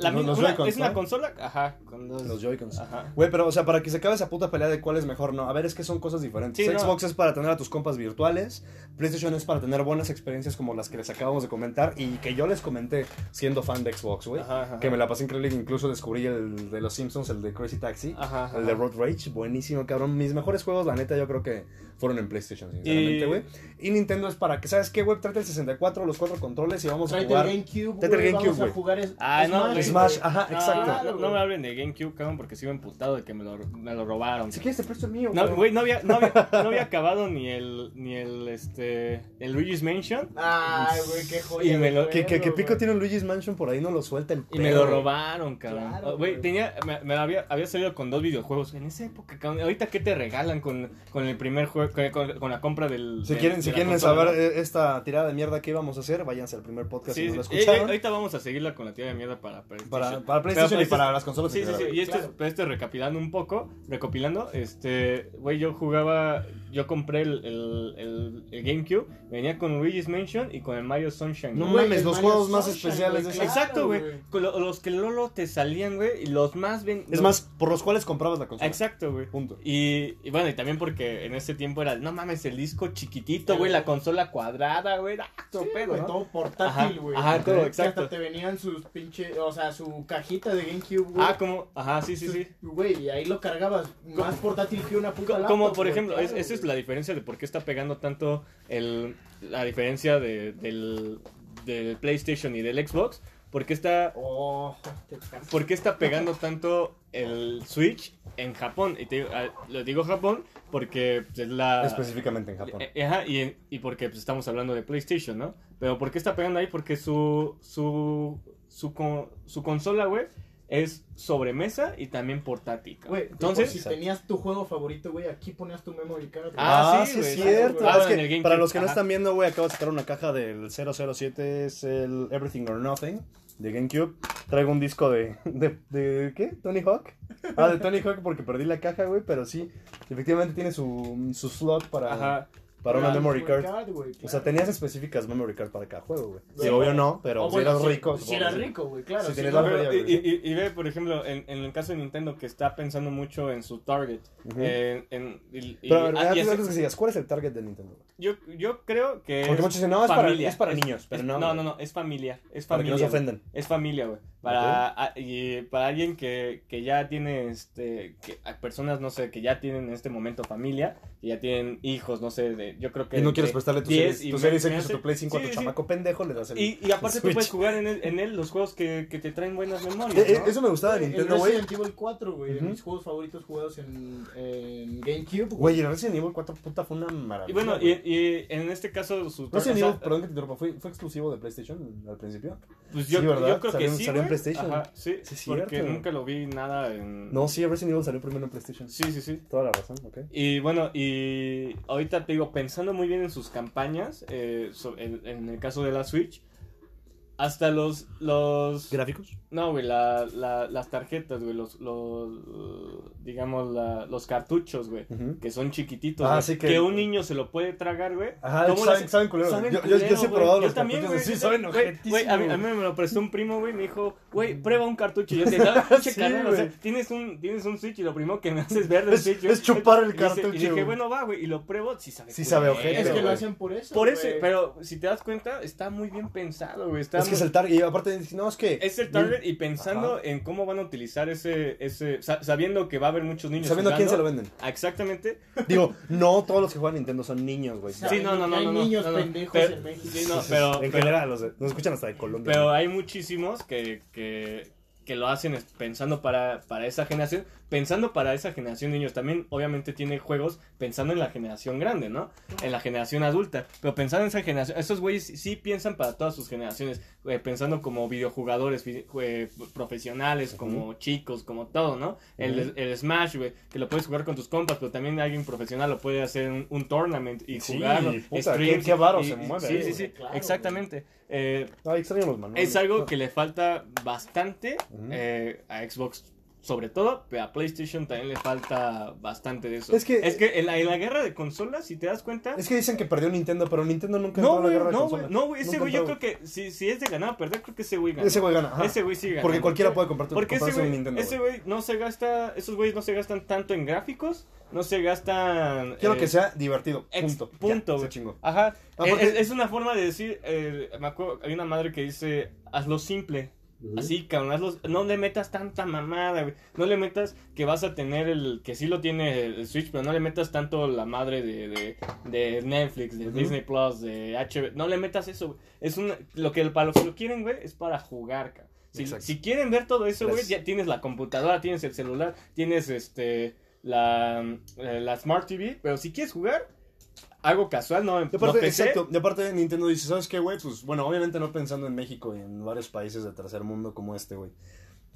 La misma, es una consola. Ajá, con dos.
Los Joy-Cons.
Ajá.
Güey, pero, o sea, para que se acabe esa puta pelea de cuál es mejor, no. A ver, es que son cosas diferentes. Xbox es para tener a tus compas virtuales. PlayStation es para tener buenas experiencias como las que les acabamos de comentar y que yo les comenté siendo fan de Xbox, güey. Que me la pasé increíble. Incluso descubrí el de los Simpsons, el de Crazy Taxi.
Ajá, ajá.
El de Road Rage, buenísimo, cabrón. Mis mejores juegos, la neta, yo creo que fueron en PlayStation, sinceramente,
Y-
güey. Y... Nintendo es para que, ¿sabes qué, güey? Trate el 64, los cuatro controles y vamos a jugar.
el GameCube,
Tráete el
güey.
GameCube,
Vamos a
güey.
jugar es-
Ah, no,
Smash.
Smash,
güey.
ajá,
No,
exacto.
No, no me hablen de GameCube, cabrón, porque sigo emputado de que me lo, me lo robaron.
Si quieres, te presto el mío,
No, güey, no había, no, había, no había acabado ni el, ni el, este, el Luigi's Mansion.
Ay, güey, qué joya.
Y me lo-
de
Que, que, que Pico tiene un Luigi's Mansion por ahí, no lo suelta el
Y me lo robaron, cabrón.
Claro,
güey. tenía, me, me había, había salido con dos videojuegos en esa época, cabrón. Ahorita, ¿qué te regalan con, con el primer juego, con, con- con la compra del...
Si
de-
quieren,
de
si quieren
consola,
saber
¿no?
eh, esta tirada de mierda que íbamos a hacer, váyanse al primer podcast
Sí,
si no lo
eh,
escucharon.
ahorita vamos a seguirla con la tía de mierda para PlayStation.
para, para PlayStation y para
PlayStation-
las consolas.
Sí, sí, sí. Y esto,
Claro.
es, pero esto es recapitulando un poco, recopilando, este, güey, yo jugaba, yo compré el, el, el, el GameCube, venía con Luigi's Mansion y con el Mario Sunshine.
No
güey.
Mames, los
Mario
juegos más especiales
güey,
de
claro,
Exacto, güey.
güey.
Con lo- Los que Lolo te salían, güey, y los más ven...
Es
los-
más, por los cuales comprabas la consola.
Exacto, güey.
Punto.
Y, y bueno, y también porque en ese tiempo era, no mames, el disco chiquitito, güey, la consola cuadrada, güey, ah, todo
Sí,
pedo,
güey,
¿no?
todo portátil, güey.
ajá, todo,
Que
exacto.
hasta te venían sus pinche, o sea, su cajita de GameCube, güey.
Ah, como, ajá, sí, sí, sí.
Güey, y ahí lo cargabas más portátil que una puta laptop,
Como por ejemplo, es-
claro,
esa es. La diferencia de por qué está pegando tanto el, la diferencia de, del, del PlayStation y del Xbox. ¿Por qué está,
Oh,
por qué está pegando tanto el Switch en Japón? Y te digo, ah, lo digo Japón porque pues, es la...
Específicamente en Japón.
Eh, Ajá, y, y porque pues, estamos hablando de PlayStation, ¿no? Pero ¿por qué está pegando ahí? Porque su, su, su, con- su consola, güey, es sobremesa y también portátil.
Güey,
Entonces,
si tenías tu juego favorito, güey, aquí ponías tu memory card.
Ah,
Ah,
sí,
sí, es cierto.
Ah,
es que para los que no
ajá.
están viendo, güey, acabo de sacar una caja del 007, es el Everything or Nothing de GameCube. Traigo un disco de, de, de ¿qué? ¿Tony Hawk? Ah, de Tony Hawk porque perdí la caja, güey, pero sí, efectivamente tiene su, su slot para,
Ajá.
Para una memory card.
güey,
O sea, tenías específicas memory card para cada juego, güey.
Sí,
yo no, pero
O
si
bueno,
eras
si-
rico.
Si
supongo
eras rico, güey, claro.
Si
si no,
la
Pero, y,
güey.
y- y ve, por ejemplo, en, en el caso de Nintendo que está pensando mucho en su target.
Ujú.
en- en- y-
Pero a ver,
ah,
que sigas, ¿cuál es el target de Nintendo?
yo, yo creo que
Porque
es
muchos dicen, no, es para,
familia.
es para niños, pero
es-
no.
no, no, no, es familia. Es
Para que
familia.
no se
güey.
ofendan.
Es familia, güey. Para, a- y para alguien que, que ya tiene, este, que, a personas, no sé, que ya tienen en este momento familia, que ya tienen hijos, no sé, de, yo creo que...
Y no
de
quieres prestarle tu
10
serie,
y
tu serie
me- me
X o tu
hace-
Play 5 a
Sí,
tu
sí.
chamaco pendejo, le das el.
Y, y aparte tú
Switch.
puedes jugar en, el- en él los juegos que, que te traen buenas memorias,
Eh, eh,
¿no?
Eso me gustaba de
El
Nintendo, güey.
Resident Evil 4, güey, de
Ujú.
mis juegos favoritos jugados en, en GameCube.
Güey, el Resident Evil 4 puta fue una maravilla.
Y bueno, y, y en este caso,
Resident Evil, perdón que te interrumpa, ¿fue, fue exclusivo de PlayStation al principio?
Pues yo,
Sí,
yo creo que sí.
PlayStation.
Ajá, sí,
Sí, es
porque
cierto.
nunca lo vi nada en.
No, sí, Resident Evil salió primero en PlayStation.
Sí, sí, sí.
Toda la razón, ok.
Y bueno, y ahorita te digo, pensando muy bien en sus campañas, eh, so- en, en el caso de la Switch, hasta los. los
¿Gráficos?
no, güey, la, la- las tarjetas, güey, los. los digamos, la- los cartuchos, güey. Que son chiquititos,
Ah,
güey,
sí
que...
que-
un niño se lo puede tragar, güey.
Ajá,
¿Cómo
saben,
las-
saben culeros.
saben
yo, yo, yo sí he
culero,
probado
güey.
los
Yo también,
cartuchos,
güey.
Sí, saben
güey, a, mí, a
objetísimo.
mí me lo prestó un primo, güey. Me dijo, güey, prueba un cartucho. Y yo te pinche
Sí,
o sea, tienes un, tienes un Switch y lo primero que me haces ver del
Es-
Switch.
es chupar el cartucho,
Y dije,
güey.
bueno, va, güey. Y lo pruebo, sí sabe.
Sí sabe
culero,
ojete,
Es que lo hacen por eso.
Por eso, pero si te das cuenta, está muy bien pensado, güey. Está
Es que es el target. Y aparte, no, es que.
es el target y pensando
Ajá.
en cómo van a utilizar ese, ese sa- sabiendo que va a haber muchos niños
Sabiendo a quién se lo venden.
Ah, Exactamente.
Digo, no todos los que juegan Nintendo son niños, güey.
Sí, no, no, no,
Hay
no, no,
niños
no, no.
pendejos
Pero-
en México.
sí, no, pero-
en
pero-
general, los nos escuchan hasta de Colombia.
Pero hay muchísimos que, que, que lo hacen pensando para, para esa generación, pensando para esa generación de niños. También, obviamente, tiene juegos pensando en la generación grande, ¿no? En la generación adulta. Pero pensando en esa generación, esos güeyes sí piensan para todas sus generaciones, eh, pensando como videojugadores vide- eh, profesionales, como chicos, como todo, ¿no? El, el Smash, güey, que lo puedes jugar con tus compas, pero también alguien profesional lo puede hacer un, un tournament y
Sí,
jugarlo.
puta,
streams,
qué- qué varo
y-
se mueve
Sí, sí, sí,
Claro,
exactamente. Eh,
Ay, extraño los manuales.
es algo que le falta bastante eh, a Xbox, sobre todo, pero a PlayStation también le falta bastante de eso.
Es que-
en, la, en la guerra de consolas, si te das cuenta.
Es que dicen que perdió Nintendo, pero Nintendo nunca entró
no,
la de
no,
consolas.
no, güey, ese güey yo creo que si, si es de ganar o perder, creo que ese güey gana.
Ese güey gana. ajá.
Ese güey sí gana.
Porque cualquiera puede comprar tu
Porque ese güey,
Nintendo.
ese
güey.
no se gasta, esos güeyes no se gastan tanto en gráficos, no se gastan...
Quiero
eh,
que sea divertido.
ex-
Punto.
punto,
Ya,
güey.
se chingó.
Ajá, es, es una forma de decir, eh, me acuerdo, hay una madre que dice, hazlo simple. Así, cabrón, hazlo- no le metas tanta mamada, güey. No le metas que vas a tener el, que sí lo tiene el Switch, pero no le metas tanto la madre de, de, de Netflix, de. Disney Plus, de HBO. No le metas eso, güey. Es una, lo que para los que lo quieren, güey, es para jugar, cabrón. Si, si quieren ver todo eso, güey, ya tienes la computadora, tienes el celular, tienes este la, eh, la Smart TV, pero si quieres jugar, algo casual, no,
Y exacto, y aparte Nintendo dice, ¿sabes qué, güey? Pues, bueno, obviamente no pensando en México y en varios países de tercer mundo como este, güey.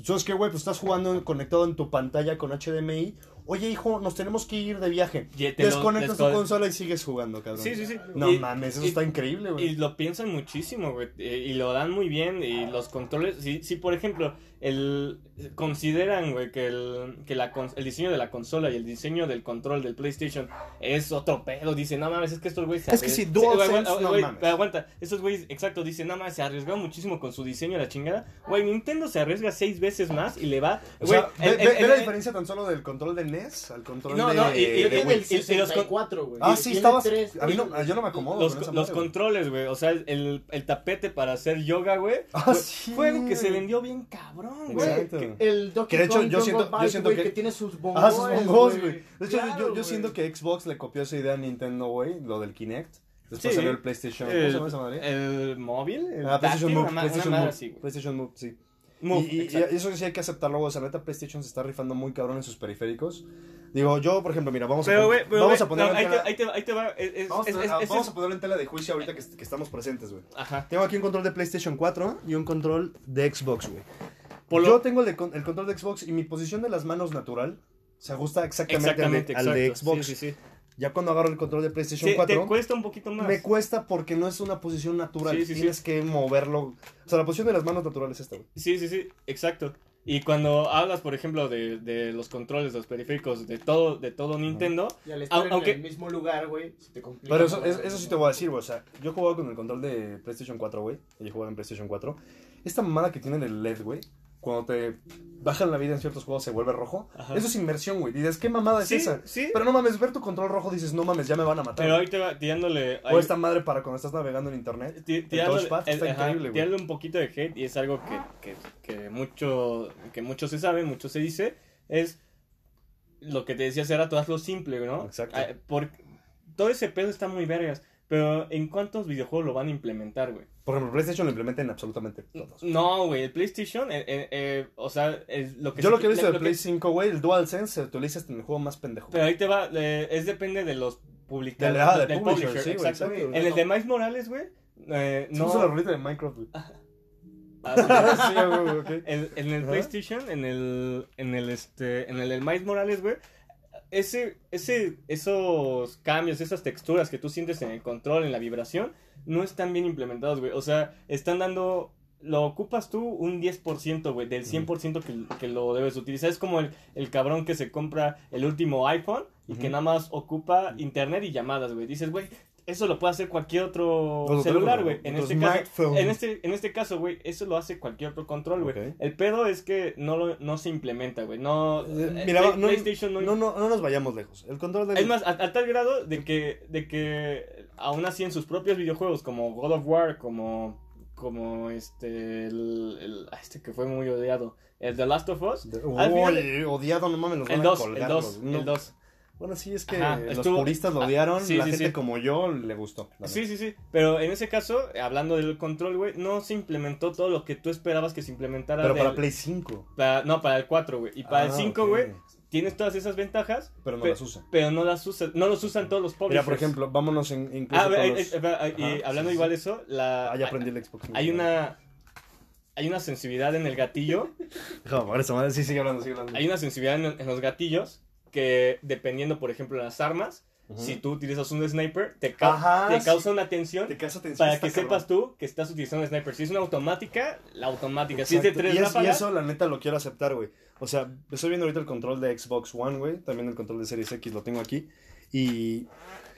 ¿Sabes qué, güey? Pues estás jugando conectado en tu pantalla con HDMI. Oye, hijo, nos tenemos que ir de viaje.
Lo-
Desconectas tu consola y sigues jugando, cabrón.
Sí, sí, sí.
No
Y-
mames, eso
y-
está increíble,
Y
güey.
lo piensan muchísimo, güey. eh, Y lo dan muy bien. Y los controles. Si, si por ejemplo, el consideran, güey, que, el, que la, el diseño de la consola y el diseño del control del PlayStation es otro pedo. Dicen, no mames, es que estos güeyes se
Es que si
Sí,
DualSense, no mames.
aguanta, estos güeyes, exacto, dicen, no mames, se arriesgaron muchísimo con su diseño de la chingada. Güey, Nintendo se arriesga seis veces más y le va.
O
Güey,
sea,
el-
ve,
el-
ve- ve
el-
la diferencia tan solo del control de NES al control
No,
de,
no, y- y-
de
el
y- y los con-
64, güey.
Ah, sí, estabas...
tres-
A mí no, yo no me acomodo
los,
con esa
los
madre, güey.
controles, güey. O sea, el, el tapete para hacer yoga, güey.
Ah,
fue-
sí,
Fue algo que se vendió bien cabrón, güey.
Güey,
Exacto.
que el Donkey
Que de hecho,
Kong
yo siento- yo siento
güey,
que-
que tiene sus bongos,
Ah, sus bongos, güey. De hecho,
Claro,
yo, yo
güey.
siento que Xbox le copió esa idea a Nintendo, güey, lo del Kinect. Después
Sí.
salió el PlayStation. ¿Cómo se llama esa madre?
El móvil, el
Ah, PlayStation Move. PlayStation Move.
güey.
PlayStation Move, sí.
Move,
y, y- y
exacto.
eso sí hay que aceptarlo, güey. O sea, neta, PlayStation se está rifando muy cabrón en sus periféricos. Digo, yo, por ejemplo, mira, vamos a,
Pero, pero,
vamos a poner
no,
en
ahí, te,
tela-
ahí, te, ahí te va. es- es-
vamos,
es-
a- vamos a ponerlo en tela de juicio ahorita que, que estamos presentes, güey.
Ajá.
Tengo aquí un control de PlayStation 4 y un control de Xbox, güey.
Por lo-
Yo tengo el, de el control de Xbox y mi posición de las manos natural se ajusta exactamente,
Exactamente,
al, de, al de. Xbox.
Sí, sí, sí.
Ya cuando agarro el control de PlayStation
Sí,
4,
te cuesta un poquito más.
me cuesta porque no es una posición natural.
Sí, sí, sí.
Tienes que moverlo. O sea, la posición de las manos naturales es esta, güey.
Sí, sí, sí, exacto. Y cuando hablas, por ejemplo, de, de los controles, los periféricos, de todo, de todo Nintendo,
Y al estar
Aunque-
en el mismo lugar, güey, se te complica.
Pero eso, eso, eso sí te voy a decir, güey. O sea, yo he jugado con el control de PlayStation 4, güey. Y he jugado en PlayStation 4. Esta mamada que tiene el LED, güey. Cuando te bajan la vida en ciertos juegos se vuelve rojo.
Ajá.
Eso es inmersión, güey. Dices, ¿qué mamada es
Sí,
esa?
sí.
Pero no mames, ver tu control rojo dices, no mames, ya me van a matar.
Pero ahí te va tirándole.
O
ahí-
esta madre para cuando estás navegando en internet.
ti-
El
tirándole-
touchpad
el-
está
ajá,
increíble, güey.
un poquito de hate y es algo que, que, que mucho que mucho se sabe, mucho se dice, es lo que te decía hace rato, hazlo simple, ¿no?
Exacto.
Ah, por- todo ese pedo está muy vergas, pero ¿en cuántos videojuegos lo van a implementar, güey?
Por ejemplo, PlayStation lo implementa en absolutamente todos.
No, güey, el PlayStation, eh, eh, eh, o sea, es lo que
Yo
se-
lo que he visto del
que-
Play 5, güey, el DualSense se utiliza hasta en el juego más pendejo.
Pero ahí te va, es depende de los publicadores.
Del- ah, del publisher, sí, güey,
exacto.
exacto.
En el de Miles Morales, güey, eh,
Se
no...
puso la rolita de Minecraft, güey.
Ah,
Sí, güey, ok.
En, en el
Ajá.
PlayStation, en el, en el este, en el, del Miles Morales, güey, ese, ese, esos cambios, esas texturas que tú sientes en el control, en la vibración, no están bien implementados, güey. O sea, están dando, lo ocupas tú un 10%, güey, del 100% que, que lo debes utilizar. Es como el, el cabrón que se compra el último iPhone y que nada más ocupa internet y llamadas, güey. Dices, güey, eso lo puede hacer cualquier otro
Otro
celular, güey. En este caso, en este, en este caso, güey, eso lo hace cualquier otro control, güey.
Ok.
El pedo es que no, lo, no se implementa, güey. No,
Eh,
eh,
Mira,
Play-
no,
PlayStation no,
no, no, no nos vayamos lejos. El control de...
Es más, a, a tal grado de que, de que aún así en sus propios videojuegos, como God of War, como, como este, el, el- este que fue muy odiado, el The Last of Us,
de-
al final-
odiado, no mames, nos
el
van a
2,
colgar.
el 2,
los- no.
el 2.
Bueno, sí, es que
Ajá,
los
estuvo-
puristas lo
ah,
odiaron,
sí,
la
sí,
gente
sí.
como yo le gustó.
Sí, sí, sí. Pero en ese caso, hablando del control, güey, no se implementó todo lo que tú esperabas que se implementara.
Pero para Play 5.
para- no, para el 4, güey. Y para el
Ah,
5,
ok.
güey, tienes todas esas ventajas,
Pero no
Pe-
las usa.
pero no las usan, no los usan todos los
Mira,
publishers.
por ejemplo, vámonos en, incluso
Ah,
con
eh,
los-
eh, eh, y hablando igual de eso, la,
Ah, ya aprendí el Xbox.
hay una hay una sensibilidad en el gatillo,
Déjame apagar esa madre. Sí, sigue hablando, sigue hablando.
hay una sensibilidad en, en los gatillos que dependiendo, por ejemplo, de las armas, si tú utilizas un sniper, te, ca-
Ajá,
te
sí.
causa una tensión
Te casa tensión,
para que
cabrón.
sepas tú que estás utilizando un sniper. Si es una automática, la automática. Si es de
Exacto.
tres
y, es- y eso, la neta, lo quiero aceptar, güey. O sea, estoy viendo ahorita el control de Xbox One, güey. También el control de Series X lo tengo aquí. Y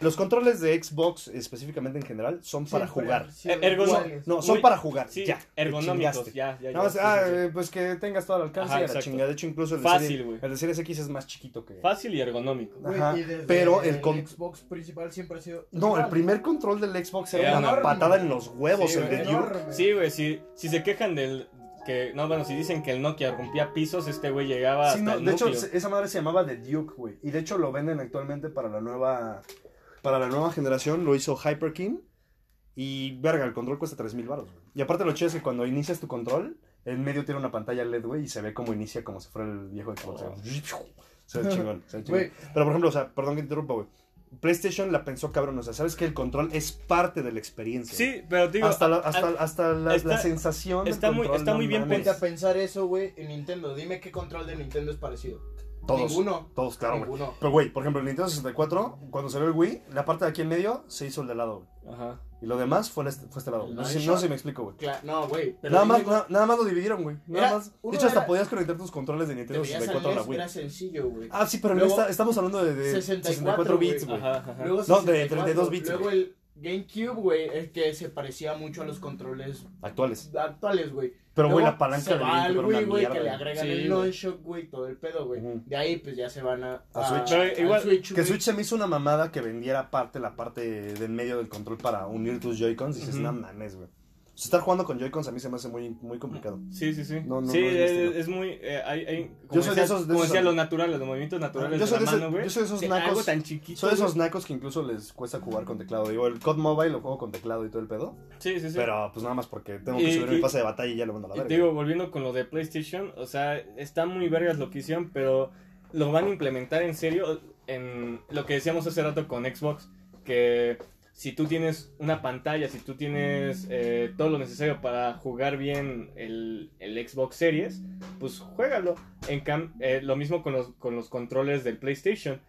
los controles de Xbox, específicamente en general, son para jugar.
iguales.
No, son para jugar.
sí,
ya.
ergonómicos, ya, ya, ya.
Nada más, ah,
sí.
pues que tengas todo al alcance
Ajá,
y a la chingada. De hecho, incluso el de,
Fácil,
serie-
güey.
el de Series X es más chiquito que.
Fácil y ergonómico.
Ajá,
y desde
pero el
el
con-
Xbox principal siempre ha sido.
No, el primer control del Xbox era
Era
una
enorme.
patada en los huevos,
Sí,
el de Duke.
Sí, güey, si, si se quejan del que no, bueno, si dicen que el Nokia rompía pisos, este güey llegaba
Sí,
hasta
no,
el
de hecho,
núcleo.
esa madre se llamaba The Duke, güey. Y de hecho lo venden actualmente para la nueva para la nueva generación. Lo hizo Hyperkin. Y verga, el control cuesta 3000 baros, güey. Y aparte lo chido es que cuando inicias tu control, en medio tiene una pantalla LED, güey, y se ve como inicia como si fuera el viejo Xbox.
Oh.
Se ve chingón, se ve chingón.
Güey.
Pero por ejemplo, o sea, perdón que te interrumpa, güey. PlayStation la pensó cabrón, o sea, sabes que el control es parte de la experiencia.
Sí, pero digo,
hasta la, hasta, hasta la,
está-
la sensación del
está muy-
control,
está muy bien.
Ponte a pensar eso, güey, en Nintendo. Dime qué control de Nintendo es parecido.
Todos.
Ninguno.
Todos, claro, güey.
Ninguno.
Pero, güey, por ejemplo, el Nintendo 64, cuando salió el Wii, la parte de aquí en medio se hizo el de lado, güey.
Ajá.
Y lo demás fue, este, fue este lado. No sé, no si me explico, güey.
Cla- no, güey. pero
Nada más,
dime-
nada más lo dividieron, güey. Nada
Era-
más.
uno
De hecho, hasta
era-
podías conectar tus controles de
Te
Nintendo
veías al
64 a la Wii.
era sencillo, güey.
Ah, sí, pero
Luego-
esta, estamos hablando de, de
64,
64 bits, güey.
Ajá, ajá.
Luego
No, de
64,
32 bits,
Luego
güey.
el GameCube, güey, es que se parecía mucho a los controles
Actuales.
actuales, güey.
Pero, güey, la palanca
se
de
va al
Nintendo era
Wii, güey, que le agregan
Sí,
el
güey.
Nunchuck, güey, todo el pedo, güey.
Ujú.
De ahí, pues, ya se van a...
A Switch.
al
Pero igual-
Switch,
Que
güey.
Switch se me hizo una mamada que vendiera aparte la parte del medio del control para unir tus Joy-Cons. Y dices,
Ujú.
no mames, güey. Estar jugando con Joy-Cons a mí se me hace muy, muy complicado.
Sí, sí, sí.
No, no,
sí,
no es
es, muy. eh, hay, hay, como
Yo soy de
decía-
esos- de
como
esos-
decía, lo natural, los movimientos naturales
Yo soy
de
de
la
ese-
mano, güey.
yo soy de esos nacos-
Algo tan chiquito.
Son de esos nacos que incluso les cuesta jugar con teclado. Digo, el COD Mobile lo juego con teclado y todo el pedo.
Sí, sí, sí.
Pero pues nada más porque tengo que
Y-
subir
y-
mi pase de batalla y ya lo mando a la verga.
digo, volviendo con lo de PlayStation, o sea, está muy vergas lo que hicieron, pero lo van a implementar en serio en lo que decíamos hace rato con Xbox, que si tú tienes una pantalla, si tú tienes eh, todo lo necesario para jugar bien el, el Xbox Series, pues juégalo. En cam- eh, lo mismo con los, con los controles del PlayStation.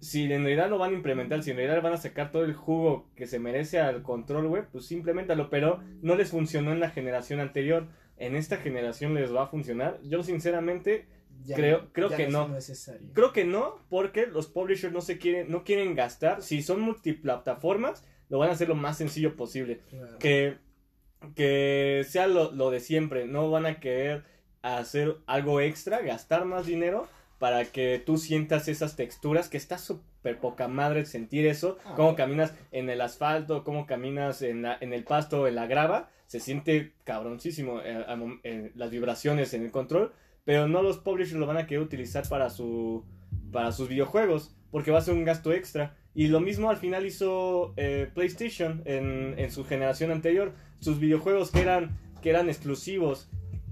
Si en realidad lo van a implementar, si en realidad van a sacar todo el jugo que se merece al control, güey, pues implementalo, pero no les funcionó en la generación anterior. En esta generación les va a funcionar. Yo sinceramente
Ya
creo- creo
ya
que no.
necesario.
creo que no, porque los publishers no se quieren, no quieren gastar. Si son multiplataformas, lo van a hacer lo más sencillo posible
Claro.
que, que sea lo, lo de siempre. No van a querer hacer algo extra, gastar más dinero para que tú sientas esas texturas, que está súper poca madre sentir eso,
Ah,
cómo caminas en el asfalto, cómo caminas en, la- en el pasto, en la grava, se siente cabroncísimo eh, eh, las vibraciones en el control, pero no los publishers lo van a querer utilizar para, su, para sus videojuegos, porque va a ser un gasto extra. Y lo mismo al final hizo eh, PlayStation en, en su generación anterior. Sus videojuegos que eran, que eran exclusivos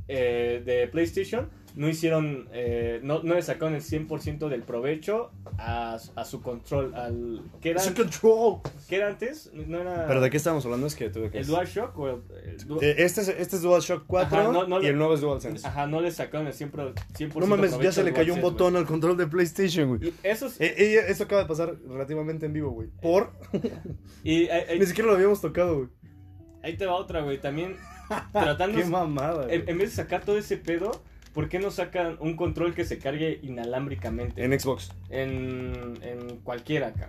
eh, de PlayStation no hicieron, eh, no, no le sacaron el 100% del provecho a, a su control. Al, ¿qué, era,
Es el control.
qué era antes? No era
Pero de qué estamos hablando es que tuve que.
el DualShock o el, el Du-
Eh, este, es, este es DualShock 4
Ajá, no- no
y
le-
el nuevo es DualSense.
Ajá, no le sacaron el 100%, 100
No mames, ya se le cayó un botón al control de PlayStation, güey.
eso es-
Eh, eh, esto acaba de pasar relativamente en vivo, güey. Por.
y
Ni siquiera lo habíamos tocado, güey.
ahí te va otra, güey. También tratando
Qué mamada, güey.
en, en vez de sacar todo ese pedo, ¿por qué no sacan un control que se cargue inalámbricamente?
En Xbox.
En, en cualquiera acá.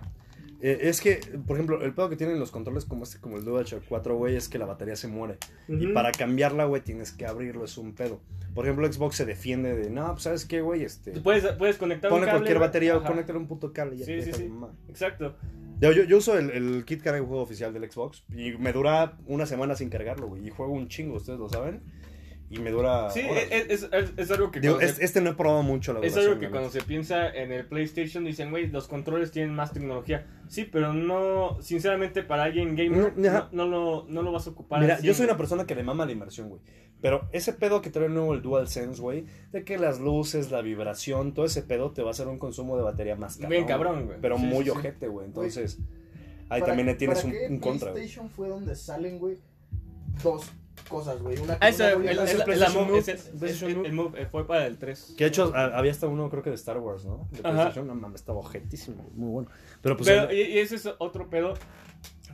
Eh, es que, por ejemplo, el pedo que tienen los controles como este, como el DualShock 4, güey, es que la batería se muere. Y para cambiarla, güey, tienes que abrirlo, es un pedo. Por ejemplo, Xbox se defiende de, no, pues, ¿sabes qué, güey? Este,
Puedes, puedes conectar un cable,
cualquier batería o
Ajá.
conéctale un puto cable. Ya,
Sí, sí, sí.
mamá.
Exacto.
Yo, yo, yo uso el, el kit carga juego oficial del Xbox y me dura una semana sin cargarlo, güey. Y juego un chingo, ustedes lo saben. Y me dura.
Sí,
horas,
es, es, es- es algo que
Digo, es-
se-
este no he probado mucho la
Es
duración,
algo que cuando se piensa en el PlayStation dicen, güey, los controles tienen más tecnología. Sí, pero no, sinceramente, para alguien gamer, no, no lo, no lo vas a ocupar.
Mira,
así,
yo soy una persona que le mama la inmersión, güey. Pero ese pedo que trae nuevo el DualSense, güey, de que las luces, la vibración, todo ese pedo te va a hacer un consumo de batería más cabrón.
Bien cabrón, güey.
Pero
Sí,
muy
sí,
ojete, güey. Entonces, ahí
¿Para-
también le tienes
para
un,
qué
un contra.
PlayStation fue donde salen, güey, dos cosas, güey. Una
Ah, ese,
una
el,
PlayStation Move,
ese- el-
PlayStation
el-
Move.
el Move, eh, fue para el 3.
Que de hecho a- había hasta uno, creo que de Star Wars, ¿no? De
Ajá.
PlayStation. No mames, estaba ojetísimo, muy bueno. Pero pues.
Pero,
el-
y, y ese es otro pedo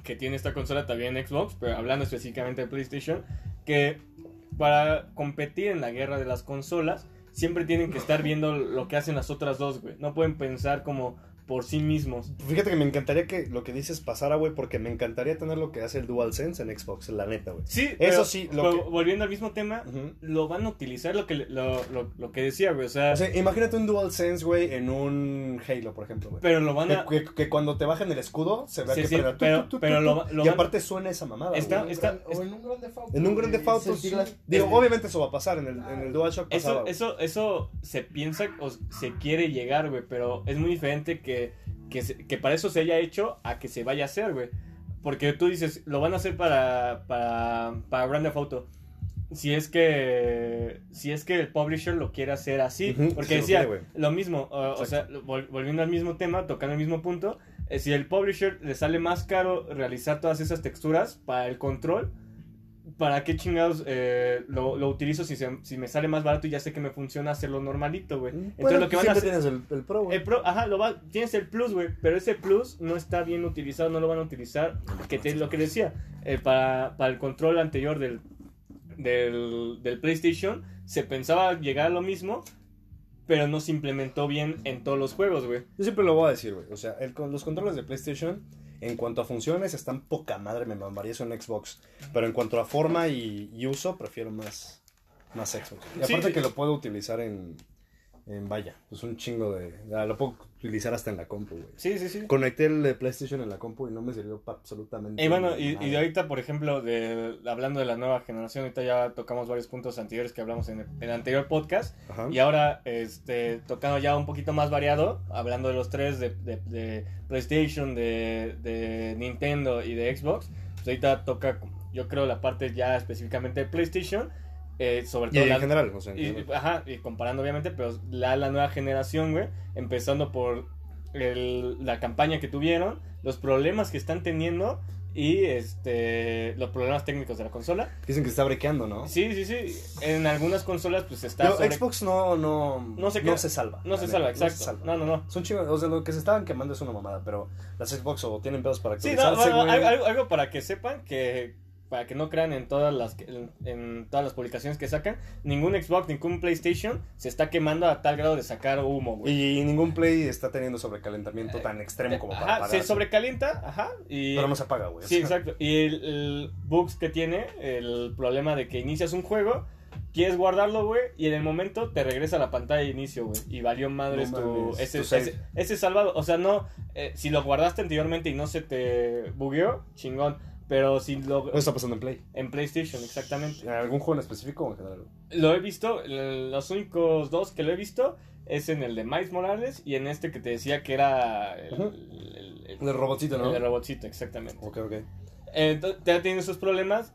que tiene esta consola también en Xbox, pero hablando específicamente de PlayStation, que para competir en la guerra de las consolas, siempre tienen que estar viendo lo que hacen las otras dos, güey. No pueden pensar como por sí mismos.
Fíjate que me encantaría que lo que dices pasara, güey, porque me encantaría tener lo que hace el DualSense en Xbox, la neta, güey.
Sí,
Eso
pero-
sí, lo
pero
que-
volviendo al mismo tema,
Ujú.
lo van a utilizar lo que, lo, lo, lo que decía, güey. O sea,
O sea, imagínate un DualSense, güey, en un Halo, por ejemplo, güey.
pero lo van a...
Que, que- que cuando te bajan el escudo se vea
Sí,
que
sí,
prenda tu,
pero-
tu, tu,
pero
tu,
lo- lo
y aparte suena esa mamada.
Está-
güey.
o en un
está-
o en un grande Auto.
En un Grand Theft Auto,
sentir
sí.
las-
Digo, obviamente eso va a pasar. En el, en el DualShock pasaba.
Eso, eso, eso se piensa o se quiere llegar, güey, pero es muy diferente que, que, se- que para eso se haya hecho a que se vaya a hacer, güey. Porque tú dices, lo van a hacer para, para, para Grand Theft Auto. Si es que si es que el publisher lo quiere hacer así, porque
lo
decía
quiere, güey.
lo mismo, o, o sea, vol- volviendo al mismo tema, tocando el mismo punto, eh, si el publisher le sale más caro realizar todas esas texturas para el control, ¿para qué chingados eh, lo, lo utilizo si, se- si me sale más barato y ya sé que me funciona hacerlo normalito, güey? Entonces
Bueno,
lo que van a hacer...
tienes el, el Pro, güey.
El Pro, ajá, lo va, tienes el Plus, güey, pero ese Plus no está bien utilizado, no lo van a utilizar, que te, lo que decía, eh, para, para el control anterior del, del, del PlayStation, se pensaba llegar a lo mismo, pero no se implementó bien en todos los juegos, güey.
Yo siempre lo voy a decir, güey. O sea, el, con los controles de PlayStation, en cuanto a funciones, están poca madre. Me mamaría eso en Xbox. Pero en cuanto a forma y, y uso, prefiero más, más Xbox. Y aparte
sí.
que lo puedo utilizar en, en vaya, pues un chingo de... ah, Lo puedo utilizar hasta en la compu, güey.
Sí, sí, sí.
Conecté el de PlayStation en la compu y no me sirvió absolutamente
Y bueno, y, y de ahorita, por ejemplo, de, hablando de la nueva generación, ahorita ya tocamos varios puntos anteriores que hablamos en el, en el anterior podcast.
Ajá.
Y ahora, este, tocando ya un poquito más variado, hablando de los tres, de, de- de PlayStation, de, de Nintendo y de Xbox, pues ahorita toca, yo creo, la parte ya específicamente de PlayStation, eh, sobre
Y
todo
en
la-
general, o sea, en
y,
general.
ajá, y comparando obviamente, pero la, la nueva generación, güey, empezando por el- la campaña que tuvieron, los problemas que están teniendo y este los problemas técnicos de la consola.
Dicen que se está brequeando, ¿no?
Sí, sí, sí. En algunas consolas pues está
Pero
sobre-
Xbox no, no,
No se
no se salva.
no se salva,
se
exacto.
salva.
No, no, no.
Son chingos, o sea, lo que se estaban quemando es una mamada, pero las Xbox o tienen pedos para
Sí, no,
actualizarse,
bueno, algo para que sepan que para que no crean en todas las en, en todas las publicaciones que sacan, ningún Xbox, ningún PlayStation se está quemando a tal grado de sacar humo, güey.
Y ningún Play está teniendo sobrecalentamiento tan extremo como para
Ajá, se sobrecalienta, ajá, y
Pero no se apaga, güey. o
Sí,
sea,
exacto. Y el, el bugs que tiene, el problema de que inicias un juego, quieres guardarlo, güey, y en el momento te regresa a la pantalla de inicio, güey, y valió madres
No
tu,
mames,
ese,
tu save.
ese, ese salvado. O sea, no, eh, si lo guardaste anteriormente y no se te bugueó, chingón. Pero si lo...
Eso está pasando en Play.
En PlayStation, exactamente.
¿En algún juego en específico o en general?
Lo he visto, los únicos dos que lo he visto es en el de Miles Morales y en este que te decía que era el, el- el-
El robotcito, ¿no?
el robotcito, exactamente.
Ok, ok.
Entonces, ya tienen sus problemas.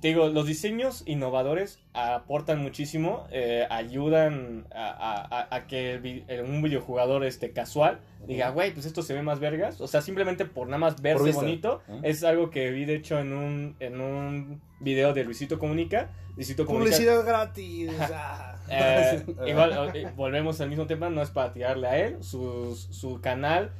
Te digo, los diseños innovadores aportan muchísimo, eh, ayudan a, a- a- a que el el- un videojugador este, casual diga, güey, pues esto se ve más vergas. O sea, simplemente por nada más verse bonito. Es algo que vi, de hecho, en un, en un video de Luisito Comunica. Luisito Comunica
gratis.
eh, igual, eh, volvemos al mismo tema, no es para tirarle a él, su, su canal,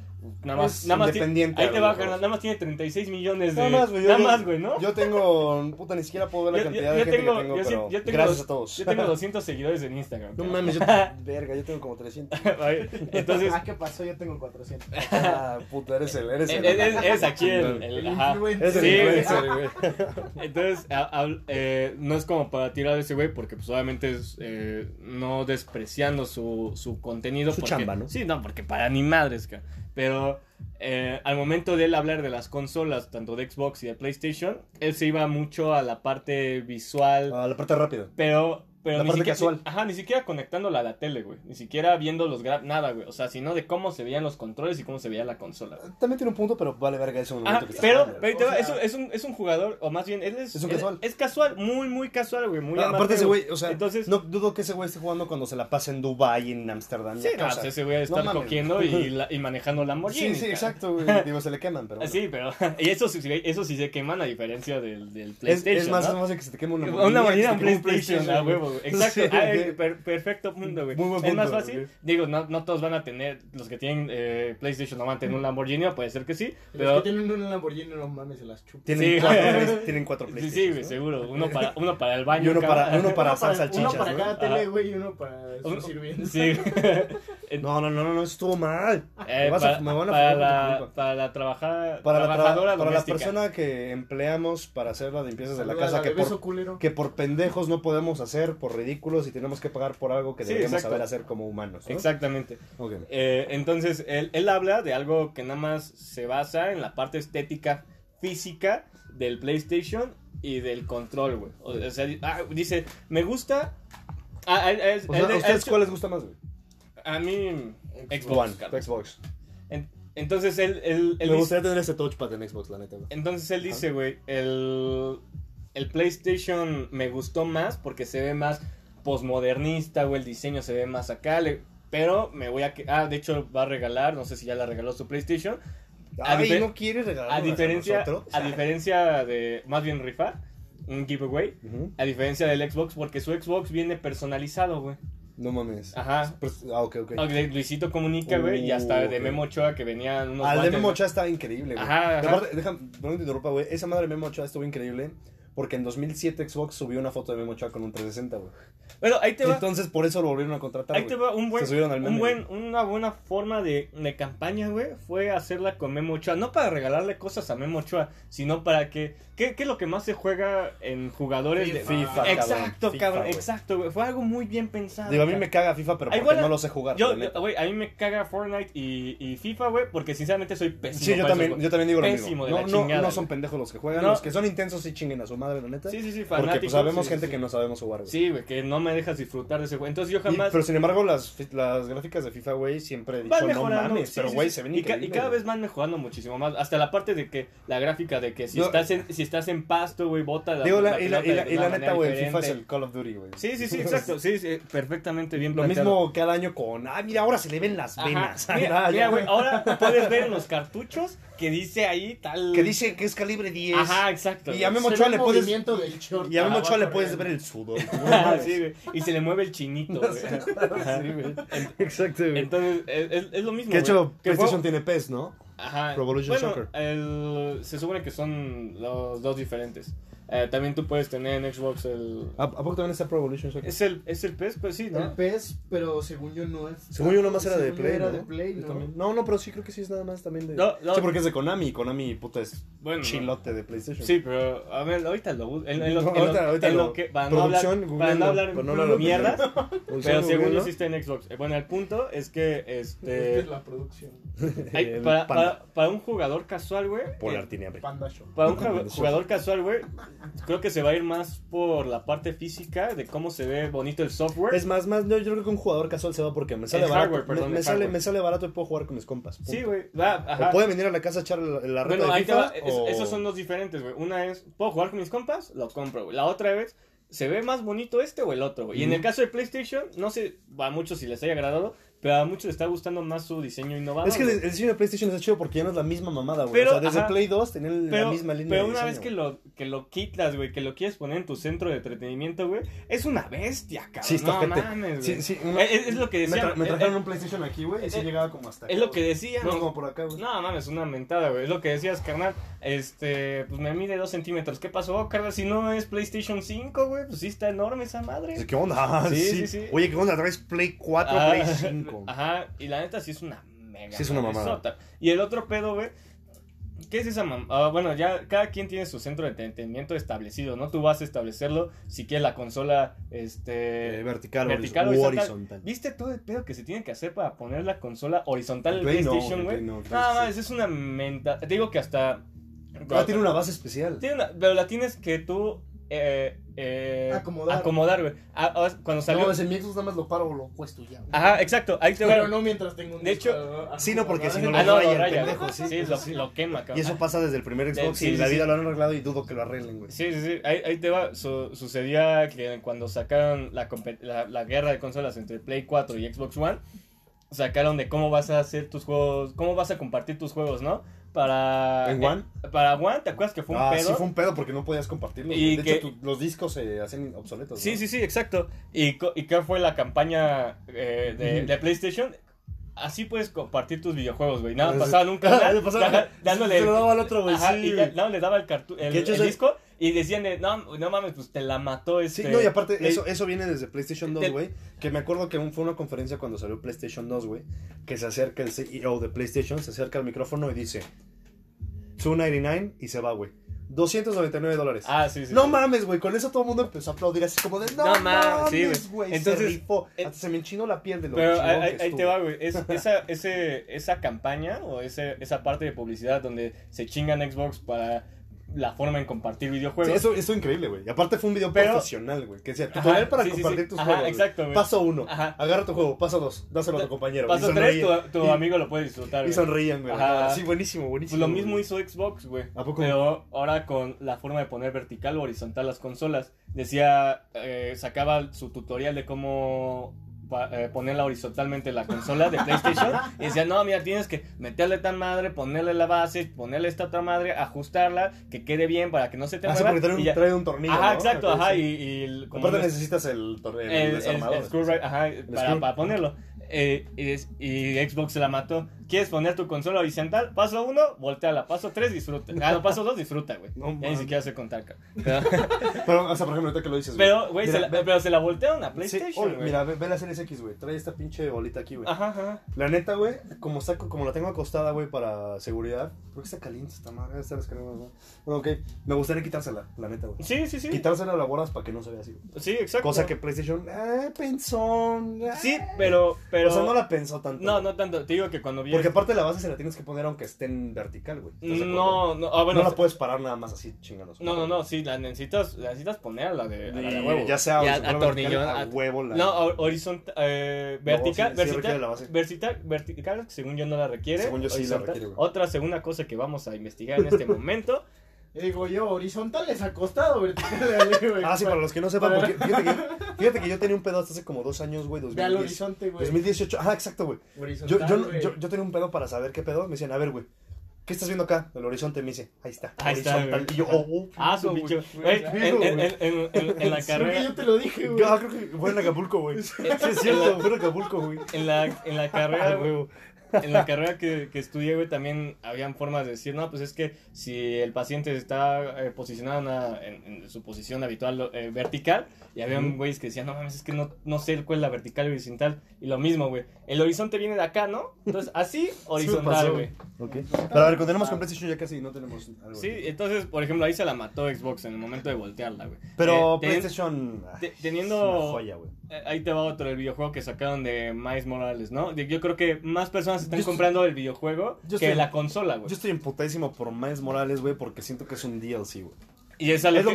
nada más,
Es
nada más,
independiente
ahí te va ganar, nada más tiene 36 millones de,
Nada más, güey. yo-
nada
yo-
más, güey, ¿no?
Yo tengo. Puta, ni siquiera puedo ver la
Yo-
cantidad
yo-
de
yo
gente
tengo-
que tengo,
yo
pero
yo tengo
gracias
dos-
a todos.
Yo tengo 200 seguidores en Instagram.
No
cara.
mames, yo. Verga, yo tengo como 300.
Entonces,
Ah, ¿qué pasó? Yo tengo 400.
Ah, puta, eres el. Eres
es,
el.
es- es aquí el, el-
El
ajá.
influencer.
Es el
Sí,
influencer, güey.
Entonces, a- a- eh, no es como para tirar a ese güey, porque pues obviamente es eh, no despreciando su, su contenido.
Su
porque-
chamba, ¿no?
Sí, no, porque para ni madres, ca. Pero eh, al momento de él hablar de las consolas, tanto de Xbox y de PlayStation, él se iba mucho a la parte visual,
Ah, la parte rápida.
pero... Pero
La
ni
parte
siquiera,
casual.
Ajá, ni siquiera conectándola a la tele, güey. Ni siquiera viendo los gra- nada, güey. O sea, sino de cómo se veían los controles y cómo se veía la consola. güey.
También tiene un punto, pero vale verga ese momento
Ah,
que
pero,
jugando.
pero ahí te
O
va,
sea-
es, un, es, un, es un jugador, o más bien, él es...
Es un casual.
Es casual, muy, muy casual, güey. Muy
Ah, aparte ese güey, o sea,
Entonces,
no dudo que ese güey esté jugando cuando se la pasa en Dubai, en Amsterdam.
sí, no,
o sea,
pues ese güey
no
estar
mames.
cogiendo y, la- y manejando Lamborghini.
Sí, sí, exacto, güey. Digo, se le queman, pero. Bueno.
Sí, pero... Y eso, sí- eso sí se queman a diferencia del, del
Es,
PlayStation,
es más,
¿no?
es más que se te queme una
Una
moneda
moneda en PlayStation, a huevo, güey. Exacto.
Sí,
Ah, eh, per- perfecto punto, güey.
Muy buen
Es más
punto,
fácil. Digo, no, no todos van a tener, los que tienen eh, PlayStation no van a tener un Lamborghini, o puede ser que sí,
Los que tienen un Lamborghini, no mames, se las chupan.
Tienen,
Sí.
cuatro, Play- tienen cuatro
Sí,
PlayStation.
sí, güey, seguro. Uno para, uno para el baño.
Y uno
cada-
para, uno para hacer
Uno
salchichas.
para
¿no?
cada tele, güey, y uno para
Uno-. Sí.
No, no, no, no, no, estuvo mal.
Eh,
Me vas a-
para,
me van a
para la, para la trabaja-
Para la,
trabajadora
para la persona que empleamos para hacer las limpiezas de la casa por, que por pendejos no podemos hacer, por ridículos y tenemos que pagar por algo que
Sí,
deberíamos
exacto.
saber hacer como humanos. ¿no?
Exactamente. Eh, entonces, él, él habla de algo que nada más se basa en la parte estética física del PlayStation y del control, güey. O, o sea, ah, dice, me gusta... Ah, a, a- a-
O sea,
él-
¿a
él-
ustedes cuál les gusta más, güey?
a mí, Xbox.
One,
carnal.
Xbox.
En- entonces, él, él, él
Me
dice-
gustaría tener ese touchpad en Xbox, la neta, güey.
Entonces él dice, güey, el, el PlayStation me gustó más porque se ve más posmodernista, güey, el diseño se ve más acá, le- pero me voy a... Ah, de hecho va a regalar, no sé si ya la regaló su PlayStation, A
Ay, ¿no quieres regalarnos
a diferencia,
nosotros?
a diferencia de, más bien rifar, un giveaway, a diferencia del Xbox, porque su Xbox viene personalizado, güey.
No mames. Pues, ah, ok, ok.
Luisito Comunica, güey, y hasta
Uh,
de. Memo Ochoa que venían unos
Ah, de Memo. Ochoa estaba increíble, güey.
Ajá, ajá.
aparte, déjame, no te interrumpa, güey. Esa madre de Memo Ochoa estuvo increíble. Porque en 2007 Xbox subió una foto de Memo Ochoa con un 360, güey.
Bueno, ahí te va.
Entonces por eso lo volvieron a contratar,
Ahí te va un buen,
Se subieron al meme,
un buen, una buena forma de, de campaña, güey, fue hacerla con Memo Ochoa. No para regalarle cosas a Memo Ochoa, sino para que, ¿qué, qué es lo que más se juega en jugadores de
FIFA,
cabrón.
Exacto,
FIFA,
cabrón,
güey.
exacto, güey. Fue algo muy bien pensado.
Digo, a mí
cabrón.
me caga FIFA, pero porque
igual,
no lo sé jugar.
Yo, güey, a mí me caga Fortnite y, y FIFA, güey, porque sinceramente soy pésimo.
Sí, yo también, yo también digo lo
Pésimo
mismo.
de
No,
la
no,
chingada,
no son pendejos los que juegan.
No.
Los que son intensos sí chinguen a su madre, la neta.
Sí, sí, sí,
porque pues
fanáticos,
sabemos
sí,
gente
sí.
que no sabemos jugar, güey.
Sí, güey, que no me dejas disfrutar de ese güey. Entonces yo
Y-
jamás...
pero sin embargo, las, las gráficas de FIFA, güey, siempre he dicho,
Van
no mames,
sí,
pero güey, se ven
y, ca- y cada
güey.
vez van mejorando muchísimo más. Hasta la parte de que la gráfica de que si,
No.
estás, en, si estás en pasto, güey, bota la,
Digo, la, y la, y
pelota
la,
de
y la
una
neta, güey, FIFA es el Call of Duty, güey.
Sí, sí, sí, exacto. Sí, sí, perfectamente bien
Lo
planteado.
mismo cada año con, ah, mira, ahora se le ven las venas.
Mira,
Ah,
mira, güey, ahora puedes ver en los cartuchos que dice ahí tal...
Que dice que es calibre 10.
Ajá, exacto.
Y a. Memo Ochoa le puedes-
movimiento del short.
Y a Memo Ochoa le puedes ver el sudor.
Sí, güey. Y se le mueve el chinito, güey. Ajá.
Sí, güey. Exacto, güey.
Entonces, es, es- lo mismo,
Que de hecho, PlayStation tiene PES, ¿no?
Ajá.
Pro Evolution
bueno,
Soccer.
el- se supone que son los dos diferentes. Eh, también tú puedes tener en Xbox el...
¿A, a poco también está Pro Evolution Soccer?
Es el, es el PES, pues sí,
El
¿no?
PES, pero según yo no es.
Según yo nomás era de Play,
Era
¿no?
de Play, ¿no?
también. No, no, pero sí creo que sí es nada más también de...
No, no.
Sí, porque es de Konami, Konami, puta, es
Bueno, no.
chilote de PlayStation.
Sí, pero a ver, ahorita lo en, en lo,
No,
en lo-
ahorita- ahorita
en lo
lo-
que para no hablar, para no hablar
para no hablar de
mierdas,
Producción,
pero según yo sí está en Xbox. Eh, Bueno, el punto es que
Esta es
este
la producción.
hay-
El
para, para, para un jugador casual, güey,
Polar
eh, para un jugador casual, güey, creo que se va a ir más por la parte física de cómo se ve bonito el software.
Es más, más, yo, yo creo que un jugador casual se va porque me sale
El
barato.
hardware, perdón,
me, sale, me sale barato y puedo jugar con mis compas. punto.
sí, güey.
O pueden venir a la casa a echar la, la reta
Bueno,
de
ahí te
FIFA,
es- Esos son dos diferentes, güey. Una es, ¿puedo jugar con mis compas? Lo compro, güey. La otra vez, ¿se ve más bonito este o el otro, güey? Y en el caso de PlayStation, no sé a muchos si les haya agradado, pero a muchos les está gustando más su diseño innovador.
Es que el, diseño de PlayStation es chido porque ya no es la misma mamada, güey.
Pero,
o sea, desde
ajá.
Play 2 tenían
pero,
la misma línea
pero una vez que lo, que lo quitas, güey, que lo quieres poner en tu centro de entretenimiento, güey, es una bestia, cabrón.
Sí, está
no mames, güey.
sí,
es, es lo que
Me,
decían.
tra- me
eh,
trajeron
eh,
un PlayStation aquí, güey, y sí
eh,
llegaba como hasta acá.
es lo que
güey.
decían.
No, como por acá, güey.
No, mames, una mentada, güey. Es lo que decías, carnal. Este, pues me mide dos centímetros. ¿Qué pasó, carnal? Si no es PlayStation 5, güey, pues sí está enorme esa madre.
¿Qué onda?
Sí,
sí,
sí, sí.
Oye, ¿qué onda? ¿Traes Play 4
Ah,
Play 5?
Ajá, y la neta sí es una mega.
Sí es una mamada.
Y el otro pedo, güey. ¿Qué es esa mamada? bueno, ya cada quien tiene su centro de entretenimiento establecido, ¿no? Tú vas a establecerlo si quieres la consola, este...
Eh, vertical,
vertical,
o
horizontal. ¿Viste todo el pedo que se tiene que hacer para poner la consola horizontal en PlayStation, güey?
No, sí.
mames, es una menta... Te digo que hasta...
Ah, tiene una base especial.
Tiene una- pero la tienes que tú eh, eh,
Acomodar.
acomodar, güey. Ah, ah, cuando salió...
No, ese mi Xbox nada más lo paro o lo puesto ya. güey.
Ajá, exacto, ahí te va.
Pero no mientras tengo un
De hecho-
Sí, no, porque si no lo
Ah, no,
raya
lo
el
raya,
pendejo, sí,
lo,
sí.
lo quema, cabrón.
Y eso pasa desde el primer Xbox
Sí,
y
sí,
la
sí.
vida lo han arreglado y dudo que lo arreglen, güey.
Sí, sí, sí, ahí, ahí te va. Su- sucedía que cuando sacaron la, la, la guerra de consolas entre Play 4 y Xbox One, sacaron de cómo vas a hacer tus juegos, cómo vas a compartir tus juegos, ¿no? Para...
¿En
eh,
One?
para One, ¿te acuerdas que fue un
ah,
pedo?
sí fue un pedo porque no podías compartirlos.
Y
de
que-
hecho, tu- los discos se hacen obsoletos.
Sí,
¿no?
sí, sí, exacto. ¿Y, y qué fue la campaña eh, de, PlayStation? Así puedes compartir tus videojuegos, güey. Nada, pasaban un canal, dándole...
se lo daba al otro, güey,
Ajá,
sí,
y ya,
güey.
no, le daba el, cartu el, el disco y decían, de, no, no mames, pues te la mató
Sí,
este...
no, y aparte,
Play-
eso, eso viene desde PlayStation 2,
Del-
güey. Que me acuerdo que un- fue una conferencia cuando salió PlayStation 2, güey. Que se acerca el CEO de PlayStation, se acerca al micrófono y dice: 299 y se va, güey. 299 dólares.
Ah, sí, sí.
no
sí.
mames, güey. Con eso todo el mundo empezó a aplaudir así como de no,
No mames, sí,
güey. se
Entonces,
rifó.
eh,
Hasta se me enchinó la piel de lo
Pero ahí,
que
ahí- ahí te va, güey. Es- esa, ese, esa campaña o ese, esa parte de publicidad donde se chingan Xbox para la forma en compartir
Sí,
videojuegos.
eso eso es increíble, güey. Y aparte fue un video
Pero-
profesional, güey. Que decía,
Ajá,
tutorial para
sí, sí,
compartir
sí.
tus
Ajá,
juegos.
exacto, güey.
Paso uno.
Ajá.
Agarra tu juego. Paso dos. Dáselo a tu compañero.
Paso
Y
3,
sonreía.
tu, tu
Y-
amigo lo puede disfrutar,
Y
güey.
sonrían, güey.
Ajá.
Sí, buenísimo, buenísimo.
Pues lo mismo hizo Xbox, güey.
¿A poco?
Pero ahora con la forma de poner vertical o horizontal las consolas. Decía, eh, sacaba su tutorial de cómo eh, ponerla horizontalmente la consola de PlayStation. y decía, no, mira, tienes que meterle tan madre, ponerle la base, ponerle esta otra madre, ajustarla, que quede bien para que no se te
Ah, sí,
mueva.
trae un, trae un tornillo.
Ajá,
¿no?
exacto, ajá.
sí.
Y, y el- como
necesitas el, el,
el, el-
desarmador.
el screwdriver, ajá, para, para ponerlo. Eh, y, y Xbox se la mató. ¿Quieres poner tu consola horizontal? Paso 1, volteala. Paso 3, disfruta. Ah, no, paso 2, disfruta, güey.
No,
ya ni siquiera sé contar, cabrón. Pero,
o sea, por ejemplo, ahorita que lo dices, güey.
pero, güey, se la,
ve-
pero se la voltearon a PlayStation, güey.
mira, ve, ve la Series X, güey. Trae esta pinche bolita aquí, güey.
Ajá, ajá.
La neta, güey, como, saco, como la tengo acostada, güey, para seguridad. ¿Por qué está caliente esta madre? Está descargando, güey. Bueno, ok. Me gustaría quitársela, la neta, güey.
Sí, sí, sí.
Quitársela a la para que no se vea así, güey.
Sí, exacto.
Cosa que PlayStation, eh, pensó. eh.
Sí, pero, pero...
O sea, no la pensó tanto.
No,
güey.
no tanto. Te digo que cuando vi...
Porque aparte la base se la tienes que poner aunque esté en vertical, güey. ¿Estás de acuerdo?
No, no, ah, bueno...
no la puedes parar nada más así chingando.
No, no, no, sí, la necesitas, la necesitas poner a la de, a la de huevo.
Ya sea
Y a-
horizontal o
atornillón,
vertical, a
a-
huevo la.
No, horizontal, eh, vertical,
sí, sí la
vertical,
base.
vertical, vertical, según yo no la requiere.
Según yo sí la requiere, güey.
Otra segunda cosa que vamos a investigar en este momento.
Digo yo, horizontales acostado, verticales, güey.
Ah, sí, para los que no sepan, porque fíjate que, fíjate que yo tenía un pedo hasta hace como dos años, güey,
Ve al
2010,
horizonte, güey.
2018. Ajá, exacto, güey. Yo,
Horizontal,
yo,
güey.
yo, yo tenía un pedo para saber qué pedo. Me decían, a ver, güey, ¿qué estás viendo acá? El horizonte. Me dice, ahí está.
Ahí está,
horizontal.
güey.
y yo, oh, oh,
Ah, su
güey.
bicho.
güey,
Güey, en, en,
güey.
en, en, la
Creo que
carrera,
yo te lo dije, güey.
Ah, creo que fue en Acapulco, güey. Sí, es cierto, fue en Acapulco, güey.
en la, en la
Ah,
carrera, güey,
huevo.
En la carrera que, que estudié, güey, también habían formas de decir, no, pues es que si el paciente está eh, posicionado en, una- en- en su posición habitual eh, vertical, y había
Ujú.
güeyes que decían, no mames, es que no, no sé cuál es la vertical y horizontal. Y lo mismo, güey. El horizonte viene de acá, ¿no? Entonces, así, horizontal, güey.
Pero a ver, continuemos con PlayStation ya casi no tenemos algo.
Sí, entonces, por ejemplo, ahí se la mató Xbox en el momento de voltearla, güey.
Pero
Eh,
PlayStation. ah,
te-
es
teniendo-
una joya, güey.
Ahí te va otro, el videojuego que sacaron de Miles Morales, ¿no? Yo creo que más personas están
Yo estoy-
comprando el videojuego que
estoy-
la consola, güey.
Yo estoy emputadísimo por Miles Morales, güey, porque siento que es un DLC, güey.
Y es, a lo
Es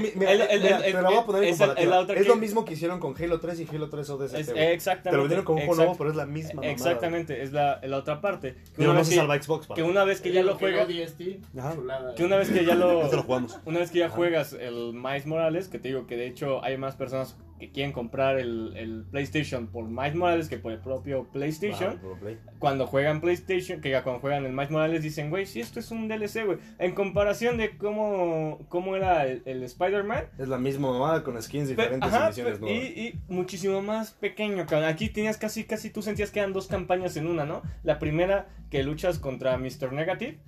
es
lo mismo que hicieron con Halo 3 y Halo 3 ODST,
es- exactamente.
Te lo vendieron como un juego nuevo, pero es la misma mamada,
Exactamente, es la, la otra parte. Que
Pero
una,
no
vez
se
que,
salva Xbox,
que una vez que ya lo juegas, que una vez que ya lo,
lo jugamos.
una vez que ya
Ajá.
juegas el Miles Morales, que te digo que de hecho hay más personas que quieren comprar el, el PlayStation por Miles Morales que por el propio PlayStation.
Play.
cuando juegan PlayStation, que ya cuando juegan el Miles Morales dicen, güey, si esto es un DLC, güey. En comparación de cómo, cómo era el, el Spider-Man.
Es la misma mamada con skins diferentes
ajá,
y misiones
pe-
nuevas.
y, y muchísimo más pequeño, cabrón. Aquí tenías casi, casi tú sentías que eran dos campañas en una, ¿no? La primera que luchas contra Mr. Negative.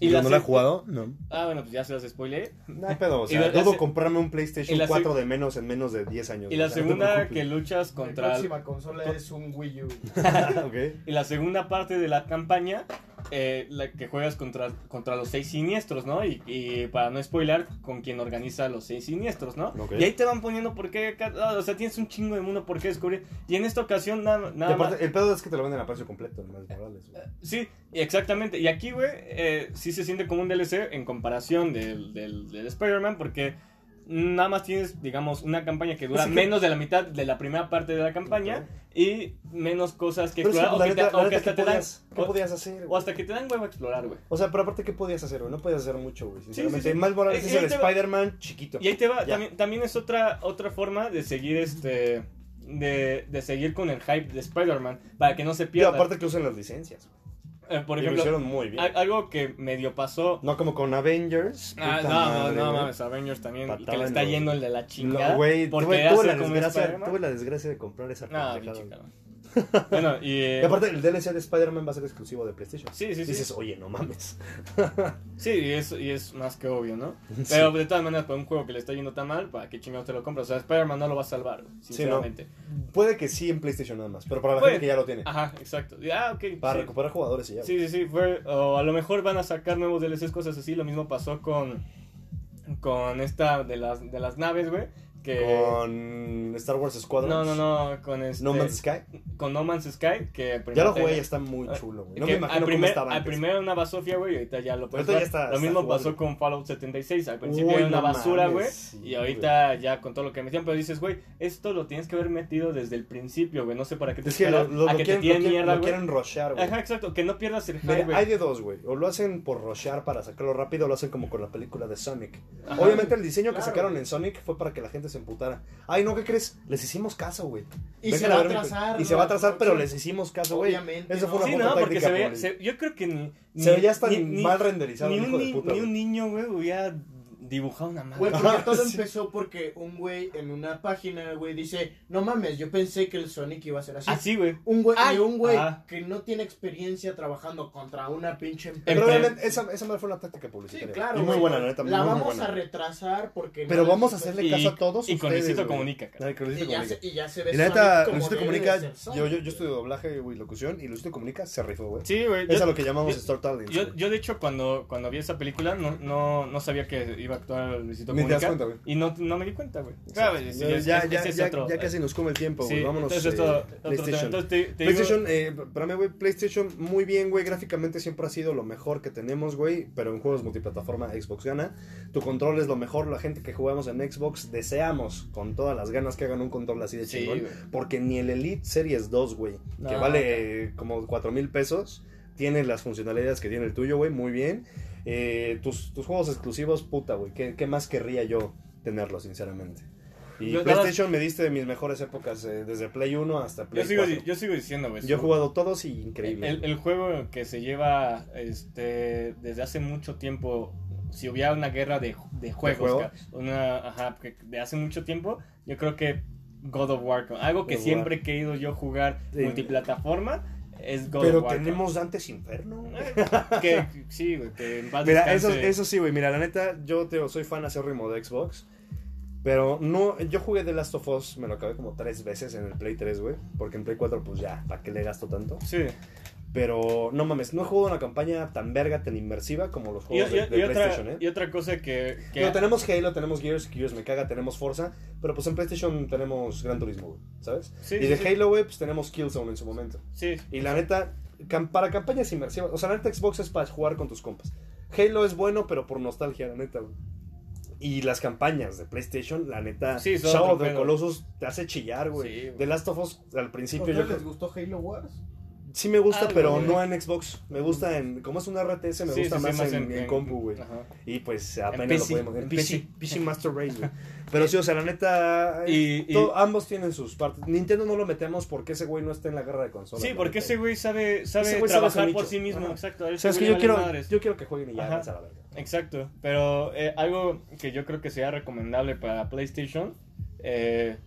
¿Y no la he jugado? No.
Ah, bueno, pues ya se las spoileé.
No pedo, o sea,
la- la se-
comprarme un PlayStation
la se-
4 de menos en menos de 10 años.
Y la
o sea,
segunda que luchas contra... el-
próxima consola es un Wii U.
ok.
Y la segunda parte de la campaña, eh, la que juegas contra, contra los seis siniestros, ¿no? Y, y para no spoiler, con quien organiza los seis siniestros, ¿no? Y ahí te van poniendo por qué, o sea, tienes un chingo de mundo por qué descubrir. Y en esta ocasión nada,
Y
nada más...
el pedo es que te lo venden a precio completo Miles Morales. güey.
Sí, exactamente. Y aquí, güey, eh, sí se siente como un DLC en comparación del, del, del Spider-Man porque nada más tienes, digamos, una campaña que dura
que-
menos de la mitad de la primera parte de la campaña y menos cosas que explorar. o que te-
neta, la
o que
neta,
hasta
¿qué
te dan...
podías- ¿Qué podías hacer?
O hasta que te dan huevo a explorar, güey.
O sea, pero aparte, ¿qué podías hacer, güey? No podías hacer mucho, güey. Sinceramente,
sí, sí.
Miles Morales
Eh,
es
y
el Spider-Man chiquito.
Y ahí te va, también, también es otra, otra forma de seguir este... De, de seguir con el hype de Spider-Man para que no se
Y
pierda.
aparte que usan las licencias. güey.
Eh, por
Y lo hicieron muy bien.
algo que medio pasó
No como con Avengers.
Ah, no, no,
madre,
no,
güey.
mames, Avengers también, que le está yendo el de la chingada.
No, güey, tuve, tuve la desgracia, tuve la desgracia de comprar esa
No,
pendejada.
Bueno, y... eh,
Y aparte, el DLC de Spider-Man va a ser exclusivo de PlayStation.
sí, sí, sí.
Dices, oye, no mames.
Sí, y es, y es más que obvio, ¿no? Pero de todas maneras, para un juego que le está yendo tan mal, ¿para qué chingados te lo compras? O sea, Spider-Man no lo va a salvar, sinceramente.
Puede que sí en PlayStation nada más, pero para la
Puede.
gente que ya lo tiene.
Ajá, exacto. Ah, ok.
Para
sí.
recuperar jugadores y ya.
Sí, sí, sí, fue, o a lo mejor van a sacar nuevos DLCs, cosas así, lo mismo pasó con, con esta de las, de las naves, güey, que...
Con Star Wars Squadron.
No, no, no, con este...
No Man's Sky.
Con No Man's Sky, que...
Ya lo jugué y está muy chulo, güey. No me imagino
al
cómo
primer,
estaba
al
antes.
primero era una basofia, güey, y ahorita ya lo puedes
ya está-
Lo mismo pasó con Fallout 76. Al principio
Uy,
era una
no
basura, güey.
sí,
y ahorita ya con todo lo que metieron, pero dices, güey, esto lo tienes que haber metido desde el principio, güey. No sé para qué te
Es que lo, lo-
a que
quieren,
te mierda,
lo
güey.
quieren rushear, güey.
Ajá, exacto, que no pierdas el hype, güey.
hay de dos, güey. O lo hacen por rushear para sacarlo rápido, o lo hacen como con la película de Sonic. Obviamente el diseño que sacaron en Sonic fue para que la gente se emputara. Ay, no, ¿qué crees? Les hicimos caso, güey.
Y
Vengan
se va a atrasar.
Y se va a atrasar, pero les hicimos caso, güey.
Obviamente,
Eso fue una
Sí, no, porque
táctica
se veía, se- yo creo que ni...
Se
ni-
veía hasta
ni-
mal renderizado,
Ni un,
hijo de puta.
ni un niño, güey, hubiera dibujado una madre.
Güey, porque todo
sí.
empezó porque un güey en una página, güey, dice, no mames, yo pensé que el Sonic iba a ser así.
Así, güey.
Un güey, y un güey
ah.
que no tiene experiencia trabajando contra una pinche empresa.
Obviamente esa, esa madre fue una táctica
Sí,
publicitaria.
claro.
Y muy
güey.
buena, la neta.
La
muy, muy
vamos
buena.
a retrasar porque.
Pero
no
vamos a hacerle caso a todos
y con
ustedes,
Luisito
güey.
Comunica, cara.
Con Luisito
Y ya,
Comunica.
se, y ya se ve
Y la neta, Luisito Comunica, yo, yo, yo estudio doblaje güey, y locución, y Luisito Comunica se rifó, güey.
Sí, güey.
Es a lo que llamamos Talents.
Yo, yo de hecho cuando, cuando vi esa película no, no, no sabía que iba a actuar Luisito
Ni te das cuenta, güey.
Y no, no me di cuenta, güey.
Sí.
Claro, sí,
ya,
es-
ya,
es-
ya,
ese es
ya-
otro-
ya casi nos come el tiempo, güey.
Sí,
Vámonos.
entonces
eh,
esto- otro tema.
PlayStation.
Entonces te- te digo-
PlayStation, eh, para mí, güey, PlayStation muy bien, güey. Gráficamente siempre ha sido lo mejor que tenemos, güey. Pero en juegos multiplataforma, Xbox gana. Tu control es lo mejor. La gente que jugamos en Xbox deseamos con todas las ganas que hagan un control así de
Sí,
chingón. porque ni el Elite Series 2, güey, que vale eh, como 4 mil pesos, tiene las funcionalidades que tiene el tuyo, güey. Muy bien. Eh, tus, tus juegos exclusivos, puta, güey. ¿qué, ¿Qué más querría yo tenerlo, sinceramente? Y
Yo-
PlayStation me diste de mis mejores épocas, eh, desde Play 1 hasta Play
Yo sigo,
4.
di- yo sigo diciendo, güey.
Yo he jugado todos y increíble.
El, el juego que se lleva este, desde hace mucho tiempo, si hubiera una guerra de, de juegos, una, ajá, de hace mucho tiempo, yo creo que God of War, algo que
God
siempre he querido yo jugar
Sí.
multiplataforma, es God
Pero
of
tenemos Dantes Inferno.
que, sí, güey, que en paz
Mira, eso, eso sí, güey. Mira, la neta, yo te soy fan acérrimo de Xbox. Pero no, yo jugué The Last of Us, me lo acabé como tres veces en el Play 3, güey. Porque en Play 4, pues ya, ¿para qué le gasto tanto?
Sí.
Pero no mames, no he jugado una campaña tan verga, tan inmersiva como los juegos
y-
de, de
y otra,
PlayStation, ¿eh?
y otra cosa que... que
Digo, tenemos Halo, tenemos Gears, Gears me caga, tenemos Forza, pero pues en PlayStation tenemos Gran Turismo, güey, ¿sabes?
Sí,
y
sí,
de
sí.
Halo, güey, pues tenemos Killzone en su momento.
Sí,
Y la neta, cam- para campañas inmersivas, o sea, la neta Xbox es para jugar con tus compas. Halo es bueno, pero por nostalgia, la neta, güey. Y las campañas de PlayStation, la neta,
Sí, son
Shadow of the. Colossus te hace chillar, güey.
Sí.
The Last of Us al
¿A
principio yo
les gustó Halo Wars?
Sí me gusta,
Algo,
pero
güey.
no en Xbox. Me gusta en, como es un RTS, me
Sí,
gusta
sí, sí,
más, en, en compu, güey.
ajá.
Y pues apenas
PC,
lo podemos. En
en
PC,
PC.
PC Master Race, güey. Pero sí, o sea, la neta.
Y- y-
to- ambos tienen sus partes. Nintendo no lo metemos porque ese güey no está en la guerra de consolas.
Sí, porque ese güey sabe, sabe
Ese güey sabe
trabajar por sí mismo,
Ajá.
exacto.
O sea, es que yo
vale
quiero,
madres.
yo quiero que jueguen y ya, a la verga.
Exacto, pero eh, algo que yo creo que sería recomendable para PlayStation eh,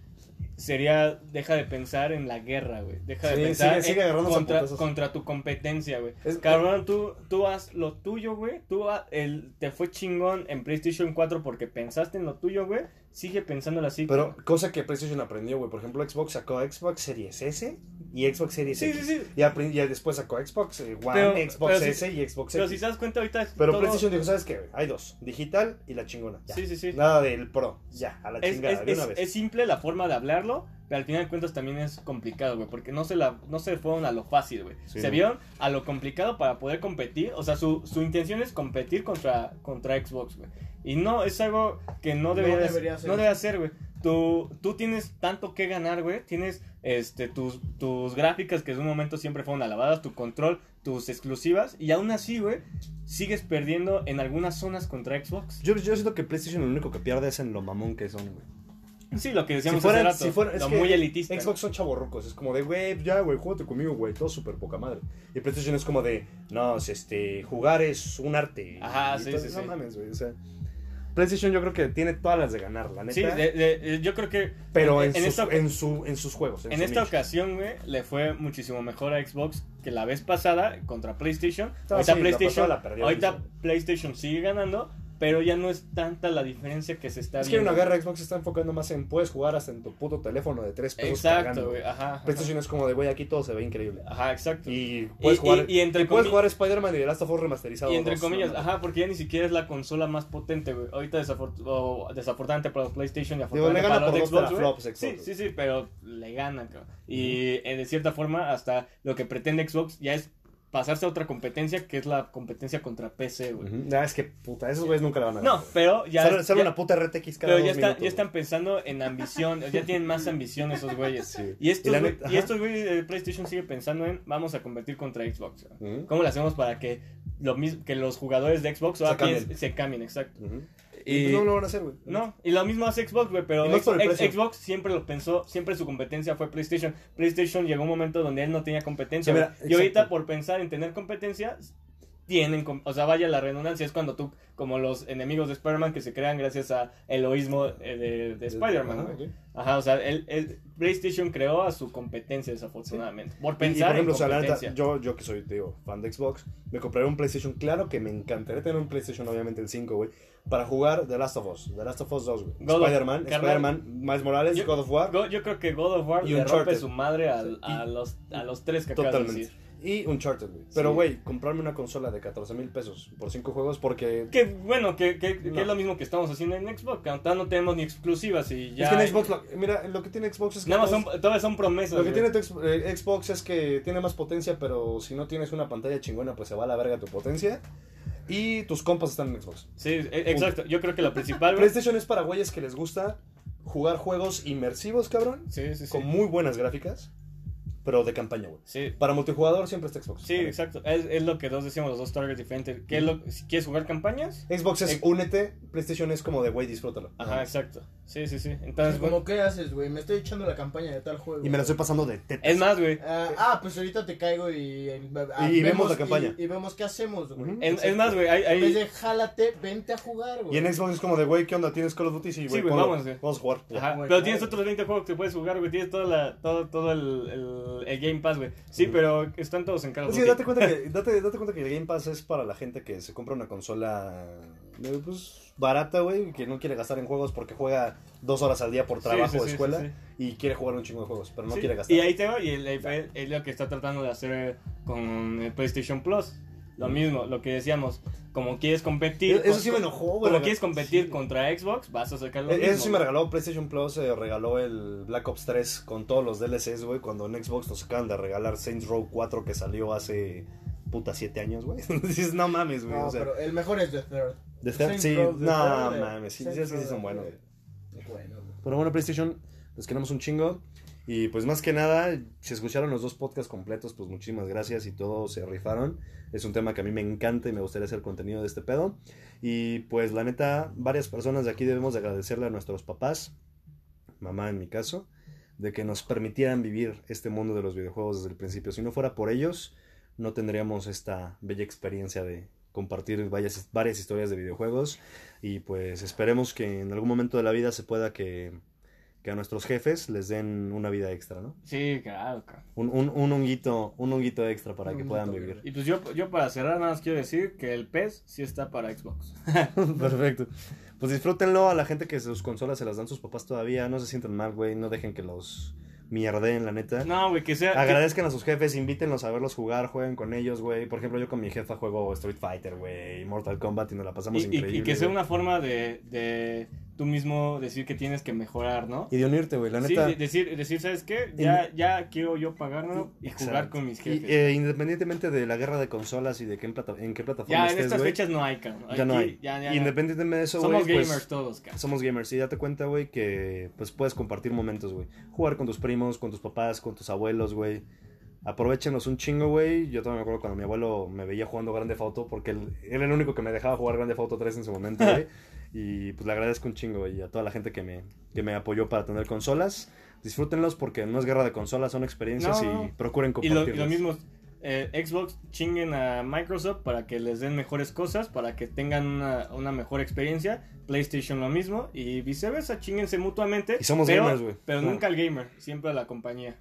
sería deja de pensar en la guerra, güey. Deja de
Sí,
pensar
sigue- sigue
en- contra, tu competencia, güey. Cabrón, tú, tú haz lo tuyo, güey. Tú ha- el, te fue chingón en PlayStation 4 porque pensaste en lo tuyo, güey. Sigue pensándolo así.
Pero cosa que PlayStation aprendió, güey. Por ejemplo, Xbox sacó Xbox Series S y Xbox Series
Sí,
X.
sí, sí.
Y, después sacó Xbox eh, One,
Pero-
Xbox
pero si-
S y Xbox
Pero
X.
si te das cuenta ahorita
Pero
todo-
PlayStation dijo, ¿sabes qué? Hay dos. Digital y la chingona. Ya.
Sí, sí, sí.
Nada del Pro. Ya, a la
Es,
chingada,
es-
de una
es-
vez.
es simple la forma de hablarlo, pero al final de cuentas también es complicado, güey, porque no se la no se fueron a lo fácil, güey. Se
no.
vieron a lo complicado para poder competir, o sea, su, su intención es competir contra, contra Xbox, güey. Y no, es algo que no
No
debería, de-
debería ser.
no debe hacer, güey. Tú, tú tienes tanto que ganar, güey. Tienes este, tus, tus gráficas que en un momento siempre fueron alabadas, tu control, tus exclusivas. Y aún así, güey, sigues perdiendo en algunas zonas contra Xbox.
Yo, yo siento que PlayStation lo único que pierde es en lo mamón que son, güey.
Sí, lo que decíamos
Si fueran-
hace rato.
si fueran- es
lo
que
muy elitista.
Xbox son chavorrucos, es como de, güey, ya, güey, júgate conmigo, güey, todo súper poca madre. Y PlayStation es como de, no, es este, jugar es un arte.
Ajá,
Y
sí,
todo-
sí,
No
sí.
mames, güey, o sea. PlayStation yo creo que tiene todas las de ganar, la neta.
Sí, de- de- yo creo que.
pero en,
en,
sus,
esta,
en, su, en sus juegos. En,
en
su
esta ocasión, güey, le fue muchísimo mejor a Xbox que la vez pasada contra PlayStation.
No,
ahorita
sí,
PlayStation,
pasada la perdió,
ahorita. PlayStation sigue ganando, pero ya no es tanta la diferencia que se está
Es que hay
viendo.
una guerra, Xbox se está enfocando más en puedes jugar hasta en tu puto teléfono de tres pesos.
Exacto, güey. Ajá. ajá.
PlayStation es como de, güey, aquí todo se ve increíble.
Ajá, exacto. Y,
Y puedes
Y-
jugar,
y- y entre
y puedes jugar Spider-Man y The Last of Us remasterizado.
entre
dos,
comillas,
¿no?
ajá, porque ya ni siquiera es la consola más potente, güey. Ahorita desafort- o desafortunadamente para PlayStation y
Digo, le
afortunadamente
gana
para
por
los Xbox, güey.
teraflops,
Sí,
Xbox.
sí, sí, pero le ganan, cabrón. Y eh, de cierta forma, hasta lo que pretende Xbox ya es pasarse a otra competencia, que es la competencia contra PC, güey.
Ah, es que puta, esos güeyes nunca la van a ganar.
No, pero ya.
Sale, sale
ya-
una puta RTX cada
pero
dos
ya, está,
minutos,
ya están pensando en ambición, ya tienen más ambición esos güeyes.
Sí.
Y estos,
Y
güey- güeyes de PlayStation sigue pensando en vamos a competir contra Xbox. ¿Cómo le hacemos para que lo mismo que los jugadores de Xbox
Se
ahora
cambien.
se cambien, exacto? Y,
Y pues no lo van a hacer, güey.
no, y lo mismo hace Xbox, güey, pero
el.
Xbox siempre lo pensó, siempre su competencia fue PlayStation. PlayStation llegó un momento donde él no tenía competencia.
Sí, mira,
güey. y ahorita por pensar en tener competencia, tienen, o sea, vaya la redundancia, es cuando tú, como los enemigos de Spider-Man que se crean gracias a egoísmo eh, de, de Spider-Man,
ok.
Ajá, o sea, él- PlayStation creó a su competencia desafortunadamente. Por
Y- y,
pensar
por ejemplo, o
en
sea, la neta,
competencia.
yo, yo que soy, te digo, fan de Xbox, me compraré un PlayStation. Claro que me encantaría tener un PlayStation, obviamente el 5, güey, para jugar The Last of Us, The Last of Us 2, güey.
God of-
Spider-Man, Spider-Man, Miles Morales,
yo-
God of War
Go- yo creo que God of War
Y
le rompe su madre a, los, a los tres que acabas de decir.
Y Uncharted, güey. Pero,
Sí.
güey, comprarme una consola de 14 mil pesos por 5 juegos porque...
Que bueno, que, que, que es lo mismo que estamos haciendo en Xbox, ahorita no tenemos ni exclusivas y ya...
es que en Xbox, lo- mira, lo que tiene Xbox es que...
Nada más son, todas son promesas.
Lo que
güey.
tiene eh, Xbox es que tiene más potencia, pero si no tienes una pantalla chingona, pues se va a la verga tu potencia. Y tus compas están en Xbox.
Sí, e- exacto. Yo creo que lo principal.
PlayStation es para güeyes que les gusta jugar juegos inmersivos, cabrón,
Sí, sí, sí.
con muy buenas gráficas, pero de campaña, güey.
Sí,
Para multijugador siempre está Xbox.
sí, exacto. Es, es lo que dos decimos, los dos targets diferentes. ¿Qué es lo, si ¿Quieres jugar campañas?
Xbox es
Ex-
únete, PlayStation es como de güey, disfrútalo.
Ajá, exacto. Sí, sí, sí. Entonces, bueno,
¿Cómo qué haces, güey? Me estoy echando la campaña de tal juego.
Y me la estoy pasando de tetas.
es más, güey.
Ah, ah, pues ahorita te caigo y...
Y vemos la campaña.
Y, y vemos qué hacemos, güey.
Es, es más, güey. Hay, hay-
En vez de jálate, vente a jugar, güey.
Y en Xbox es como de güey, ¿qué onda? ¿Tienes Call of Duty? Sí, güey,
Sí, vamos.
Vamos a jugar.
Ajá, pero tienes otros 20 juegos que puedes jugar, güey. Tienes toda la, todo, todo el, el- el, el Game Pass, güey. Sí, pero están todos en Call of
Sí,
Duty.
date cuenta, que, date, date cuenta que el Game Pass es para la gente que se compra una consola eh, pues, barata, güey, que no quiere gastar en juegos porque juega dos horas al día por
Sí,
trabajo
sí,
o
sí,
escuela
sí, sí.
y quiere jugar un chingo de juegos, pero no
Sí,
quiere gastar.
Y ahí te va, y el- el- es lo que está tratando de hacer con el PlayStation Plus. Lo mismo, lo que decíamos, como quieres competir.
Eso
con-
sí me enojó, güey.
Como quieres competir
Sí.
contra Xbox, vas a sacar lo mismo.
Eso sí me regaló PlayStation Plus, eh, regaló el Black Ops 3 con todos los DLCs, güey, cuando en Xbox nos acaban de regalar Saints Row 4 que salió hace puta 7 años, güey. Dices, no mames, güey.
No,
o sea,
pero el mejor es The Third.
The Third,
Saints
sí,
The
no
Third,
mames, sí, sí, sí son buenos.
Bueno, güey.
Pero bueno, PlayStation, les queremos un chingo. Y pues más que nada, si escucharon los dos podcasts completos, pues muchísimas gracias y todos se rifaron. Es un tema que a mí me encanta y me gustaría hacer contenido de este pedo. Y pues la neta, varias personas de aquí debemos de agradecerle a nuestros papás, mamá en mi caso, de que nos permitieran vivir este mundo de los videojuegos desde el principio. Si no fuera por ellos, no tendríamos esta bella experiencia de compartir varias, varias historias de videojuegos. Y pues esperemos que en algún momento de la vida se pueda que, que a nuestros jefes les den una vida extra, ¿no?
Sí, claro, claro.
Un, un, un honguito, un honguito extra para
Un
que puedan vivir.
Y pues yo, yo para cerrar nada más quiero decir que el PES sí está para Xbox.
Perfecto. Pues disfrútenlo a la gente que sus consolas se las dan sus papás todavía. No se sientan mal, güey. No dejen que los mierdeen, la neta.
No, güey, que sea... que-
Agradezcan a sus jefes, invítenlos a verlos jugar, jueguen con ellos, güey. Por ejemplo, yo con mi jefa juego Street Fighter, güey, Mortal Kombat y nos la pasamos
y, y-
increíble.
y que sea
güey.
una forma de, de tú mismo decir que tienes que mejorar, ¿no?
Y de unirte, güey, la
Sí,
neta.
de- decir, decir, ¿sabes qué? Ya, ya quiero yo pagarlo y jugar con mis
Y,
jefes.
eh, independientemente de la guerra de consolas y de qué en, plata- en qué plataforma
ya, en
estés,
estas fechas no hay, cabrón.
ya no hay.
ya, ya, ya.
Independientemente de eso, güey,
Somos
pues,
gamers todos, cabrón.
Somos gamers y date cuenta, güey, que pues puedes compartir momentos, güey. Jugar con tus primos, con tus papás, con tus abuelos, güey. Aprovechenlos un chingo, güey. Yo todavía me acuerdo cuando mi abuelo me veía jugando Grande Auto porque él, él era el único que me dejaba jugar Grande Auto 3 en su momento, güey. y pues le agradezco un chingo, güey, y a toda la gente que me, que me apoyó para tener consolas. Disfrútenlos porque no es guerra de consolas, son experiencias
No, no.
y procuren
Y lo,
compartirlas.
y lo mismo, eh, Xbox chinguen a Microsoft para que les den mejores cosas, para que tengan una, una mejor experiencia. PlayStation lo mismo y viceversa, chinguense mutuamente.
Y somos
pero,
gamers, güey.
Pero nunca al gamer, siempre a la compañía,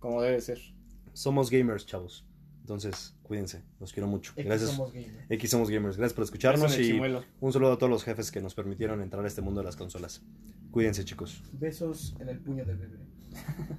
como debe ser.
Somos gamers, chavos. Entonces, cuídense. Los quiero mucho.
X
Gracias.
somos gamers.
X somos gamers. Gracias por escucharnos y un saludo a todos los jefes que nos permitieron entrar a este mundo de las consolas. Cuídense, chicos.
Besos en el puño del bebé.